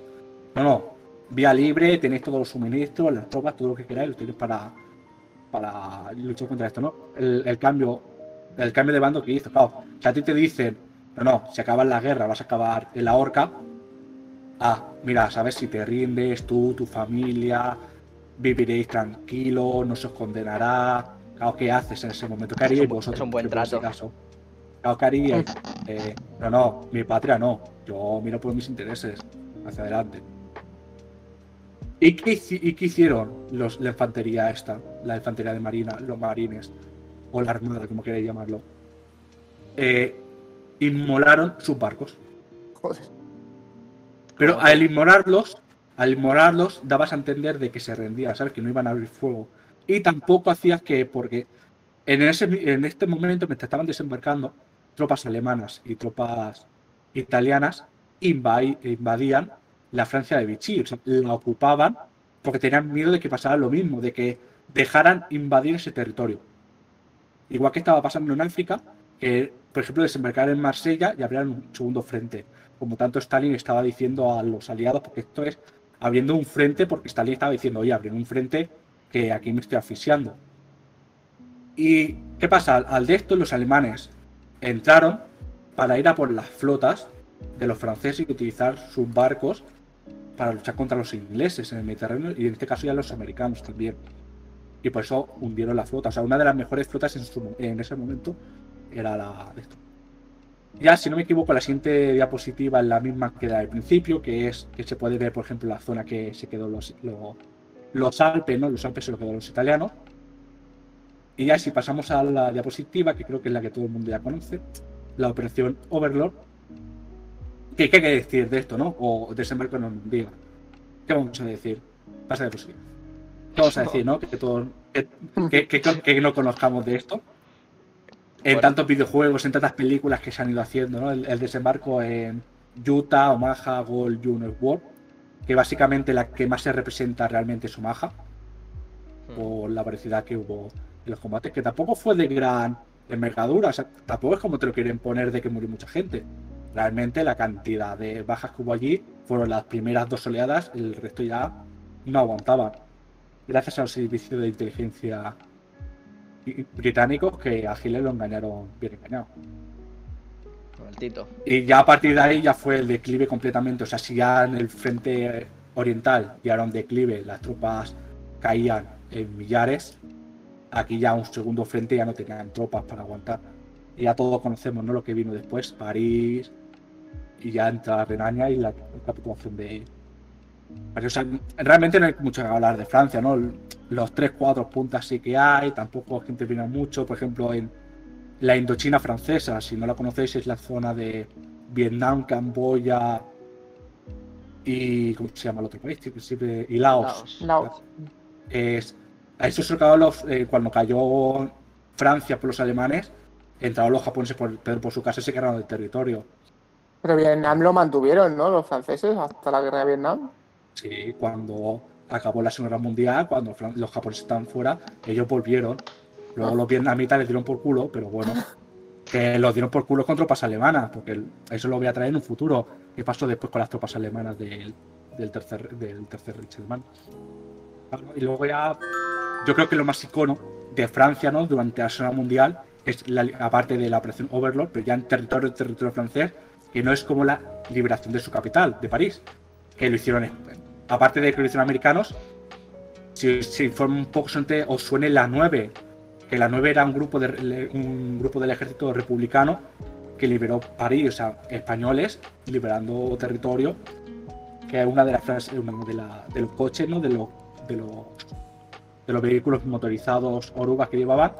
No, no, vía libre, tenéis todos los suministros, las tropas, todo lo que queráis, lo tenéis para, para luchar contra esto, ¿no? El, el cambio, el cambio de bando que hizo, claro, si a ti te dicen, no, no, si acabas la guerra vas a acabar en la horca, ah, mira, sabes, si te rindes, tú, tu familia, viviréis tranquilo, no se os condenará. Claro, ¿qué haces en ese momento? ¿Qué haríais vosotros? es un buen trato. caso? Claro, ¿qué haríais? Eh, no, no, mi patria no. Yo miro por mis intereses. Hacia adelante. ¿Y qué, y qué hicieron los, la infantería esta? La infantería de marina, los marines. O la armada, como queréis llamarlo. Eh, inmolaron sus barcos. Joder. Pero al inmolarlos, al inmolarlos, dabas a entender de que se rendían, ¿sabes? Que no iban a abrir fuego. Y tampoco hacías que, porque en, ese, en este momento, mientras estaban desembarcando, tropas alemanas y tropas italianas invadían la Francia de Vichy. O sea, la ocupaban porque tenían miedo de que pasara lo mismo, de que dejaran invadir ese territorio. Igual que estaba pasando en África, que, por ejemplo, desembarcar en Marsella y abrir un segundo frente como tanto Stalin estaba diciendo a los aliados, porque esto es abriendo un frente, porque Stalin estaba diciendo, oye, abriendo un frente que aquí me estoy asfixiando. ¿Y qué pasa? Al de esto, los alemanes entraron para ir a por las flotas de los franceses y utilizar sus barcos para luchar contra los ingleses en el Mediterráneo y en este caso ya los americanos también. Y por eso hundieron la flota. O sea, una de las mejores flotas en, su- en ese momento era la de esto. Ya, si no me equivoco, la siguiente diapositiva es la misma que la del principio, que es que se puede ver, por ejemplo, la zona que se quedó los, los, los Alpes, ¿no? Los Alpes se lo quedó los italianos. Y ya si pasamos a la diapositiva, que creo que es la que todo el mundo ya conoce, la operación Overlord. ¿Qué, qué hay que decir de esto, no? O desembarco en Normandía. ¿Qué vamos a decir? Pasa de posible. ¿Qué vamos a decir, no? Que, todo, que, que- no conozcamos de esto. En Bueno. tantos videojuegos, en tantas películas que se han ido haciendo, ¿no? El, el desembarco en Utah, Omaha, Gold, Junior World, que básicamente la que más se representa realmente es Omaha, por la variedad que hubo en los combates, que tampoco fue de gran envergadura, o sea, tampoco es como te lo quieren poner de que murió mucha gente. Realmente la cantidad de bajas que hubo allí fueron las primeras dos oleadas, el resto ya no aguantaban. Gracias a los servicios de inteligencia británicos que a Hitler lo engañaron bien engañado. El Tito. Y ya a partir de ahí ya fue el declive completamente. O sea, si ya en el frente oriental ya era un declive, las tropas caían en millares, aquí ya un segundo frente ya no tenían tropas para aguantar. Y ya todos conocemos ¿no? lo que vino después, París, y ya entra Renania y la capitulación de... Pero, o sea, realmente no hay mucho que hablar de Francia, ¿no? Los tres, cuatro puntas sí que hay, tampoco es que intervienen mucho, por ejemplo, en la Indochina francesa, si no la conocéis, es la zona de Vietnam, Camboya y. ¿Cómo se llama el otro país? Siempre- y Laos. Laos. Laos. Es, a eso se lo los, eh, cuando cayó Francia por los alemanes, entraron los japoneses por, pero por su casa y se quedaron del territorio. Pero Vietnam lo mantuvieron, ¿no? Los franceses hasta la guerra de Vietnam. Sí, cuando acabó la Segunda Guerra Mundial, cuando los japoneses estaban fuera, ellos volvieron. Luego los vietnamitas les dieron por culo, pero bueno, [laughs] que los dieron por culo con tropas alemanas, porque eso lo voy a traer en un futuro. ¿Qué pasó después con las tropas alemanas del, del tercer del tercer Reich alemán? Y luego ya, yo creo que lo más icono de Francia, ¿no? Durante la Segunda Mundial, es la, aparte de la operación Overlord, pero ya en territorio, territorio francés, que no es como la liberación de su capital, de París, que lo hicieron, aparte de que lo hicieron americanos, si se informa un poco os suene la 9, que la 9 era un grupo, de, un grupo del ejército republicano que liberó París, o sea, españoles liberando territorio, que es una de las frases, una de los coches, ¿no? de, los, de, los, de los vehículos motorizados orugas que llevaban.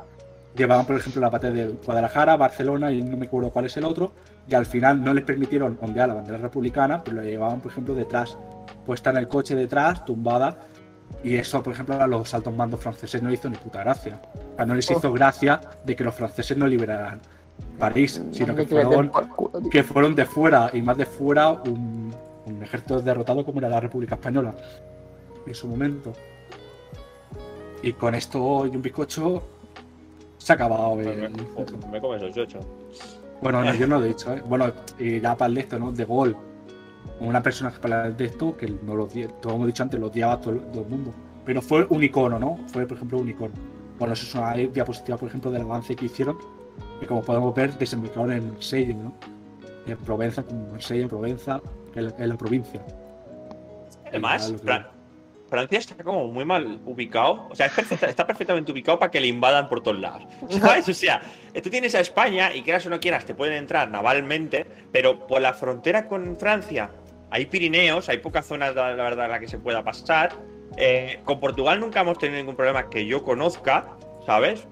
Llevaban, por ejemplo, la parte de Guadalajara, Barcelona y no me acuerdo cuál es el otro, y al final no les permitieron ondear la bandera republicana, pero la llevaban, por ejemplo, detrás, puesta en el coche detrás, tumbada, y eso, por ejemplo, a los altos mandos franceses no les hizo ni puta gracia. O sea, no les Oh. hizo gracia de que los franceses no liberaran París, sino que fueron, que fueron de fuera, y más de fuera, un, un ejército derrotado como era la República Española en su momento. Y con esto y un bizcocho, Se ha acabado Me, el. me come esos ocho. Bueno, yo no lo he dicho, ¿eh? Bueno, eh, ya para el de esto, ¿no? De gol. Una persona para el de esto, que no lo todos hemos dicho antes, lo odiaba todo, todo, el mundo. Pero fue un icono, ¿no? Fue, por ejemplo, un icono. Bueno, eso es una diapositiva, por ejemplo, del avance que hicieron. Que como podemos ver, desembocaron en Seiden, ¿no? En Provenza, como en Seiden, Provenza, en, la provincia. Además, Fran, Francia está como muy mal ubicado. O sea, es perfecta- está perfectamente ubicado para que le invadan por todos lados. [laughs] ¿Sabes? O sea, tú tienes a España y quieras o no quieras, te pueden entrar navalmente, pero por la frontera con Francia hay Pirineos, hay pocas zonas, la, la verdad, en la que se pueda pasar. Eh, con Portugal nunca hemos tenido ningún problema que yo conozca, ¿sabes?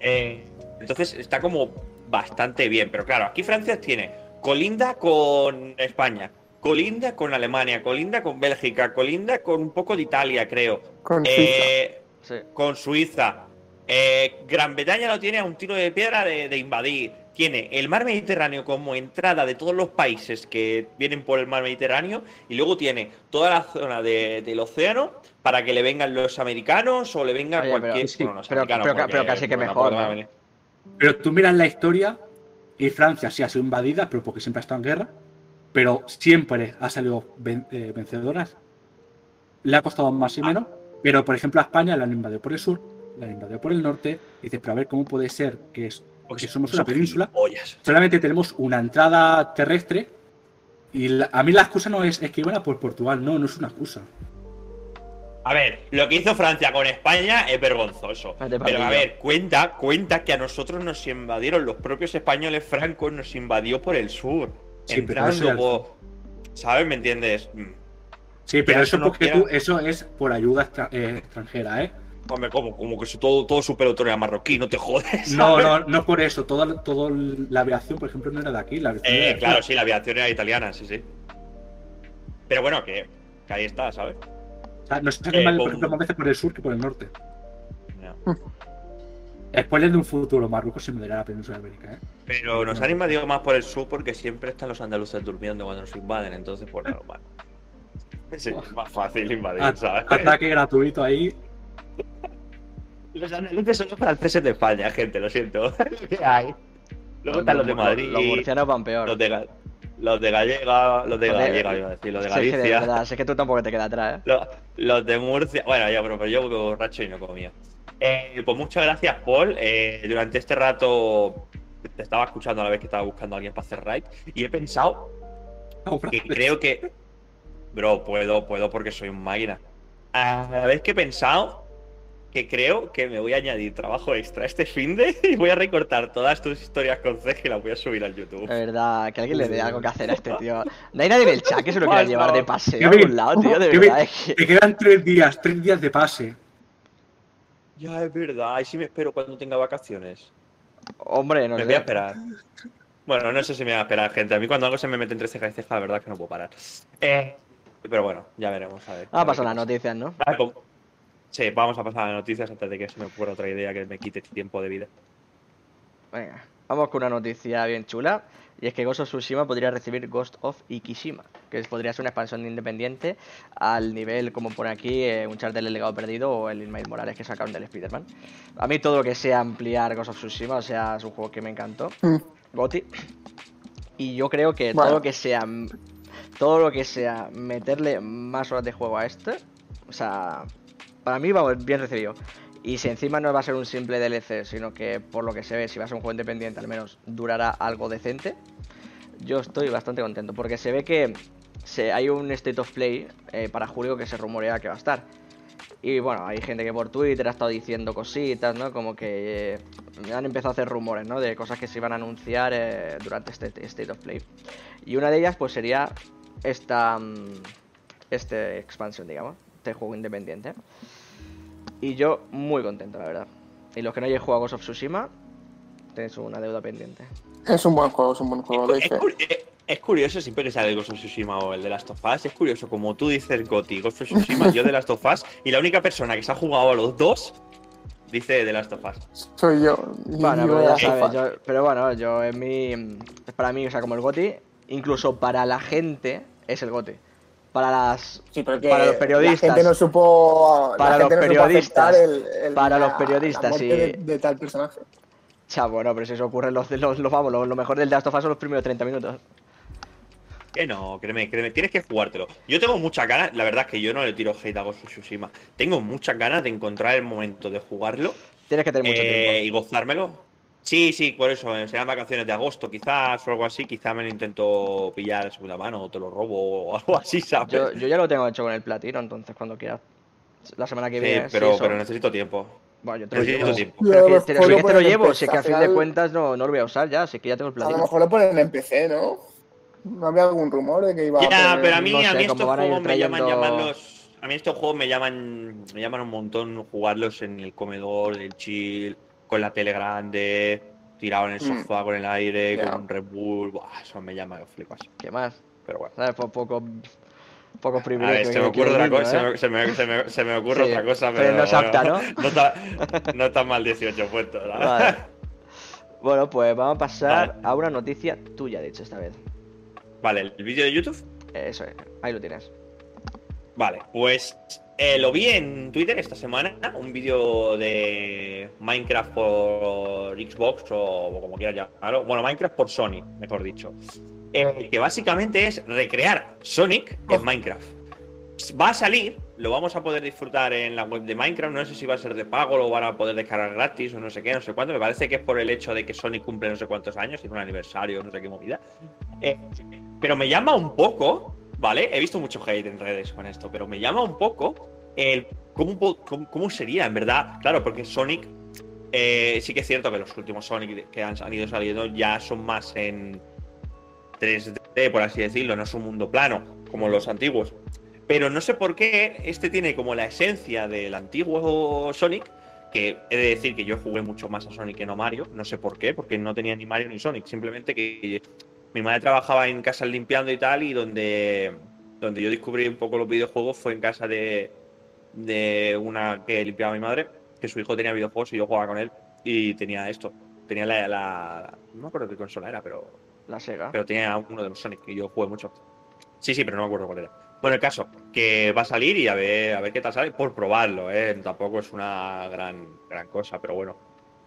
Eh, entonces está como bastante bien. Pero claro, aquí Francia tiene colinda con España, colinda con Alemania, colinda con Bélgica, colinda con un poco de Italia, creo. Con Suiza. Eh, Sí. con Suiza. Eh, Gran Bretaña lo tiene a un tiro de piedra de, de invadir. Tiene el mar Mediterráneo como entrada de todos los países que vienen por el mar Mediterráneo y luego tiene toda la zona de- del océano para que le vengan los americanos o le vengan Oye, cualquier... pero- sí, bueno, los pero- americanos, pero- casi que mejor. Pero tú miras la historia y Francia sí ha sido invadida, pero porque siempre ha estado en guerra. Pero siempre ha salido ven- eh, vencedoras. Le ha costado más y menos. Pero, por ejemplo, a España la han invadido por el sur, la han invadido por el norte. Y dices, pero a ver, ¿cómo puede ser que, es, Porque que somos una península? Solamente tenemos una entrada terrestre. Y la- a mí la excusa no es, es que iban a por Portugal. No, no es una excusa. A ver, lo que hizo Francia con España es vergonzoso. Pero a ver, cuenta, cuenta que a nosotros nos invadieron los propios españoles francos, nos invadió por el sur. Sí, pero eso entrando por. ¿Sabes? ¿Me entiendes? Mm. Sí, pero eso porque quiera- tú, eso es por ayuda extra- eh, extranjera, ¿eh? Hombre, como, como que todo, todo su pelotón era marroquí, no te jodes. No, ¿sabes? no, no por eso. Toda, toda la aviación, por ejemplo, no era de aquí. La aviación Eh, claro, sí, la aviación era italiana, sí, sí. Pero bueno, que, que ahí está, ¿sabes? O sea, nos sacan Eh, mal, por con- ejemplo, más veces por el sur que por el norte. [laughs] Spoiler de un futuro, Marruecos se mudará a la península ibérica, ¿eh? Pero nos han invadido más por el sur porque siempre están los andaluces durmiendo cuando nos invaden, entonces pues normal. [laughs] Sí, es más fácil invadir, ¿sabes? Ataque gratuito ahí. Los andaluces son los franceses de España, gente, lo siento. [laughs] ¿Qué hay? Luego están los de Madrid, Los murcianos van peor. los de, Ga- los de Gallega, los de Gallega, iba a decir, los de Sí, es que de Galicia, verdad, es que tú tampoco te quedas atrás, ¿eh? [laughs] los, los de Murcia. Bueno, yo, pero, pero yo borracho y no comía. Eh, pues muchas gracias, Paul. Eh, durante este rato te estaba escuchando a la vez que estaba buscando a alguien para hacer raid y he pensado que creo que. Bro, puedo, puedo porque soy un máquina. A la vez que he pensado que creo que me voy a añadir trabajo extra este fin de [laughs] y voy a recortar todas tus historias con CG y las voy a subir al YouTube. De verdad, que alguien le dé algo que hacer a este tío. No hay nadie en el chat que se lo quiera [laughs] llevar de paseo a algún lado, tío, de verdad. Es que... Te quedan tres días, tres días de pase. Ya, es verdad. Ahí sí me espero cuando tenga vacaciones. Hombre, no me voy a esperar. Bueno, no sé si me va a esperar, gente. A mí cuando algo se me mete entre ceja y ceja, la verdad es que no puedo parar. Eh, pero bueno, ya veremos. A ver, Ah, a ver pasan las noticias, ¿no? Vale, pues- Sí, vamos a pasar a las noticias antes de que se me ocurra otra idea que me quite tiempo de vida. Venga, vamos con una noticia bien chula. Y es que Ghost of Tsushima podría recibir Ghost of Ikishima, que podría ser una expansión independiente al nivel, como pone aquí, eh, un charter del legado perdido o el Miles Morales que sacaron del Spider-Man. A mí todo lo que sea ampliar Ghost of Tsushima, o sea, es un juego que me encantó. Mm. Goti. Y yo creo que Bueno. todo lo que sea todo lo que sea meterle más horas de juego a este, o sea, para mí va bien recibido. Y si encima no va a ser un simple DLC, sino que por lo que se ve, si va a ser un juego independiente, al menos durará algo decente, yo estoy bastante contento. Porque se ve que hay un State of Play eh, para julio que se rumorea que va a estar. Y bueno, hay gente que por Twitter ha estado diciendo cositas, ¿no? Como que eh, han empezado a hacer rumores, ¿no? De cosas que se iban a anunciar eh, durante este State of Play. Y una de ellas, pues sería esta. mm, Este expansión, digamos. Este juego independiente. Y yo muy contento, la verdad. Y los que no hayáis jugado a Ghost of Tsushima, tenéis una deuda pendiente. Es un buen juego, es un buen juego. Es, doy es curioso, siempre que sale el Ghost of Tsushima o el de Last of Us, es curioso, como tú dices Goti, Ghost of Tsushima, yo de Last of Us, y la única persona que se ha jugado a los dos dice de Last of Us. Soy yo. Bueno, pero ya sabes, yo- pero bueno, yo en mi. Es para mí, o sea, como el GOTI, incluso para la gente es el GOTI. Para las. Sí, porque Para los periodistas. La gente no supo. Para los no periodistas. el- el- Para los periodistas, sí. de, de tal personaje. Cha, bueno, pero si eso ocurre, los, los, los- vamos, lo, lo mejor del Last of Us son los primeros 30 minutos. Que no, créeme, créeme, tienes que jugártelo. Yo tengo muchas ganas, la verdad es que yo no le tiro hate a Ghost of Tsushima. Tengo muchas ganas de encontrar el momento de jugarlo Tienes que tener mucho eh, tiempo. y gozármelo. Sí, sí, por eso, eh, serán vacaciones de agosto quizás o algo así, quizás me lo intento pillar de segunda mano o te lo robo o [laughs] algo así, ¿sabes? Yo, yo ya lo tengo hecho con el platino, entonces cuando quieras. La semana que sí, viene. pero, eso. pero necesito tiempo. Bueno, yo te lo necesito llevo. tiempo. Pero que, lo te, lo que te lo ponen en llevo, si es que a al fin de cuentas no, no lo voy a usar ya, si es que ya tengo el A lo platino. mejor lo ponen en PC, ¿no? ¿No había algún rumor de que iba a Ya, pero a mí, no a mí estos juegos me llaman llamarlos. A mí estos juegos me llaman, me llaman un montón jugarlos en el comedor, del chill, con la tele grande, tirado en el Mm. sofá con el aire, con un Red Bull. Buah, eso me llama, flipas. ¿Qué más? Pero bueno. ¿Sabes? Po- Poco, poco A privilegio. ver, se me ocurre otra cosa, se me, ocurre otra cosa, pero no es apta, ¿no? [laughs] No está, no está mal 18 puestos, ¿no? Vale. Bueno, pues vamos a pasar Vale. a una noticia tuya, de hecho, esta vez. Vale, el vídeo de YouTube. Eso es, ahí lo tienes. Vale, pues eh, lo vi en Twitter esta semana, un vídeo de Minecraft por Xbox o como quieras llamarlo. Bueno, Minecraft por Sony, mejor dicho. Eh, que básicamente es recrear Sonic en. Minecraft. Va a salir, lo vamos a poder disfrutar en la web de Minecraft. No sé si va a ser de pago, lo van a poder descargar gratis o no sé qué, no sé cuánto. Me parece que es por el hecho de que Sonic cumple no sé cuántos años, tiene un aniversario, no sé qué movida. Eh, pero me llama un poco, ¿vale? He visto mucho hate en redes con esto, pero me llama un poco el cómo, cómo, cómo sería, en verdad. Claro, porque Sonic, eh, sí que es cierto que los últimos Sonic que han, han ido saliendo ya son más en 3D, por así decirlo, no es un mundo plano como los antiguos. Pero no sé por qué este tiene como la esencia del antiguo Sonic, que he de decir que yo jugué mucho más a Sonic que no a Mario, no sé por qué, porque no tenía ni Mario ni Sonic, simplemente que mi madre trabajaba en casas limpiando y tal, y donde, donde yo descubrí un poco los videojuegos fue en casa de, de una que limpiaba mi madre, que su hijo tenía videojuegos y yo jugaba con él, y tenía esto, tenía la, la- no me acuerdo qué consola era, pero La Sega. pero tenía uno de los Sonic y yo jugué mucho. Sí, sí, pero no me acuerdo cuál era. Bueno, el caso, que va a salir y a ver, a ver qué tal sale, por probarlo, ¿eh? Tampoco es una gran, gran cosa, pero bueno,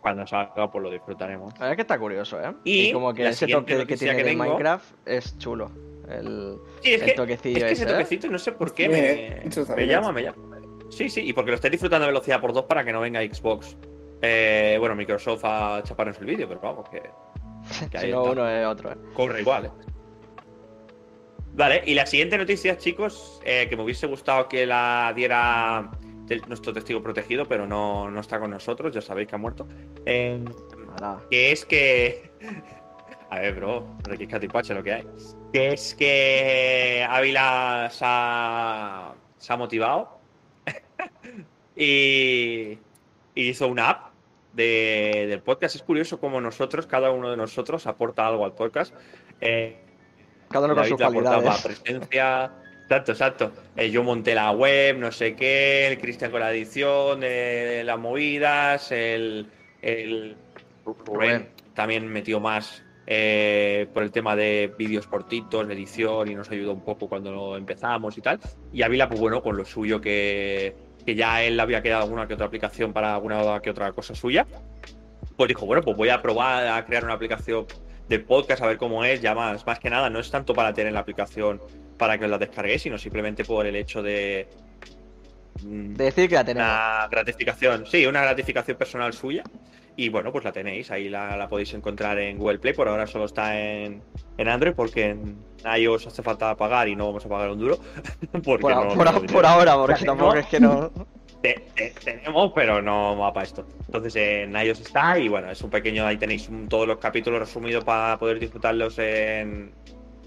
cuando salga pues lo disfrutaremos. La verdad es que está curioso, ¿eh? Y como que ese toque que tiene que de Minecraft es chulo. El, Sí, es el que, toquecillo es que ese ese, ¿eh? toquecito no sé por qué me, está me llama, me llama. Sí, sí, y porque lo estáis disfrutando a velocidad por dos para que no venga Xbox. Eh, bueno, Microsoft a chaparnos el vídeo, pero vamos, que, [laughs] que ahí Si no está. uno es otro, ¿eh? Corre igual, ¿eh? Vale, y la siguiente noticia, chicos, eh, que me hubiese gustado que la diera nuestro testigo protegido, pero no, no está con nosotros, ya sabéis que ha muerto. Eh, Ala. que es que. [laughs] A ver, bro, Requis Catipache lo que hay. Que es que Ávila se ha, se ha motivado [laughs] y, y hizo una app de- del podcast. Es curioso cómo nosotros, cada uno de nosotros, aporta algo al podcast. Eh, Cada uno con cualidades. presencia. Exacto, exacto. Eh, yo monté la web, no sé qué, el Cristian con la edición, eh, las movidas, el, el Rubén también metió más eh, por el tema de vídeos cortitos, de edición y nos ayudó un poco cuando empezamos y tal. Y Ávila, pues bueno, con lo suyo que, que ya él había quedado alguna que otra aplicación para alguna que otra cosa suya, pues dijo, bueno, pues voy a probar a crear una aplicación de podcast a ver cómo es, ya más, más que nada, no es tanto para tener la aplicación para que os la descarguéis, sino simplemente por el hecho de mm, De decir que la tenemos. una gratificación, sí, una gratificación personal suya. Y bueno, pues la tenéis, ahí la, la podéis encontrar en Google Play, por ahora solo está en, en Android porque en iOS hace falta pagar y no vamos a pagar un duro. [laughs] Porque Por, no- a- no por por ahora, porque [laughs] tampoco es que no. Te- te- tenemos, pero no va para esto. Entonces en iOS está y bueno, es un pequeño, ahí tenéis un- todos los capítulos resumidos para poder disfrutarlos en,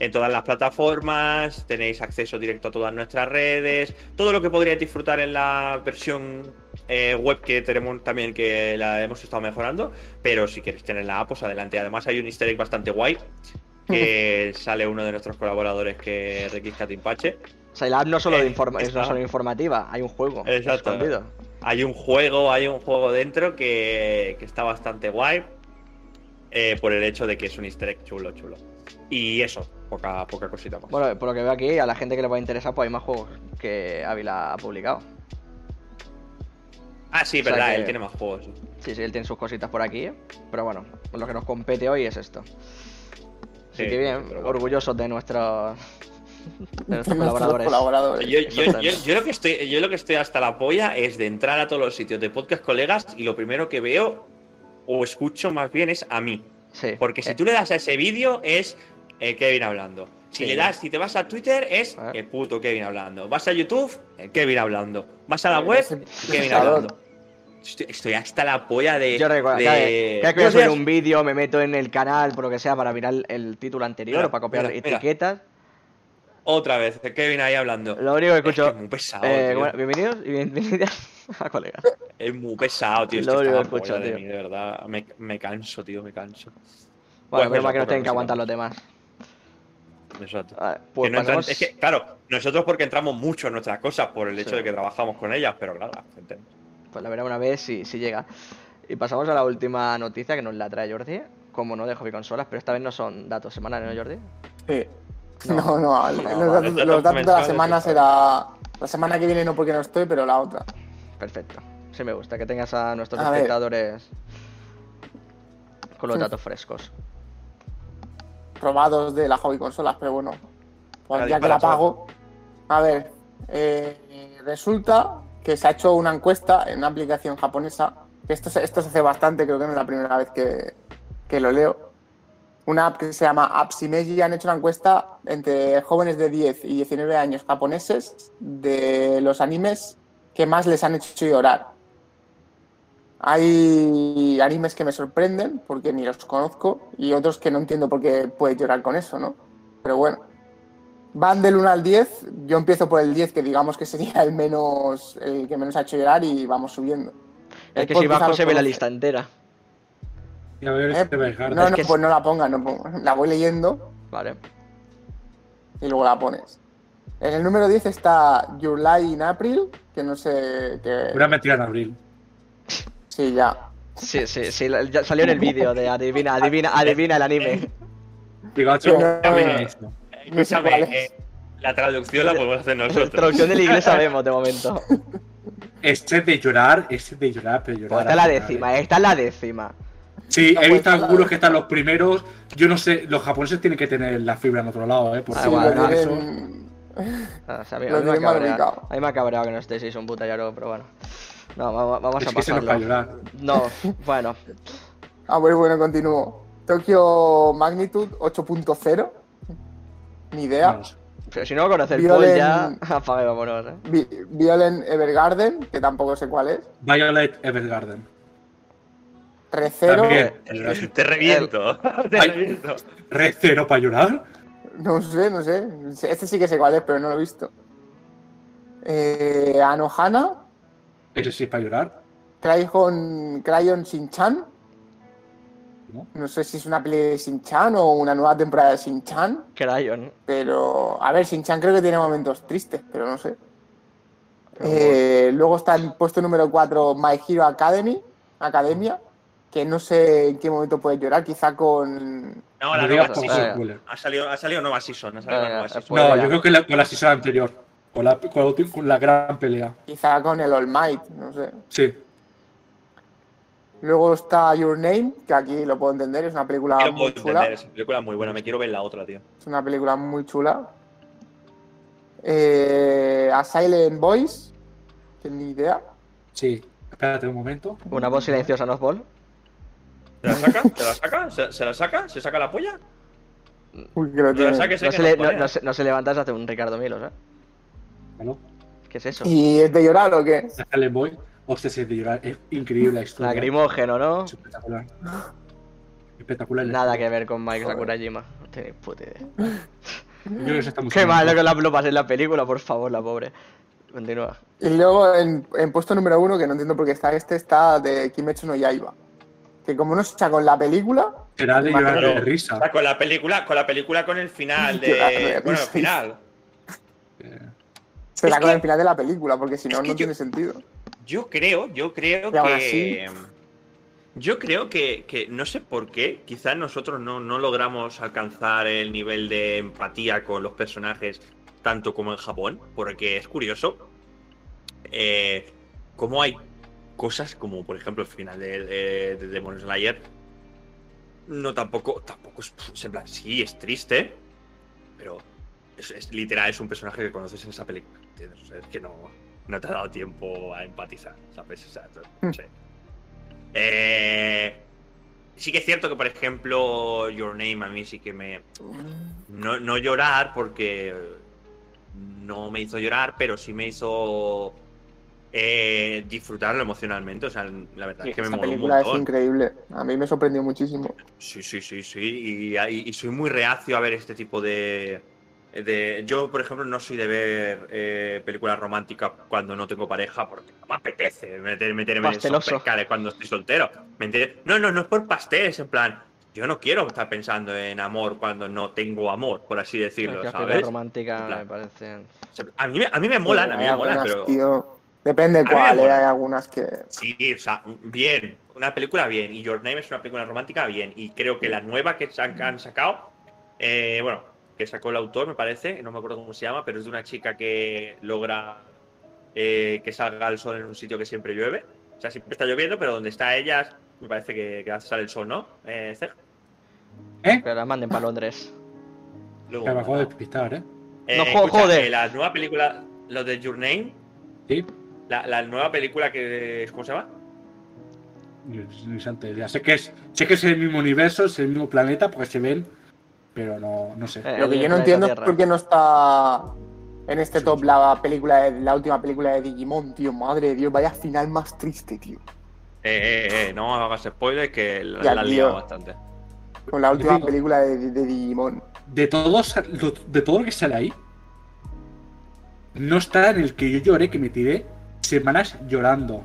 en todas las plataformas, tenéis acceso directo a todas nuestras redes, todo lo que podríais disfrutar en la versión eh, web que tenemos también que la hemos estado mejorando, pero si queréis tener la app, pues adelante. Además hay un easter egg bastante guay que sale uno de nuestros colaboradores que es Requis Catimpache. O sea, la app no solo, de Eh, informa- es no solo informativa, hay un juego. Exacto. escondido. Hay un juego, hay un juego dentro que, que está bastante guay. eh, por el hecho de que es un easter egg chulo, chulo. Y eso, poca, poca cosita más. Bueno, por lo que veo aquí, a la gente que le pueda interesar, pues hay más juegos que Ávila ha publicado. ah, sí, o verdad, que- él tiene más juegos. Sí, sí, él tiene sus cositas por aquí, pero bueno, lo que nos compete hoy es esto. Así Sí, que bien, bueno. orgullosos de nuestros, de nuestros [laughs] Nuestros colaboradores. colaboradores. Yo, yo- Exacto. yo- yo lo que estoy, yo lo que estoy hasta la polla es de entrar a todos los sitios de podcast colegas y lo primero que veo o escucho más bien es a mí. Sí. Porque si Eh, tú le das a ese vídeo es eh, Kevin hablando. Si Sí. le das, si te vas a Twitter es Ah. el puto Kevin hablando. Vas a YouTube, el Kevin hablando. Vas a la Eh, web, Kevin [laughs] hablando. Estoy, estoy hasta la polla de. Yo recuerdo, de- cada vez cada vez que voy a un vídeo, me meto en el canal, por lo que sea, para mirar el título anterior Mira, o para copiar mira, mira. etiquetas. Otra vez, Kevin ahí hablando. Lo único que Es que escucho. es muy pesado. eh, tío. bueno, bienvenidos y bienvenidas [laughs] a colegas. Es muy pesado, tío. Lo único que escucho, polla de tío. mí, de verdad. Me, me canso, tío, me canso. Bueno, Pues pero más que poca tienen que aguantar los demás. Exacto. Ah, Que Pues no entran- pasamos- es que, claro, nosotros porque entramos mucho en nuestras cosas por el hecho Sí. de que trabajamos con ellas, pero claro, gente. Pues la veremos una vez si, si llega. Y pasamos a la última noticia que nos la trae Jordi. Como no de hobby consolas, pero esta vez no son datos semanales, ¿no, Jordi? Sí. No. No, no, los, vale, datos, datos los datos de la semana será. La semana que viene no porque no estoy, pero la otra. Perfecto. Sí me gusta que tengas a nuestros A ver. espectadores con los datos frescos. Probados de la hobby consolas, pero bueno. Pues ya que la pago. A ver, eh, resulta que se ha hecho una encuesta en una aplicación japonesa. Esto, se- esto se hace bastante, creo que no es la primera vez que, que lo leo. Una app que se llama Appsimeji han hecho una encuesta entre jóvenes de 10 y 19 años japoneses de los animes que más les han hecho llorar. Hay animes que me sorprenden porque ni los conozco y otros que no entiendo por qué puedes llorar con eso, ¿no? Pero bueno. Van del 1 al 10, yo empiezo por el 10, que digamos que sería el menos el que menos ha hecho llorar y vamos subiendo. Es que si bajo se ve la lista entera. Y a ver Eh, si te ves No, no, que pues es- no la pongas, no pongas. La voy leyendo Vale. y luego la pones. En el número 10 está Your Lie in April, que no sé. Que... Una mentira en abril. [laughs] Sí, ya. Sí, sí, sí. la- ya salió en el vídeo de adivina, adivina, adivina el anime. No sé Escúchame, cuál es. eh, la traducción la podemos hacer nosotros. Traducción del inglés [laughs] sabemos de momento. Este de llorar, este de llorar, pero llorar. Pues esta es la décima, eh. esta es la décima. Sí, No, he visto la- algunos que están los primeros. Yo no sé, los japoneses tienen que tener la fibra en otro lado, ¿eh? Porque Ah, lo ¿no? eso- Ah, o sea, a mí, a Lo mí me ha tienen mal cabreado, ubicado. a mí me ha cabreado que no estéis un puta lloro, pero bueno. No, vamos, es a llorar. No, bueno. Ah, bueno, bueno, continúo. Tokyo Magnitude 8.0. Ni idea. Vamos. Pero si no conoces el Violen- ya, [laughs] apaga y vámonos, eh. Vi- Violent Evergarden, que tampoco sé cuál es. Violet Evergarden. Recero. También. Te reviento. Te reviento. [laughs] ¿Red cero para llorar? No sé, no sé. Este sí que sé cuál es, pero no lo he visto. Eh, Anohana, Ese sí es para llorar. Crayon, Crayon Shin-Chan. ¿no? No sé si es una peli de Shin-Chan o una nueva temporada de Shin-Chan. Crayon. Pero, a ver, Shin-Chan creo que tiene momentos tristes, pero no sé. Eh, luego está en puesto número 4 My Hero Academy, Academia, que no sé en qué momento puedes llorar, quizá con... No, la digas nueva season. spoiler. Ha salido, ha salido nueva season. Ha salido Venga, la nueva season. Pues no, yo creo que la- con la season anterior. Con la, con la, ulti- con la gran pelea. Quizá con el All Might, no sé. Sí. Luego está Your Name, que aquí lo puedo entender, es una película Quiero muy entender, chula. esa película es muy buena. Me quiero ver la otra, tío. Es una película muy chula. Eh, A Silent Voice, que ni idea. Sí. Espérate un momento. Una voz silenciosa, ¿no, Paul? ¿Se la saca? ¿Se la saca? ¿Se, se la saca? ¿Se saca la polla? Uy, que lo No se, le, no, pone. no se, no se levanta hace un Ricardo Milos, ¿eh? ¿No? ¿Qué es eso? ¿Y es de llorar o qué? Silent Boy. Hostia, sí, es de llorar. Es increíble la historia. Lagrimógeno, ¿no? Es espectacular. Espectacular. Nada que ver con Mike. Sakurajima. No tenéis puta idea. Yo está Qué malo que la lo pasé en la película, por favor, la pobre. Continúa. Y luego en, en puesto número uno, que no entiendo por qué está este, está de Kimetsu no Yaiba. Que como no se echa con la película, Será de llorar de risa. O sea, con la película, con la película con el final de [laughs] de. Bueno, el final. Con que- el final de la película, porque si no, no yo- tiene sentido. Yo creo, yo creo que. así- Yo creo que, que no sé por qué, quizás nosotros no, no logramos alcanzar el nivel de empatía con los personajes tanto como en Japón, porque es curioso eh, cómo hay cosas como, por ejemplo, el final de, de, de Demon Slayer. No tampoco, tampoco es, es en plan, sí, es triste, pero es, es literal, es un personaje que conoces en esa película, ¿entiendes? O sea, es que no, no te ha dado tiempo a empatizar, ¿sabes? O sea, no sé. Eh, sí que es cierto que, por ejemplo, Your Name a mí sí que me... No, no llorar porque no me hizo llorar, pero sí me hizo eh, disfrutarlo emocionalmente. O sea, la verdad es que me moló un película es increíble. A mí me sorprendió muchísimo. Sí, sí, sí, sí. Y, y- y soy muy reacio a ver este tipo de, de- Yo, por ejemplo, no soy de ver eh, películas románticas cuando no tengo pareja porque no me apetece meter, meterme en esos pescales cuando estoy soltero. ¿Me entiendes? No, no, no es por pastel, es en plan. Yo no quiero estar pensando en amor cuando no tengo amor, por así decirlo, Es que las ¿sabes? películas románticas me parecen. A mí, me- a mí me molan, a mí me molan, pero. tío, depende cuál, ¿eh? hay algunas que. Sí, o sea, bien. Una película bien. Y Your Name es una película romántica bien. Y creo que la nueva que han, han sacado, eh, bueno, que sacó el autor, me parece, no me acuerdo cómo se llama, pero es de una chica que logra eh, que salga el sol en un sitio que siempre llueve. O sea, siempre está lloviendo, pero donde está ella, me parece que, que sale el sol, ¿no? Eh, Cer? ¿Eh? Que las manden para Londres. Luego, me acabo de despistar, ¿eh? Eh, No, jo- escucha, joder. eh, la nueva película, lo de Your Name, Sí. la, la nueva película que. ¿Cómo se llama? Idea. Sé que es, sé que es el mismo universo, es el mismo planeta, porque se ven, pero no, no sé. Eh, Lo que yo no entiendo es por qué no está en este top la película de- la última película de Digimon, tío. Madre de Dios, vaya final más triste, tío. Eh, eh, eh, no hagas spoilers que la, Ya, la han tío. bastante. Con la última digo- película de, de Digimon. De todos, lo- de todo lo que sale ahí, no está en el que yo lloré, que me tiré semanas llorando.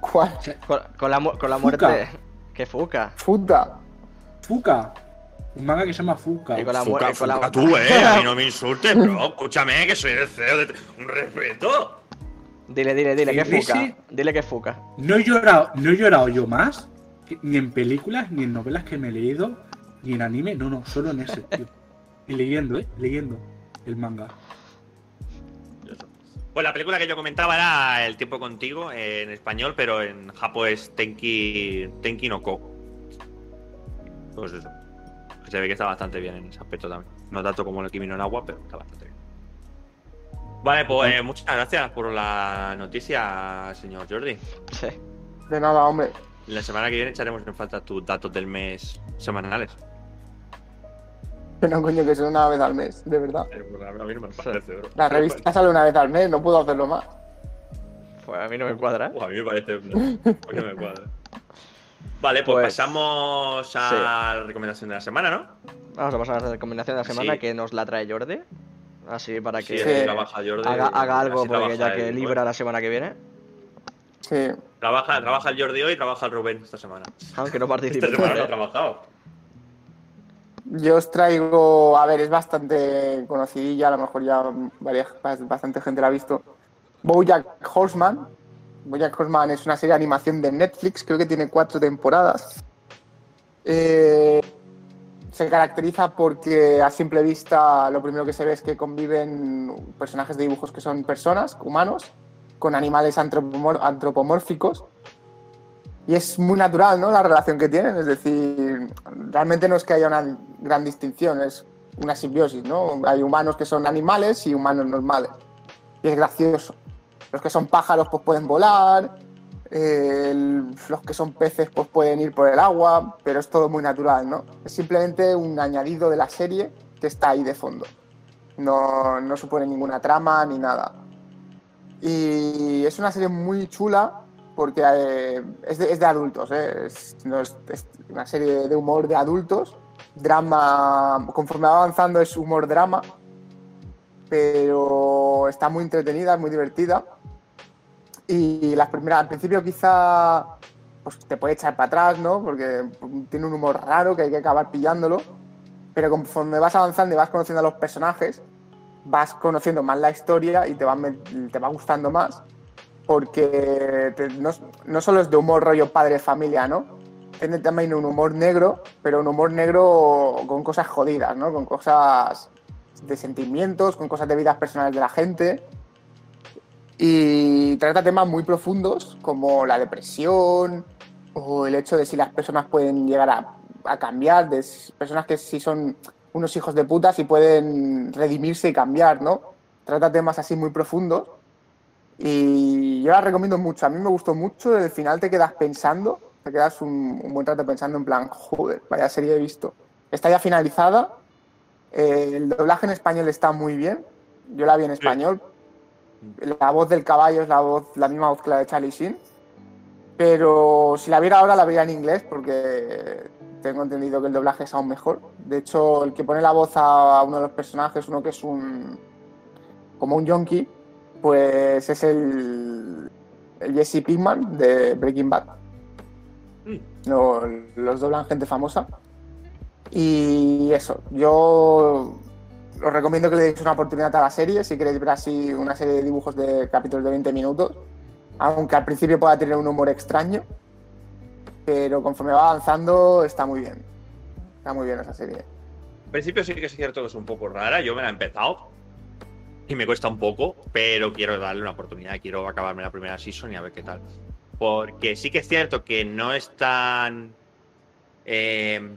¿Cuál? O sea, Con, con la, mu- con la Fuka. muerte. [laughs] ¡Qué fuca! Puta. Fuka. Un manga que se llama Fuka. Y con la. Con la... fuca tú, eh. A mí no me insultes, bro. [laughs] Escúchame, que soy el CEO de. Un respeto. Dile, dile, dile, que fuca. sí. Dile que fuca. No he llorado, no he llorado yo más, ni en películas, ni en novelas que me he leído, ni en anime, no, no, solo en ese, tío. Y leyendo, eh, leyendo el manga. Pues la película que yo comentaba era El tiempo contigo en español, pero en Japón es Tenki, Tenki no Ko. Pues eso. Se ve que está bastante bien en ese aspecto también. No tanto como el Kimi no Agua, pero está bastante bien. Vale, pues eh, muchas gracias por la noticia, señor Jordi. Sí. De nada, hombre. La semana que viene echaremos en falta tus datos del mes semanales. Que no, coño, que son una vez al mes, de verdad. Pues, A mí no me parece, bro. La revista sale una vez al mes, no puedo hacerlo más. Pues a mí no me cuadra. Uf, a mí me parece. Coño, me cuadra. Vale, pues, Pues, pasamos a la recomendación de la semana, ¿no? Vamos a pasar a la recomendación de la semana Sí. que nos la trae Jordi. Así para que Sí, Jordi. haga, haga algo, así porque trabaja ya que él, libra la semana que viene. Sí. Trabaja, trabaja el Jordi hoy y trabaja el Rubén esta semana. Aunque no Esta participe. semana no ha trabajado. Yo os traigo, a ver, es bastante conocidilla, a lo mejor ya varias, bastante gente la ha visto. Bojack Horseman. Bojack Horseman es una serie de animación de Netflix, creo que tiene cuatro temporadas. Eh, se caracteriza porque a simple vista lo primero que se ve es que conviven personajes de dibujos que son personas, humanos, con animales antropomor- antropomórficos. Y es muy natural, ¿no? La relación que tienen. Es decir, realmente no es que haya una gran distinción, es una simbiosis, ¿no? Hay humanos que son animales y humanos normales. Y es gracioso. Los que son pájaros, pues pueden volar. los que son peces, pues pueden ir por el agua. Pero es todo muy natural, ¿no? Es simplemente un añadido de la serie que está ahí de fondo. No, no supone ninguna trama ni nada. Y es una serie muy chula porque eh, es, de, adultos, ¿eh? es, es- una serie de humor de adultos, drama, conforme va avanzando es humor drama, pero está muy entretenida, muy divertida. Y las primeras, al principio quizá pues, te puede echar para atrás, ¿no? Porque tiene un humor raro que hay que acabar pillándolo, pero conforme vas avanzando y vas conociendo a los personajes, vas conociendo más la historia y te va, te va gustando más porque te- no, no solo es de humor rollo padre-familia, ¿no? tiene también un humor negro, pero un humor negro con cosas jodidas, ¿no? Con cosas de sentimientos, con cosas de vidas personales de la gente. Y trata temas muy profundos como la depresión o el hecho de si las personas pueden llegar a, a cambiar, de personas que sí son unos hijos de puta y pueden redimirse y cambiar, ¿no? Trata temas así muy profundos y yo la recomiendo mucho. A mí me gustó mucho, el final te quedas pensando, te quedas un, un buen rato pensando en plan, joder, vaya serie he visto. Está ya finalizada, eh, el doblaje en español está muy bien, yo la vi en español, la voz del caballo es la voz, la misma voz que la de Charlie Sheen, pero si la viera ahora la vería en inglés porque tengo entendido que el doblaje es aún mejor. De hecho, el que pone la voz a uno de los personajes, uno que es un como un yonki, pues es el, el Jesse Pinkman de Breaking Bad. Mm. Lo- los doblan gente famosa. Y eso, yo os recomiendo que le deis una oportunidad a la serie, si queréis ver así una serie de dibujos de capítulos de 20 minutos, aunque al principio pueda tener un humor extraño, pero conforme va avanzando está muy bien. Está muy bien esa serie. Al principio sí que es cierto que es un poco rara. Yo me la he empezado y me cuesta un poco, pero quiero darle una oportunidad. Quiero acabarme la primera season y a ver qué tal. Porque sí que es cierto que no es tan eh,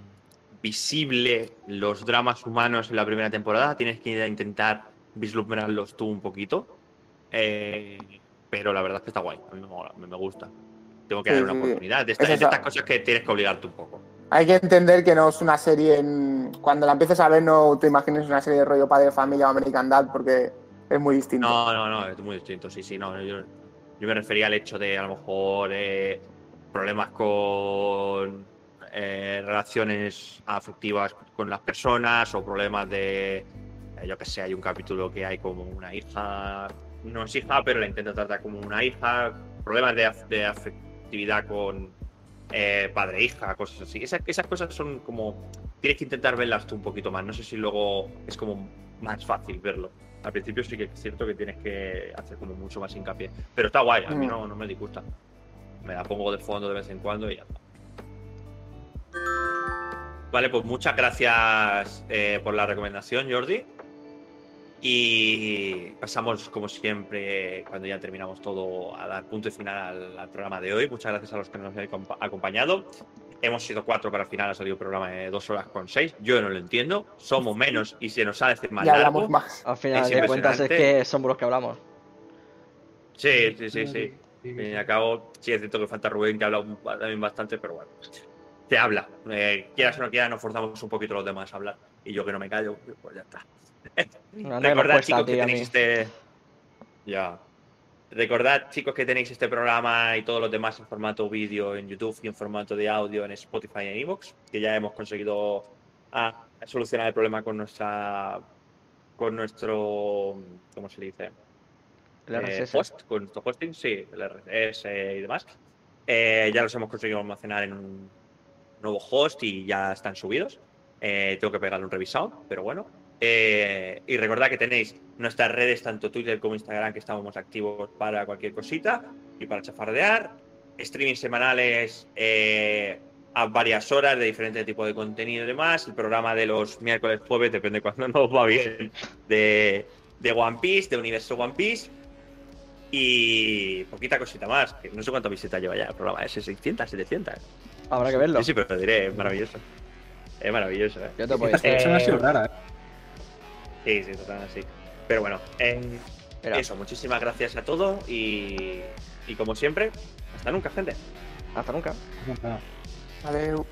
visible los dramas humanos en la primera temporada. Tienes que intentar vislumbrarlos tú un poquito. Eh, pero la verdad es que está guay. A mí me, mola, me- gusta. Tengo que Sí, darle una sí. oportunidad. De, Es estas- de estas cosas que tienes que obligarte un poco. Hay que entender que no es una serie. en- Cuando la empieces a ver, no te imagines una serie de rollo padre familia o American Dad, porque es muy distinto. No, no, no, es muy distinto, sí, sí, no. Yo, yo me refería al hecho de a lo mejor eh, problemas con eh, relaciones afectivas con las personas o problemas de, eh, yo qué sé, hay un capítulo que hay como una hija, no es hija, pero la intenta tratar como una hija, problemas de, de afectividad con eh, padre-hija, cosas así. Esas, esas cosas son como, tienes que intentar verlas tú un poquito más, no sé si luego es como más fácil verlo. Al principio sí que es cierto que tienes que hacer como mucho más hincapié. Pero está guay, a mí Mm. no, no me disgusta. Me la pongo de fondo de vez en cuando y ya está. Vale, pues muchas gracias eh, por la recomendación, Jordi. Y pasamos, como siempre, cuando ya terminamos todo, a dar punto y final al, al programa de hoy. Muchas gracias a los que nos han acompa- acompañado. Hemos sido cuatro, pero al final ha salido un programa de dos horas con seis. Yo no lo entiendo. Somos menos y se nos hace más ya largo. hablamos más. Al final Es de cuentas es que somos los que hablamos. Sí, sí, sí, sí. Al fin y al cabo, sí es cierto que falta Rubén, que habla un- también bastante, pero bueno. Te habla. Eh, quieras o no quieras, nos forzamos un poquito los demás a hablar. Y yo que no me callo, pues ya está. [laughs] No, no me Recordad, chicos, que tenéis este. Ya. Recordad, chicos, que tenéis este programa y todos los demás en formato vídeo en YouTube y en formato de audio en Spotify y en Evox, que ya hemos conseguido ah, solucionar el problema con nuestra. con nuestro. ¿Cómo se dice? El eh, host, con nuestro hosting, sí, el RSS y demás. Eh, ya los hemos conseguido almacenar en un nuevo host y ya están subidos. Eh, tengo que pegarle un revisado, pero bueno. Eh, y recordad que tenéis nuestras redes, tanto Twitter como Instagram, que estamos activos para cualquier cosita y para chafardear. Streaming semanales eh, a varias horas de diferentes tipos de contenido y demás. El programa de los miércoles, jueves, depende cuando [laughs] nos va bien, de, de One Piece, de Universo One Piece. Y poquita cosita más, que no sé cuántas visitas lleva ya el programa, ese 600, 700. Habrá que verlo. Sí, sí, pero lo diré, es maravilloso. Es maravilloso, ¿eh? Yo te puedo Esta decir. sección ha sido rara, ¿eh? Sí, sí, total, así. Pero bueno, eh, eso, muchísimas gracias a todos y, y como siempre, hasta nunca, gente. hasta nunca. Nada. Adeu.